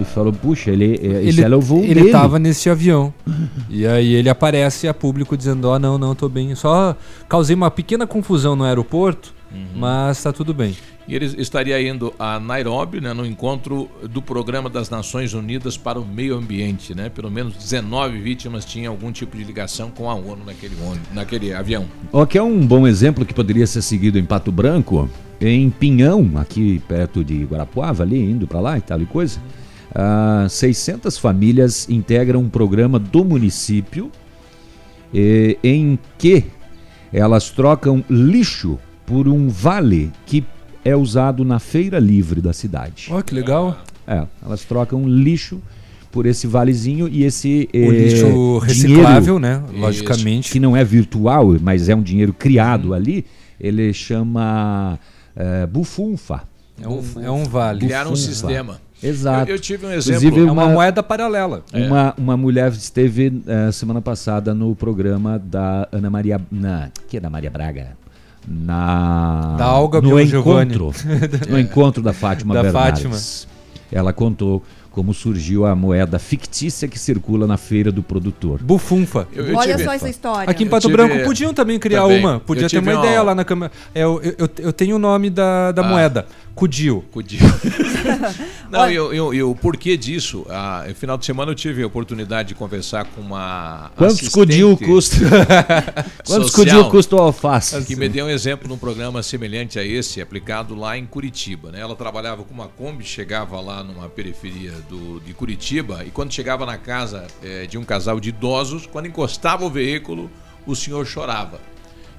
E falou, puxa, ele, Ele, esse era o voo ele dele. tava nesse avião. e aí ele aparece a público dizendo: Ó, não, não, tô bem. Só causei uma pequena confusão no aeroporto, mas tá tudo bem. E ele estaria indo a Nairobi, né, no encontro do Programa das Nações Unidas para o Meio Ambiente, né? Pelo menos 19 vítimas tinham algum tipo de ligação com a ONU naquele, naquele avião. Ó, que é um bom exemplo que poderia ser seguido em Pato Branco, em Pinhão, aqui perto de Guarapuava, ali, indo para lá e tal e coisa. Ah, 600 famílias integram um programa do município eh, em que elas trocam lixo por um vale que é usado na feira livre da cidade. Ó, que legal. É, elas trocam lixo por esse valezinho e esse O eh, lixo reciclável, dinheiro, né? Logicamente. que não é virtual, mas é um dinheiro criado ali, ele chama eh, bufunfa. É um, é um vale. Criaram um sistema. Exato. Eu, eu tive um Inclusive, exemplo. É uma moeda paralela. Uma, uma mulher esteve eh, semana passada no programa da Ana Maria. Na, que é da Maria Braga? Na, Da Olga no encontro, no encontro da Fátima Da Bernardes. Ela contou como surgiu a moeda fictícia que circula na feira do produtor. Bufunfa. Eu- eu Olha tive- só essa história. Aqui em Pato tive- Branco podiam também criar Também. uma. Podia ter uma tive ideia uma- lá na câmera. É, eu, eu, eu tenho o nome da, da Ah. moeda. Cudio. Cudio. Não, e o- e e porquê disso? Ah, no final de semana eu tive a oportunidade de conversar com uma. Quantos cudinho custa? Quantos cudinho custa o alface? Que me deu um exemplo num programa semelhante a esse, aplicado lá em Curitiba. Né? Ela trabalhava com uma Kombi, chegava lá numa periferia do, de Curitiba, e quando chegava na casa eh, de um casal de idosos, quando encostava o veículo, o senhor chorava.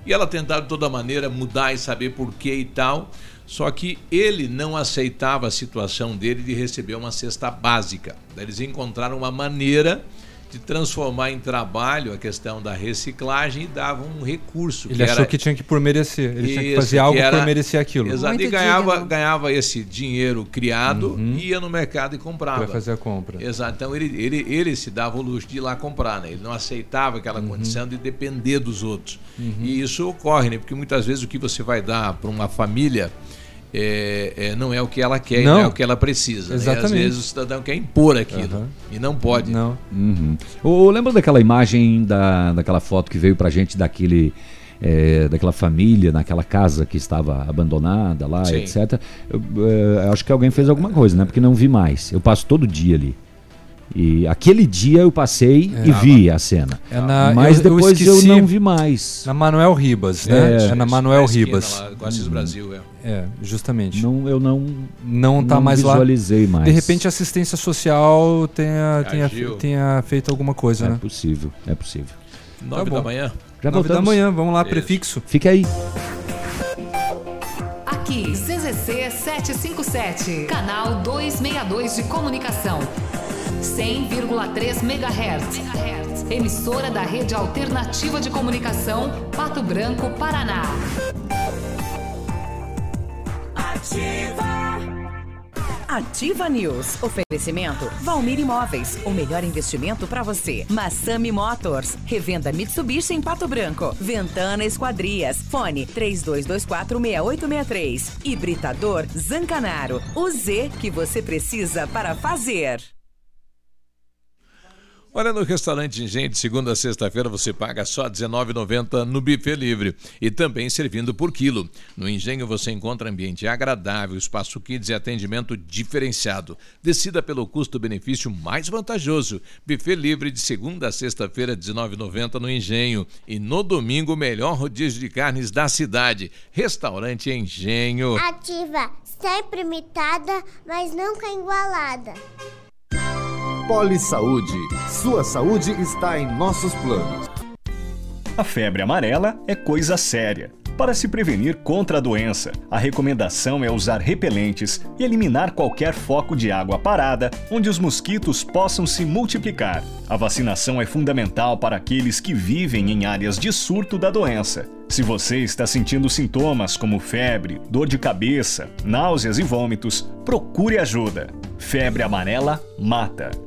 E ela tentava de toda maneira mudar e saber por que e tal. Só que ele não aceitava a situação dele de receber uma cesta básica. Daí eles encontraram uma maneira de transformar em trabalho a questão da reciclagem e davam um recurso. Ele achou que tinha que por merecer. Ele tinha que fazer algo por merecer aquilo. Exato. Muito e ganhava, digno. ganhava esse dinheiro criado, ia no mercado e comprava. Pra fazer a compra. Exato. Então ele, ele, ele se dava o luxo de ir lá comprar, né? Ele não aceitava aquela condição de depender dos outros. E isso ocorre, né? Porque muitas vezes o que você vai dar para uma família é, é, não é o que ela quer, não Não. é o que ela precisa. né? E às Exatamente. vezes o cidadão quer impor aquilo Aham. e não pode. Não. Uhum. Lembra daquela imagem, da, daquela foto que veio pra gente daquele. é, daquela família, naquela casa que estava abandonada lá, Sim. etc. Eu, é, acho que alguém fez alguma coisa, né? Porque não vi mais. Eu passo todo dia ali. E aquele dia eu passei e vi a cena. É na- Mas eu- eu depois eu, esqueci- não vi mais. Na Manuel Ribas, né? É. É, na Manuel Na esquina Ribas. lá, Assis Brasil, é. É, justamente. Não, eu não, Não tá não mais lá. visualizei mais. De repente a assistência social tenha, tenha, Agiu. tenha feito alguma coisa, É né? possível, é possível. Nove bom. da manhã. Já Nove da manhã, vamos lá, Isso. prefixo. Fica aí. Aqui, CZC 757, canal 262 de comunicação. 100,3 MHz. Emissora da Rede Alternativa de Comunicação, Pato Branco, Paraná. Ativa News. Oferecimento Valmir Imóveis. O melhor investimento para você. Massami Motors. Revenda Mitsubishi em Pato Branco. Ventana Esquadrias. Fone 32246863. Hibridador Zancanaro. O Z que você precisa para fazer. Olha, no restaurante Engenho, de segunda a sexta-feira, você paga só R$19,90 no buffet livre e também servindo por quilo. No Engenho você encontra ambiente agradável, espaço kids e atendimento diferenciado. Decida pelo custo-benefício mais vantajoso. Buffet livre de segunda a sexta-feira, R$19,90 no Engenho. E no domingo, melhor rodízio de carnes da cidade. Restaurante Engenho. Ativa, sempre imitada, mas nunca igualada. Poli Saúde. Sua saúde está em nossos planos. A febre amarela é coisa séria. Para se prevenir contra a doença, a recomendação é usar repelentes e eliminar qualquer foco de água parada onde os mosquitos possam se multiplicar. A vacinação é fundamental para aqueles que vivem em áreas de surto da doença. Se você está sentindo sintomas como febre, dor de cabeça, náuseas e vômitos, procure ajuda. Febre amarela mata.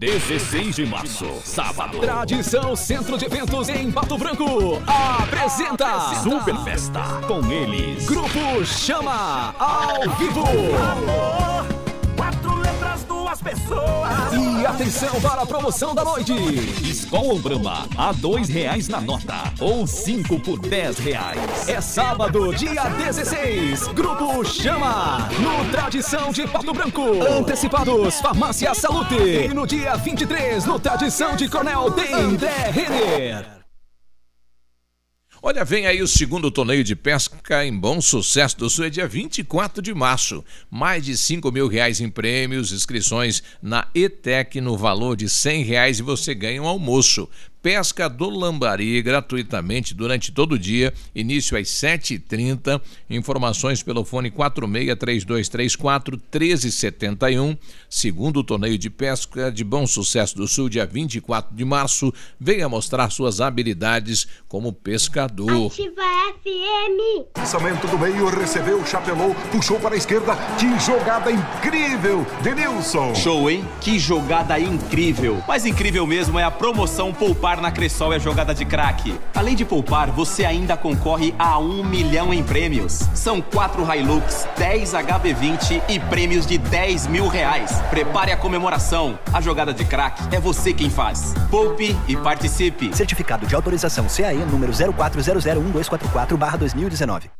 16 de março, sábado. Tradição Centro de Eventos em Pato Branco apresenta Super Festa. Com eles, Grupo Chama ao vivo. Amor, duas pessoas. E atenção para a promoção da noite. Escola Brahma, a dois reais na nota. Ou cinco por dez reais. É sábado, dia 16. Grupo Chama. No Tradição de Pato Branco. Antecipados, Farmácia Salute. E no dia 23, no Tradição de Coronel Dendé Renner. Olha, vem aí o segundo torneio de pesca em Bom Sucesso do Sul, é dia 24 de março. Mais de 5 mil reais em prêmios, inscrições na ETEC no valor de 100 reais e você ganha um almoço. Pesca do Lambari gratuitamente durante todo o dia, início às 7h30. Informações pelo fone 463234-1371. Segundo torneio de pesca de Bom Sucesso do Sul, dia 24 de março. Venha mostrar suas habilidades como pescador. Ativa FM. Lançamento do meio, recebeu, chapelou, puxou para a esquerda. Que jogada incrível, Denilson. Show, hein? Que jogada incrível! Mais incrível mesmo é a promoção Poupar na Cressol é jogada de craque. Além de poupar, você ainda concorre a um milhão em prêmios. São quatro Hilux, 10 HB20 e prêmios de 10 mil reais. Prepare a comemoração. A jogada de craque é você quem faz. Poupe e participe. Certificado de autorização CAE número 04001244-2019.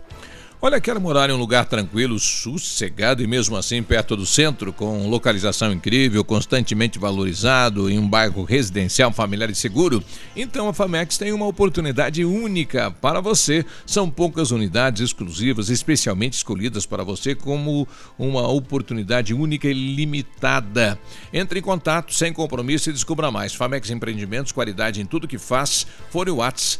Olha, quero morar em um lugar tranquilo, sossegado e mesmo assim perto do centro, com localização incrível, constantemente valorizado, em um bairro residencial, familiar e seguro? Então a Famex tem uma oportunidade única para você. São poucas unidades exclusivas, especialmente escolhidas para você como uma oportunidade única e limitada. Entre em contato sem compromisso e descubra mais. Famex Empreendimentos, qualidade em tudo que faz. Fone Whats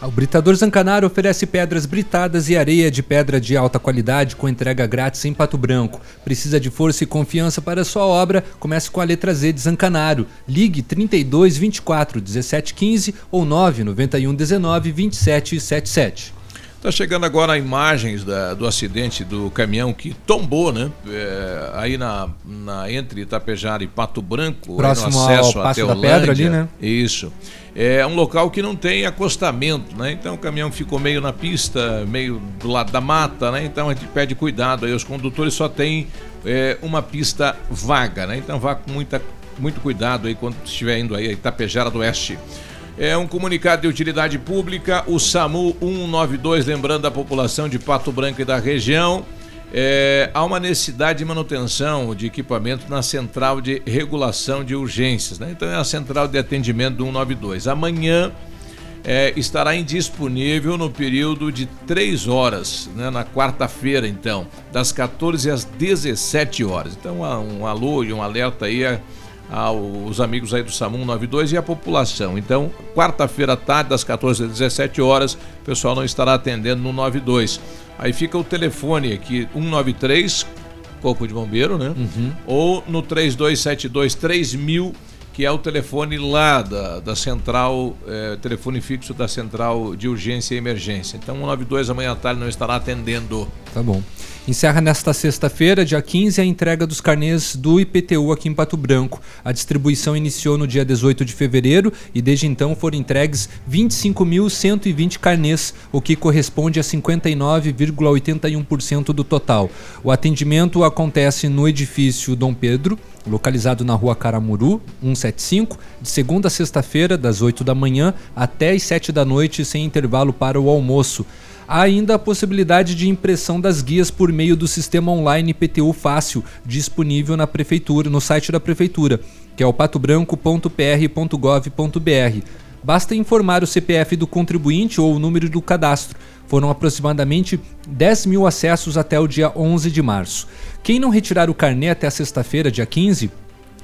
O Britador Zancanaro oferece pedras britadas e areia de pedra de alta qualidade com entrega grátis em Pato Branco. Precisa de força e confiança para sua obra? Comece com a letra Z de Zancanaro. Ligue 32 24 17 15 ou 991 19 27 77. Tá chegando agora imagens da- do acidente do caminhão que tombou, né? É, aí na, na entre Itapejara e Pato Branco, Próximo no ao acesso Passo até da Pedra ali, né? Isso. É um local que não tem acostamento, né? Então o caminhão ficou meio na pista, meio do lado da mata, né? Então a gente pede cuidado aí. Os condutores só têm é, uma pista vaga, né? Então vá com muita, muito cuidado aí quando estiver indo aí a Itapejara do Oeste. É um comunicado de utilidade pública, o SAMU 192, lembrando a população de Pato Branco e da região. É, há uma necessidade de manutenção de equipamento na central de regulação de urgências. Né? Então é a central de atendimento do 192. Amanhã é, estará indisponível no período de 3 horas, né? na quarta-feira, então, das 14 às 17 horas. Então, um alô e um alerta aí aos amigos aí do SAMU 92 e à população. Então, quarta-feira à tarde, das 14 às 17 horas, o pessoal não estará atendendo no 92. Aí fica o telefone aqui, 193, Corpo de Bombeiro, né? Ou no 3272 3000, que é o telefone lá da, da central, é, telefone fixo da central de urgência e emergência. Então, 192 amanhã à tarde não estará atendendo. Tá bom. Encerra nesta sexta-feira, dia 15, a entrega dos carnês do IPTU aqui em Pato Branco. A distribuição iniciou no dia 18 de fevereiro e desde então foram entregues 25.120 carnês, o que corresponde a 59,81% do total. O atendimento acontece no edifício Dom Pedro, localizado na rua Caramuru, 175, de segunda a sexta-feira, das 8 da manhã até as 7 da noite, sem intervalo para o almoço. Há ainda a possibilidade de impressão das guias por meio do sistema online IPTU Fácil, disponível na prefeitura, no site da prefeitura, que é o patobranco.pr.gov.br. Basta informar o CPF do contribuinte ou o número do cadastro. Foram aproximadamente 10 mil acessos até o dia 11 de março. Quem não retirar o carnê até sexta-feira, dia 15,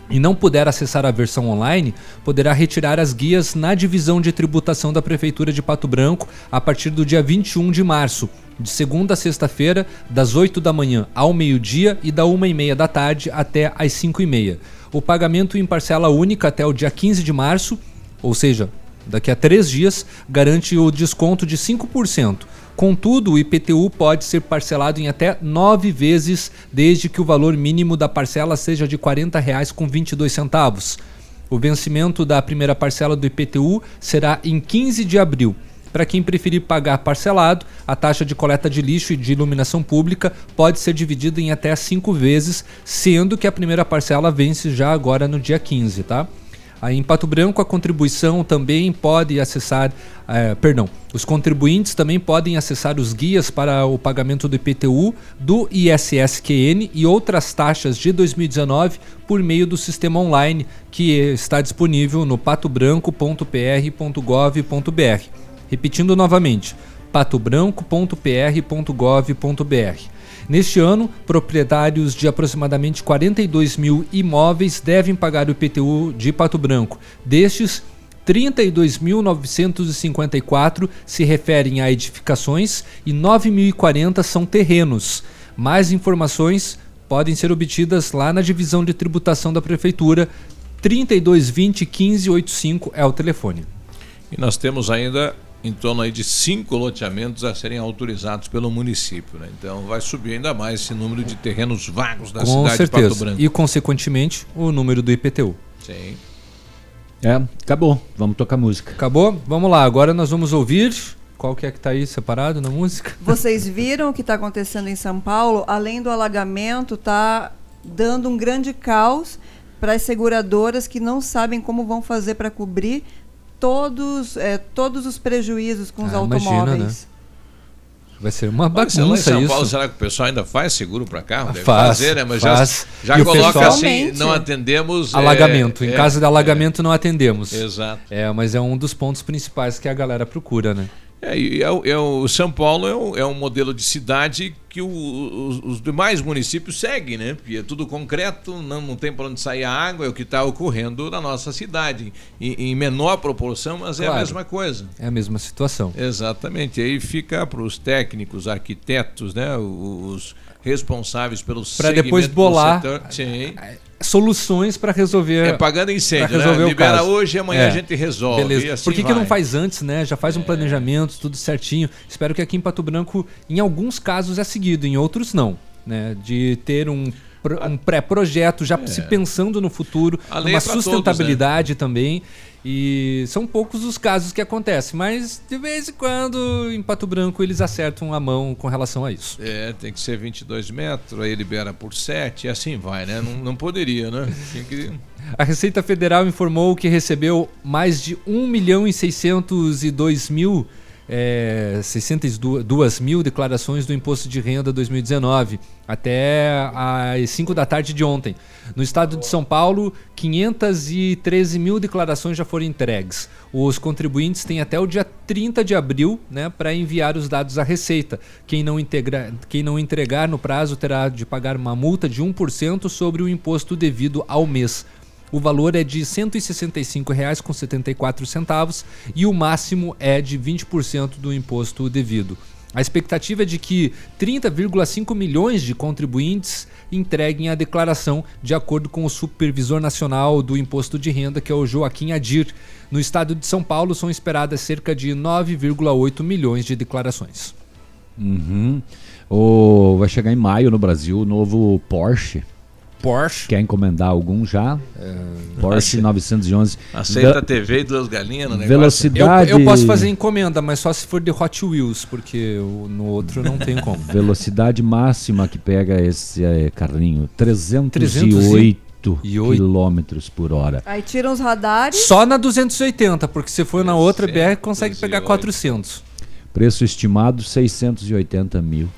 e não puder acessar a versão online, poderá retirar as guias na divisão de tributação da Prefeitura de Pato Branco a partir do dia 21 de março, de segunda a sexta-feira, das 8 da manhã ao meio-dia e da 1 e meia da tarde até às 5 e meia. O pagamento em parcela única até o dia 15 de março, ou seja, daqui a três dias, garante o desconto de 5%. Contudo, o IPTU pode ser parcelado em até nove vezes, desde que o valor mínimo da parcela seja de R$ 40,22. O vencimento da primeira parcela do IPTU será em 15 de abril. Para quem preferir pagar parcelado, a taxa de coleta de lixo e de iluminação pública pode ser dividida em até cinco vezes, sendo que a primeira parcela vence já agora no dia 15, tá? Aí em Pato Branco a contribuição também pode acessar, eh, perdão, os contribuintes também podem acessar os guias para o pagamento do IPTU, do ISSQN e outras taxas de 2019 por meio do sistema online que está disponível no patobranco.pr.gov.br. Repetindo novamente, patobranco.pr.gov.br. Neste ano, proprietários de aproximadamente 42 mil imóveis devem pagar o IPTU de Pato Branco. Destes, 32.954 se referem a edificações e 9.040 são terrenos. Mais informações podem ser obtidas lá na divisão de tributação da Prefeitura. 3220 1585 é o telefone. E nós temos ainda em torno aí de cinco loteamentos a serem autorizados pelo município. Né? Então vai subir ainda mais esse número de terrenos vagos da Com cidade de Pato certeza. Branco. E, consequentemente, o número do IPTU. Sim. É, acabou. Vamos tocar música. Acabou? Vamos lá, agora nós vamos ouvir. Qual que é que tá aí separado na música? Vocês viram o que está acontecendo em São Paulo? Além do alagamento, está dando um grande caos para as seguradoras que não sabem como vão fazer para cobrir todos, eh, todos os prejuízos com os Ah, imagina, automóveis. Vai ser uma Olha, se lá em bagunça São isso. Paulo, será que o pessoal ainda faz seguro para carro? Deve Faz, fazer, né? Mas faz. já, já o coloca pessoal- assim, não atendemos. é, Alagamento. em é, caso de alagamento não atendemos. Exato. É, mas é um dos pontos principais que a galera procura, né? É, é, o- é o São Paulo é um, é um modelo de cidade que o- os, os demais municípios seguem, né? Porque é tudo concreto, não, não tem para onde sair a água, é o que está ocorrendo na nossa cidade. Em, em menor proporção, mas é a Claro. mesma coisa. É a mesma situação. Exatamente. Aí fica para os técnicos, arquitetos, né? Os responsáveis pelos Para depois bolar Sim. Soluções para resolver. É pagando incêndio, né? resolver o Libera caso. hoje e amanhã a gente resolve, Beleza. assim Por que, que vai. não faz antes, né? Já faz um planejamento, tudo certinho. Espero que aqui em Pato Branco, em alguns casos é seguido, em outros não. Né? De ter um, um pré-projeto já se pensando no futuro, É. Uma é pra todos, sustentabilidade também. E são poucos os casos que acontecem, mas de vez em quando em Pato Branco eles acertam a mão com relação a isso. É, tem que ser 22 metros, aí libera por 7, e assim vai, né? Não, não poderia, né? Que... A Receita Federal informou que recebeu mais de 1 milhão e 602 mil, é, 602 mil declarações do Imposto de Renda 2019 até às 5 da tarde de ontem. No estado de São Paulo, 513 mil declarações já foram entregues. Os contribuintes têm até o dia 30 de abril né, para enviar os dados à Receita. Quem não, integra, quem não entregar no prazo terá de pagar uma multa de 1% sobre o imposto devido ao mês. O valor é de R$ 165,74 e o máximo é de 20% do imposto devido. A expectativa é de que 30,5 milhões de contribuintes entreguem a declaração, de acordo com o Supervisor Nacional do Imposto de Renda, que é o Joaquim Adir. No estado de São Paulo, são esperadas cerca de 9,8 milhões de declarações. Uhum. O, vai chegar em maio no Brasil o novo Porsche. Porsche. Quer encomendar algum já? É. Porsche 911. Aceita Da- TV e duas galinhas no negócio? Velocidade. Eu, eu posso fazer encomenda, mas só se for de Hot Wheels, porque o- no outro não tem como. Velocidade máxima que pega esse eh, carrinho: 308 308 quilômetros por hora. Aí tiram os radares. Só na 280, porque se for na outra BR consegue pegar 400. Preço estimado 680 mil.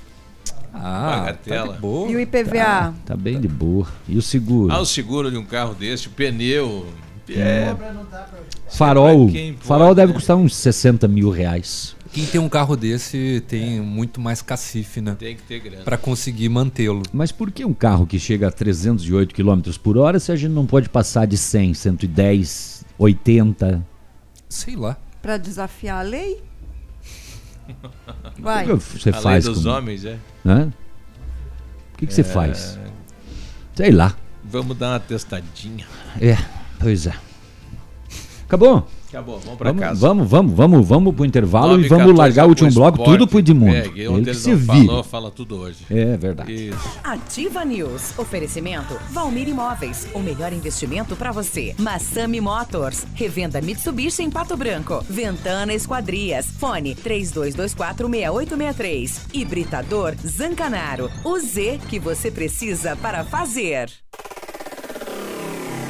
Ah, Bagatela. tá de boa. E o IPVA? Tá bem de boa. E o seguro? Ah, o seguro de um carro desse, o pneu. É, Farol. pode, Farol deve né? custar uns 60 mil reais. Quem tem um carro desse tem muito mais cacife, né? Tem que ter grana. Pra conseguir mantê-lo. Mas por que um carro que chega a 308 km por hora se a gente não pode passar de 100, 110, 80? Sei lá. Pra desafiar a lei? Vai. O que você A lei faz dos com- homens, é. Hã? O que, que você É. faz? Sei lá. Vamos dar uma testadinha. É, pois é. Acabou? Acabou, vamos pra Vamos, casa. vamos, vamos, vamos, vamos pro intervalo Nove e vamos 14 largar o último bloco tudo pro Edmundo. É, ele ele se vire. falou, fala tudo hoje. É verdade. Isso. Ativa News. Oferecimento Valmir Imóveis. O melhor investimento para você. Massami Motors. Revenda Mitsubishi em Pato Branco. Ventana Esquadrias. Fone 32246863. Hibridador Zancanaro. O Z que você precisa para fazer.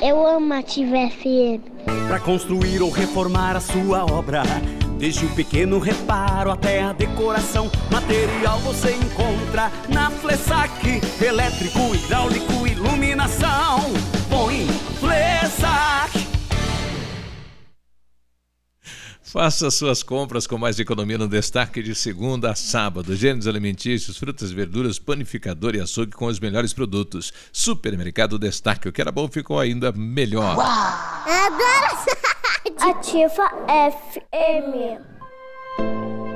Eu amo Ativa FM. Para construir ou reformar a sua obra. Desde o pequeno reparo até a decoração, material você encontra na Flessac. Elétrico, hidráulico, iluminação. Põe Flessac. Faça suas compras com mais economia no destaque de segunda a sábado. Gêneros alimentícios, frutas, verduras, panificador e açougue com os melhores produtos. Supermercado Destaque. O que era bom ficou ainda melhor. Agora Ativa FM.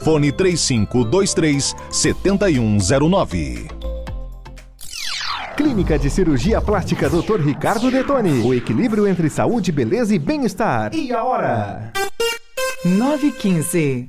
fone 3523 7109. Clínica de Cirurgia Plástica Dr. Ricardo Detoni. O equilíbrio entre saúde, beleza e bem-estar. E a hora? 915.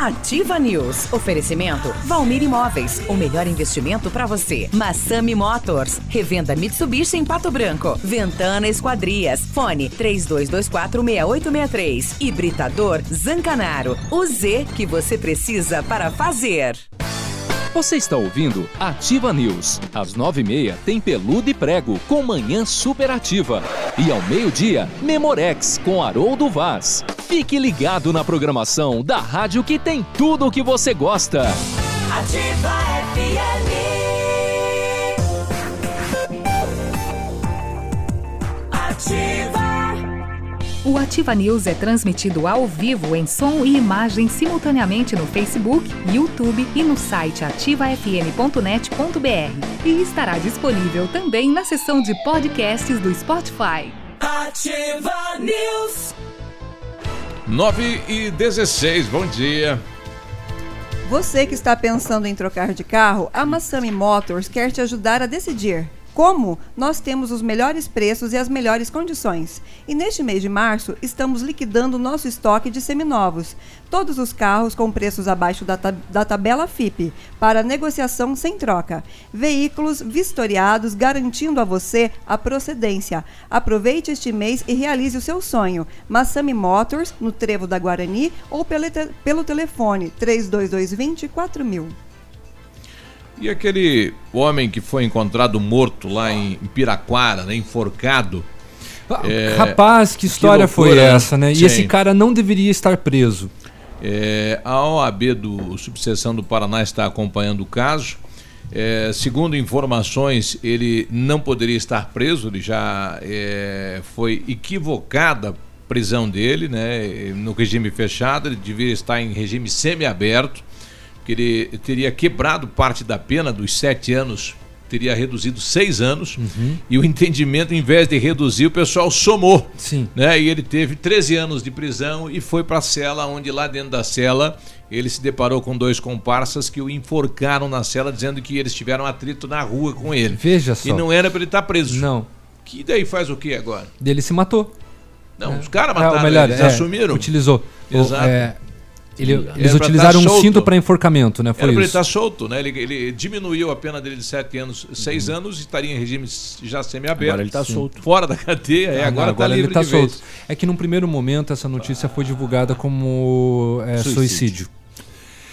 Ativa News. Oferecimento Valmir Imóveis. O melhor investimento para você. Massami Motors. Revenda Mitsubishi em Pato Branco. Ventana Esquadrias. Fone 32246863. Hibridador Zancanaro. O Z que você precisa para fazer. Você está ouvindo Ativa News. Às nove e meia tem Peludo e Prego com Manhã Superativa. E ao meio-dia, Memorex com Haroldo Vaz. Fique ligado na programação da rádio que tem tudo o que você gosta. Ativa FM. Ativa. O Ativa News é transmitido ao vivo em som e imagem simultaneamente no Facebook, YouTube e no site ativafm.net.br. E estará disponível também na seção de podcasts do Spotify. Ativa News. 9 e 16, bom dia. Você que está pensando em trocar de carro, a Massami Motors quer te ajudar a decidir. Como? Nós temos os melhores preços e as melhores condições. E neste mês de março, estamos liquidando nosso estoque de seminovos. Todos os carros com preços abaixo da, ta- da tabela FIP, para negociação sem troca. Veículos vistoriados, garantindo a você a procedência. Aproveite este mês e realize o seu sonho. Massami Motors, no Trevo da Guarani, ou pelo, te- pelo telefone 32220 4000. E aquele homem que foi encontrado morto lá em Piraquara, né, enforcado. é, Rapaz, que história foi loucura, né? essa, né? E Sim. esse cara não deveria estar preso. É, a OAB do Subseção do Paraná está acompanhando o caso. É, segundo informações, ele não poderia estar preso, ele já é, foi equivocada a prisão dele, né, no regime fechado, ele devia estar em regime semiaberto, porque ele teria quebrado parte da pena dos sete anos, teria reduzido seis anos, e o entendimento, em vez de reduzir, o pessoal somou. Sim. Né? E ele teve 13 anos de prisão e foi para a cela, onde lá dentro da cela ele se deparou com dois comparsas que o enforcaram na cela, dizendo que eles tiveram atrito na rua com ele. Veja só. E não era para ele estar preso. Não. Que daí faz o que agora? Ele se matou. Não, os caras É, mataram, ou melhor, eles é, assumiram. Utilizou. O- Exato. é, ele- Era eles utilizaram tá um solto. cinto para enforcamento, né? Era Foi para ele isso. estar solto, né? Ele, ele diminuiu a pena dele de 7 anos, 6 Uhum. anos e estaria em regime já semiaberto. Agora ele tá Sim. solto. Fora da cadeia, é, Ah, agora, está livre ele tá vez. solto. É que num primeiro momento essa notícia foi divulgada como é, Suicídio. suicídio.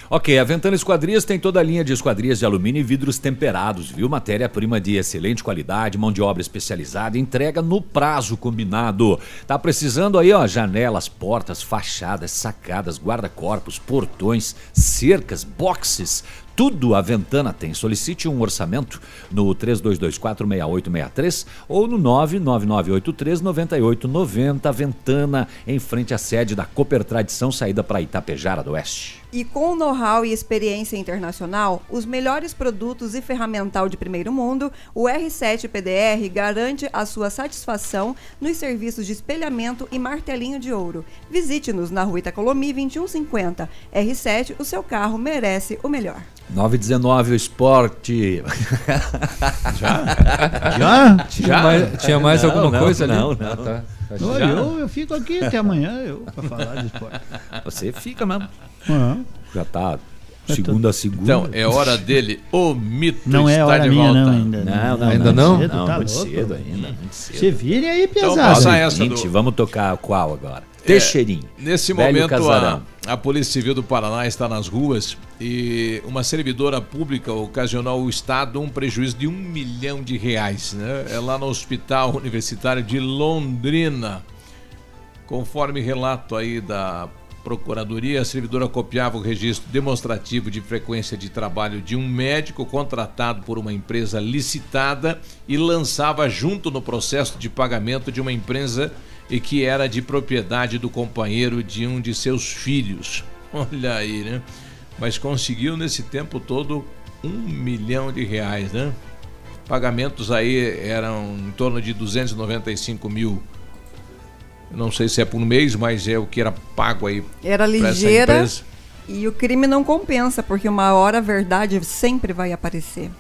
Ok, a Ventana Esquadrias tem toda a linha de esquadrias de alumínio e vidros temperados, viu? Matéria-prima de excelente qualidade, mão de obra especializada, entrega no prazo combinado. Tá precisando aí, ó, janelas, portas, fachadas, sacadas, guarda-corpos, portões, cercas, boxes. Tudo a Ventana tem. Solicite um orçamento no 32246863 ou no 999839890 Ventana, em frente à sede da Cooper Tradição, saída para Itapejara do Oeste. E com know-how e experiência internacional, os melhores produtos e ferramental de primeiro mundo, o R7 PDR garante a sua satisfação nos serviços de espelhamento e martelinho de ouro. Visite-nos na rua Itacolomi 2150. R7, o seu carro merece o melhor. 919 o esporte. Já? Já? Tinha mais- tinha mais Não, alguma não, coisa ali? Não, Ah, não. tá. Não, Já? eu, eu fico aqui até amanhã eu, pra falar de esporte. Você fica mesmo. Aham. Já tá segunda a segunda. Então, é hora dele. O mito Não é está hora de minha, volta. não, ainda. Não, não, Ainda não? não? Cedo, Não, não tá muito louco. cedo ainda, muito cedo. Se virem aí, Então, pesado. passa essa Seguinte, do- vamos tocar qual agora? Teixeirinho. Nesse Velho momento, a, Casarão. a Polícia Civil do Paraná está nas ruas e uma servidora pública ocasionou ao Estado um prejuízo de um milhão de reais. Né? É lá no Hospital Universitário de Londrina. Conforme relato aí da Procuradoria, a servidora copiava o registro demonstrativo de frequência de trabalho de um médico contratado por uma empresa licitada e lançava junto no processo de pagamento de uma empresa e que era de propriedade do companheiro de um de seus filhos. Olha aí, né? Mas conseguiu nesse tempo todo um milhão de reais, né? Pagamentos aí eram em torno de 295 mil. Não sei se é por mês, mas é o que era pago aí. Era ligeira empresa. e o crime não compensa, porque uma hora a verdade sempre vai aparecer.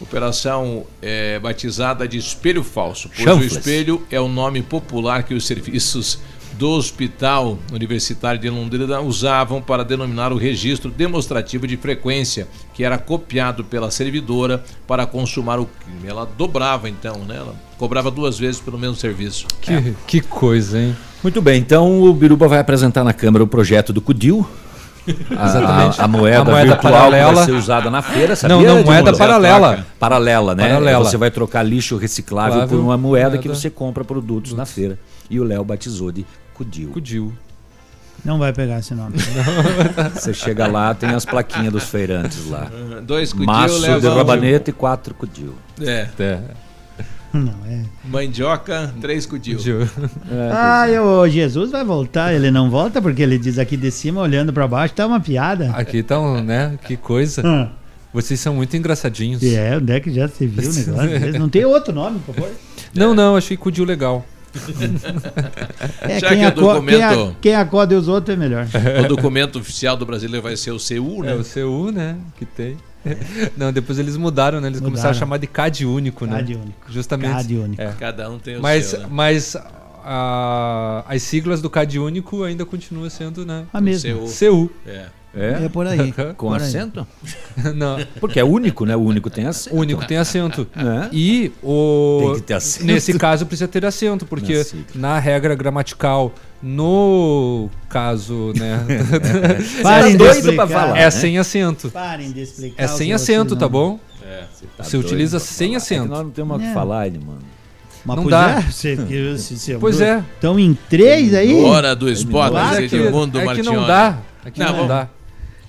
Operação é, batizada de espelho falso, pois Chanfles. o espelho é o nome popular que os serviços do Hospital Universitário de Londrina usavam para denominar o registro demonstrativo de frequência, que era copiado pela servidora para consumar o crime. Ela dobrava então, né? Ela cobrava duas vezes pelo mesmo serviço. Que, que coisa, hein? Muito bem, então o Biruba vai apresentar na Câmara o projeto do CUDIL. A, Exatamente. a- a moeda, A moeda virtual paralela. que vai ser usada na feira, sabia? Não, não, moeda paralela. Paralela, né? Paralela. Você vai trocar lixo reciclável Claro, por uma moeda, que moeda. você compra produtos na feira. E o Léo batizou de CUDIL. CUDIL. Não vai pegar esse nome. Você chega lá, tem as plaquinhas dos feirantes lá. Dois CUDIL Maço de rabanete e quatro CUDIL. É. Não, é. Mandioca, três cudil. Ah, o Jesus vai voltar, ele não volta porque ele diz aqui de cima, olhando pra baixo, tá uma piada. Aqui tá um, né? Que coisa. Ah. Vocês são muito engraçadinhos. É, onde é que já se viu o negócio? Não tem outro nome, por favor. Não, não, achei CUDIL legal. É, Já quem, que o aco- quem, a- documento- quem acorda os outros é melhor. O documento oficial do brasileiro vai ser o CU, né? É o CU, né? Que tem. Não, depois eles mudaram, né? Eles começaram a Mudaram. chamar de CAD único, né? CAD único. Justamente. CAD único. É. Cada um tem o mas, seu, né? Mas a- as siglas do CAD único ainda continuam sendo, né? A mesma. CU. É. É? É por aí. Com por aí. acento? Não. Porque é único, né? O único tem acento. O único tem acento. É. E o. Tem que ter acento. Nesse caso precisa ter acento, porque Na na regra gramatical, no caso, né? Parem de doido explicar. pra falar, é né? sem acento. Parem de explicar. É sem que acento, tá bom? É. Tá Você utiliza sem falar. acento. É que nós não temos o que É. falar, Edmundo. Mas Não pois dá. é, você- que- se- se- Pois é. Estão em três aí? Hora do esporte, Claro que- Edmundo é que não dá. É que Não, não, dá.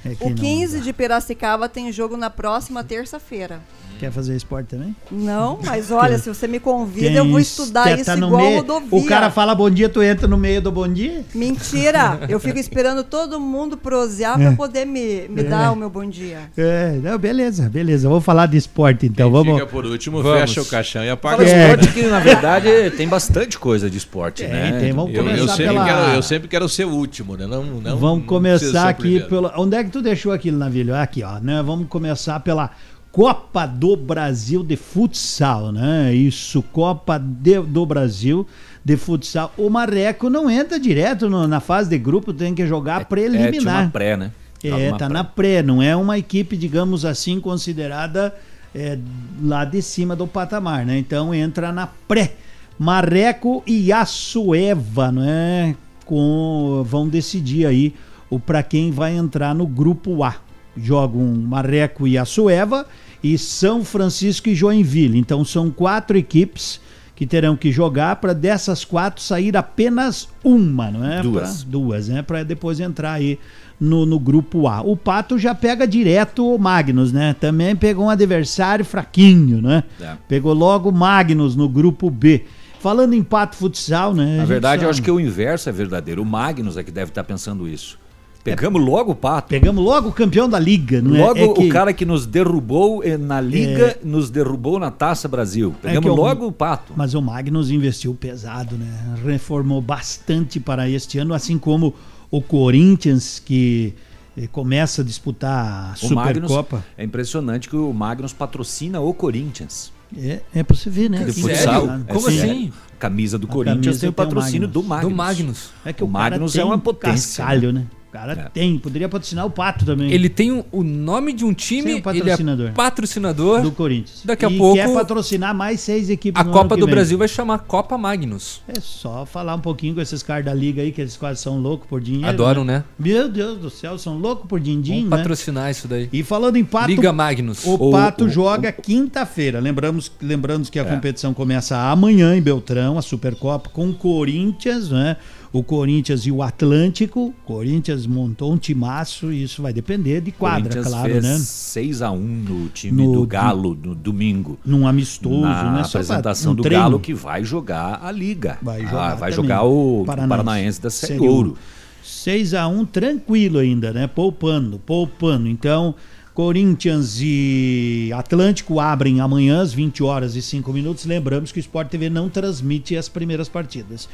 É O não 15 dá. de Piracicaba tem jogo na próxima terça-feira. Quer fazer esporte também? Não, mas olha, se você me convida, Tem eu vou estudar isso tá igual meio- rodovia. O cara fala bom dia, tu entra no meio do bom dia? Mentira! Eu fico esperando todo mundo prosear É. pra poder me, me É. dar o meu bom dia. É, não, beleza, beleza. Vamos falar de esporte então. Quem Vamos. fica por último, Vamos. fecha o caixão e apaga Fala o É. esporte que, na verdade, tem bastante coisa de esporte, Tem, né? tem, vamos Eu, eu começar sempre pela- quero, eu sempre quero ser o último, né? Não, não, Vamos não começar o aqui pela. Onde é que tu deixou aquilo, Navilho? Aqui, ó. Né? Vamos começar pela Copa do Brasil de Futsal, né? Isso, Copa de- do Brasil de Futsal. O Marreco não entra direto no- na fase de grupo, tem que jogar É, preliminar. uma pré, né? É, tá pré. na pré, não é uma equipe, digamos assim, considerada é, lá de cima do patamar, né? Então entra na pré. Marreco e Açueva, né? Com, vão decidir aí o para quem vai entrar no grupo A. Jogam Marreco e Açueva e São Francisco e Joinville. Então são quatro equipes que terão que jogar para dessas quatro sair apenas uma, não é? Duas. Pra- duas, né? Para depois entrar aí no, no grupo A. O Pato já pega direto o Magnus, né? Também pegou um adversário fraquinho, né? É. Pegou logo o Magnus no grupo B. Falando em Pato Futsal, né? Na verdade, eu sabe- acho que o inverso é verdadeiro. O Magnus é que deve estar pensando isso. Pegamos logo o Pato. Pegamos logo o campeão da liga, não é? Logo É que- o cara que nos derrubou eh, na Liga, nos derrubou na Taça Brasil. É Pegamos o- logo o Pato. Mas o Magnus investiu pesado, né? Reformou bastante para este ano, assim como o Corinthians, que eh, começa a disputar a O Magnus, Supercopa. é impressionante que o Magnus patrocina o Corinthians. É, é pra você ver, né? De Que futsal. É Como assim? A camisa do A Corinthians camisa tem o tem o patrocínio Magnus. do Magnus. Do Magnus. É que o o Magnus é uma um potência. cascalho, né? O cara tem, poderia patrocinar o Pato também. Ele tem um- o nome de um time, o ele patrocinador. é patrocinador do Corinthians. Daqui a e pouco quer patrocinar mais seis equipes a Copa do vem. Brasil vai chamar Copa Magnus. É só falar um pouquinho com esses caras da liga aí, que eles quase são loucos por dinheiro. Adoram, né? Meu Deus do céu, são loucos por din-din, Vamos né? patrocinar isso daí. E falando em Pato, Liga Magnus. o O- Pato o- joga quinta-feira. Lembramos, lembramos que a É. competição começa amanhã em Beltrão, a Supercopa, com o Corinthians, né? O Corinthians e o Atlântico. O Corinthians montou um timaço e isso vai depender de quadra, claro, fez né? 6x1 no time No- do Galo no domingo. Num amistoso, na né? Apresentação um do treino. Galo que vai jogar a Liga. Vai Ah, jogar, vai também. jogar o Paranaense, da Série Ouro. 6 a 1 tranquilo ainda, né? Poupando, poupando. Então, Corinthians e Atlântico abrem amanhã às 20 horas e 5 minutos. Lembramos que o Sport TV não transmite as primeiras partidas.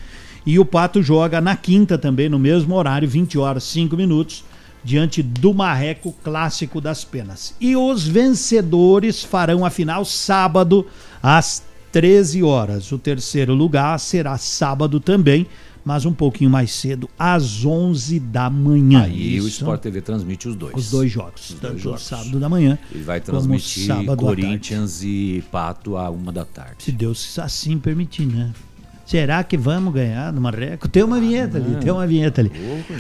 E o Pato joga na quinta também, no mesmo horário, 20 horas e 5 minutos, diante do Marreco Clássico das Penas. E os vencedores farão a final sábado às 13 horas. O terceiro lugar será sábado também, mas um pouquinho mais cedo, às 11 da manhã. Aí o Isso. Sport TV transmite os dois. Os dois jogos, Os tanto dois jogos. sábado da manhã Ele vai transmitir sábado à tarde. Corinthians e Pato a uma da tarde. Se Deus assim permitir, né? Será que vamos ganhar no Marreco? Tem uma vinheta ali, Ah, tem uma vinheta ali.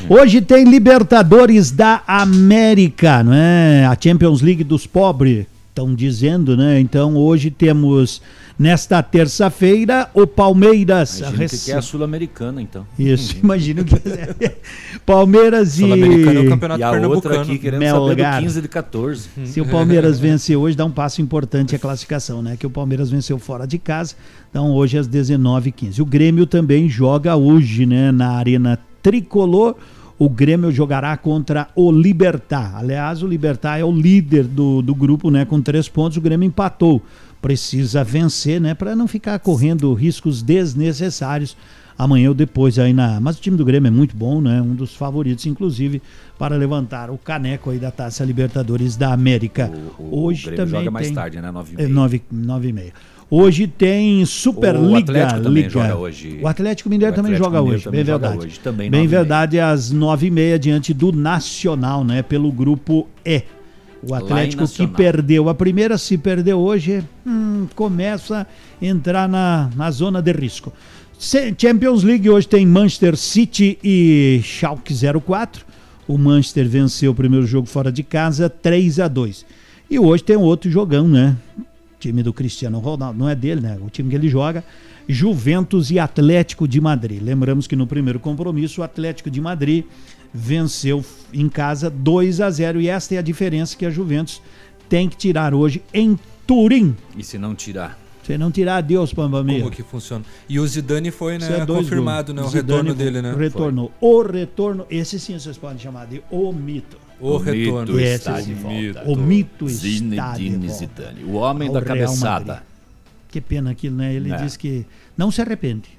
Hoje tem Libertadores da América, não é? A Champions League dos pobres, estão dizendo, né? Então hoje temos, nesta terça-feira, o Palmeiras. A gente rece- quer a Sul-Americana, então. Isso, imagino que Palmeiras e Sul-Americana é o campeonato E a outra pernambucano. aqui querendo saber do 15 de 14. Se o Palmeiras vencer hoje, dá um passo importante à classificação, né? Que o Palmeiras venceu fora de casa. Então hoje às 19h15. O Grêmio também joga hoje, né? Na Arena Tricolor. O Grêmio jogará contra o Libertar. Aliás, o Libertar é o líder do, do grupo, né? Com três pontos. O Grêmio empatou. Precisa vencer, né? Para não ficar correndo riscos desnecessários amanhã ou depois aí na. Mas o time do Grêmio é muito bom, né? Um dos favoritos, inclusive, para levantar o caneco aí da Taça Libertadores da América. O Hoje Grêmio também joga mais tem- tarde, né? 9 É, nove, nove e meia. Hoje tem Superliga. O Atlético também Liga. joga hoje. O Atlético Mineiro O também joga Mineiro hoje, também bem joga verdade. hoje, também bem e verdade, às nove e meia diante do Nacional, né? Pelo grupo E. O Atlético que perdeu a primeira, se perdeu hoje, hum, começa a entrar na, na zona de risco. Champions League hoje tem Manchester City e Schalke 04. O Manchester venceu o primeiro jogo fora de casa, 3 a 2 E hoje tem outro jogão, né? Time do Cristiano Ronaldo, não é dele, né? O time que ele joga, Juventus e Atlético de Madrid. Lembramos que no primeiro compromisso, o Atlético de Madrid venceu em casa 2 a 0 e esta é a diferença que a Juventus tem que tirar hoje em Turim. E se não tirar? Se não tirar, adeus, Pamba Meia. Como que funciona? E o Zidane foi, né, é confirmado, gols. né, o Zidane retorno dele, né? Retornou. O retorno, esse sim vocês podem chamar de o mito. O retorno. mito está de volta. O mito está de Zinedine volta. Zidane, o homem Ao da Real cabeçada. Madrid. Que pena aquilo, né? Ele É. disse que não se arrepende.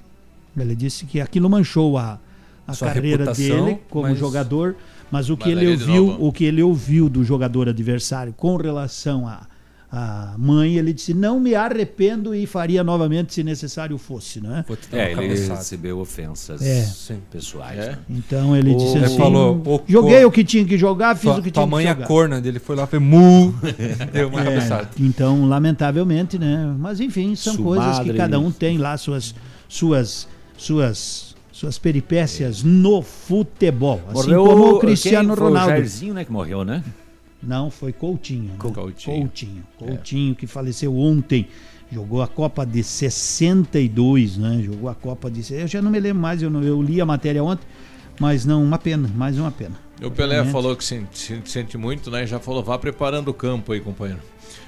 Ele disse que aquilo manchou a, a Sua carreira dele como mas- jogador, mas o que Mas ele ouviu, o que ele ouviu do jogador adversário com relação à à mãe, ele disse: "Não me arrependo e faria novamente se necessário fosse", né? É, ele recebeu ofensas É. pessoais. É. né? Então ele O- disse Ele assim: falou, o "Joguei o que tinha que jogar, fiz Tua, o que tua tinha mãe que é jogar". corna dele, foi lá, foi mu, deu uma É, cabeçada. Então, lamentavelmente, né? Mas enfim, são Su coisas que madre. cada um tem lá suas suas suas suas peripécias no futebol, assim Morreu como o Cristiano quem foi Ronaldo. O Jairzinho, né, que morreu, né? Não, foi Coutinho. né? Coutinho. Coutinho. Coutinho, que faleceu ontem. Jogou a Copa de 62, né? Jogou a Copa de. Eu já não me lembro mais, eu, não- eu li a matéria ontem, mas não, uma pena, mais uma pena. O Pelé Realmente. falou que sente, sente- sente muito, né? Já falou, vá preparando o campo aí, companheiro.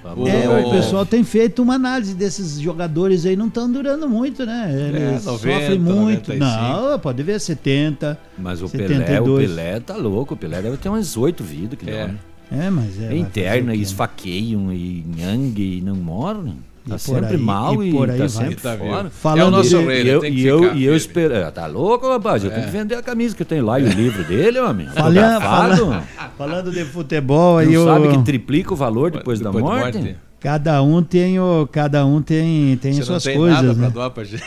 É, o pessoal tem feito uma análise desses jogadores aí, não estão durando muito, né? Eles 90, sofrem muito. 95. Não, pode ver 70. Mas o Pelé, o 72. Pelé tá louco. O Pelé deve ter umas oito vidas, que É. É, mas é. É interna, e esfaqueiam, e nhangue, e não morrem. Tá E sempre aí- mal e e, por aí tá sempre Tá fora. É o Falando nosso de- rei, e eu, e eu, ficar e eu espero. é, Tá louco, rapaz? Eu É. tenho que vender a camisa que eu tenho lá e o livro dele, homem. Falando, falando, falando de futebol, aí Não o. sabe que triplica o valor depois, da Depois da morte? morte? Cada um tem o, cada um tem, tem Você suas não tem coisas, nada pra né? doar pra gente.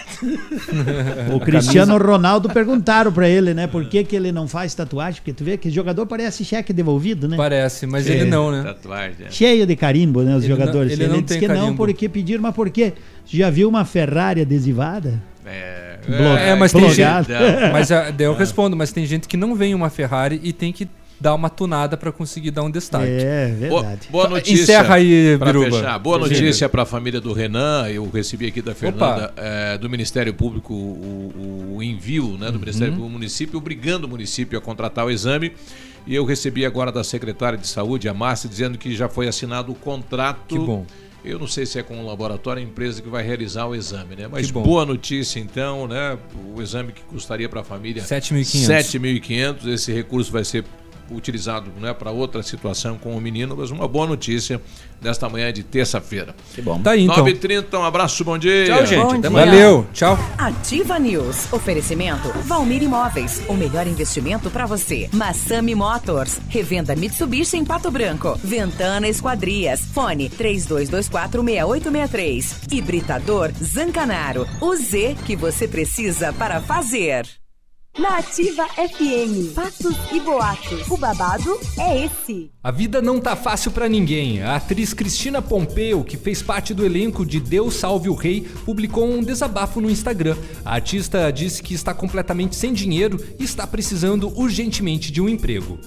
O Cristiano Ronaldo perguntaram pra ele, né, por que, que ele não faz tatuagem? Porque tu vê que jogador parece cheque devolvido, né? Parece, mas É. ele não, né? Tatuagem. é. Cheio de carimbo, né, os Ele não- jogadores. ele não disse tem que não carimbo. porque pediram, mas por quê? Você já viu uma Ferrari adesivada? É, É, mas tem gente. Mas ah, daí eu respondo, mas tem gente que não vem uma Ferrari e tem que dar uma tunada pra conseguir dar um destaque. É, Boa, boa Então, notícia. Encerra aí, Biruba. fechar. Boa notícia para a família do Renan. Eu recebi aqui da Fernanda, eh, do Ministério Público, o, o envio né, do Ministério Uhum. Público do município, obrigando o município a contratar o exame. E eu recebi agora da secretária de Saúde, a Márcia, dizendo que já foi assinado o contrato. Que bom. Eu não sei se é com o laboratório, a empresa que vai realizar o exame, né? Mas boa notícia, então, né? O exame que custaria para a família 7.500. 7.500. Esse recurso vai ser utilizado né, para outra situação com o menino, mas uma boa notícia nesta manhã de terça-feira. Que bom. Tá aí, então. 9h30, um abraço, bom dia. Tchau, gente. Bom dia. Valeu, tchau. Ativa News. Oferecimento Valmir Imóveis. O melhor investimento para você. Massami Motors. Revenda Mitsubishi em Pato Branco. Ventana Esquadrias. Fone 32246863. Hibridador Zancanaro. O Z que você precisa para fazer. Na Ativa FM, fatos e boatos. O babado é esse. A vida não tá fácil pra ninguém. A atriz Cristina Pompeu, que fez parte do elenco de Deus Salve o Rei, publicou um desabafo no Instagram. A artista disse que está completamente sem dinheiro e está precisando urgentemente de um emprego.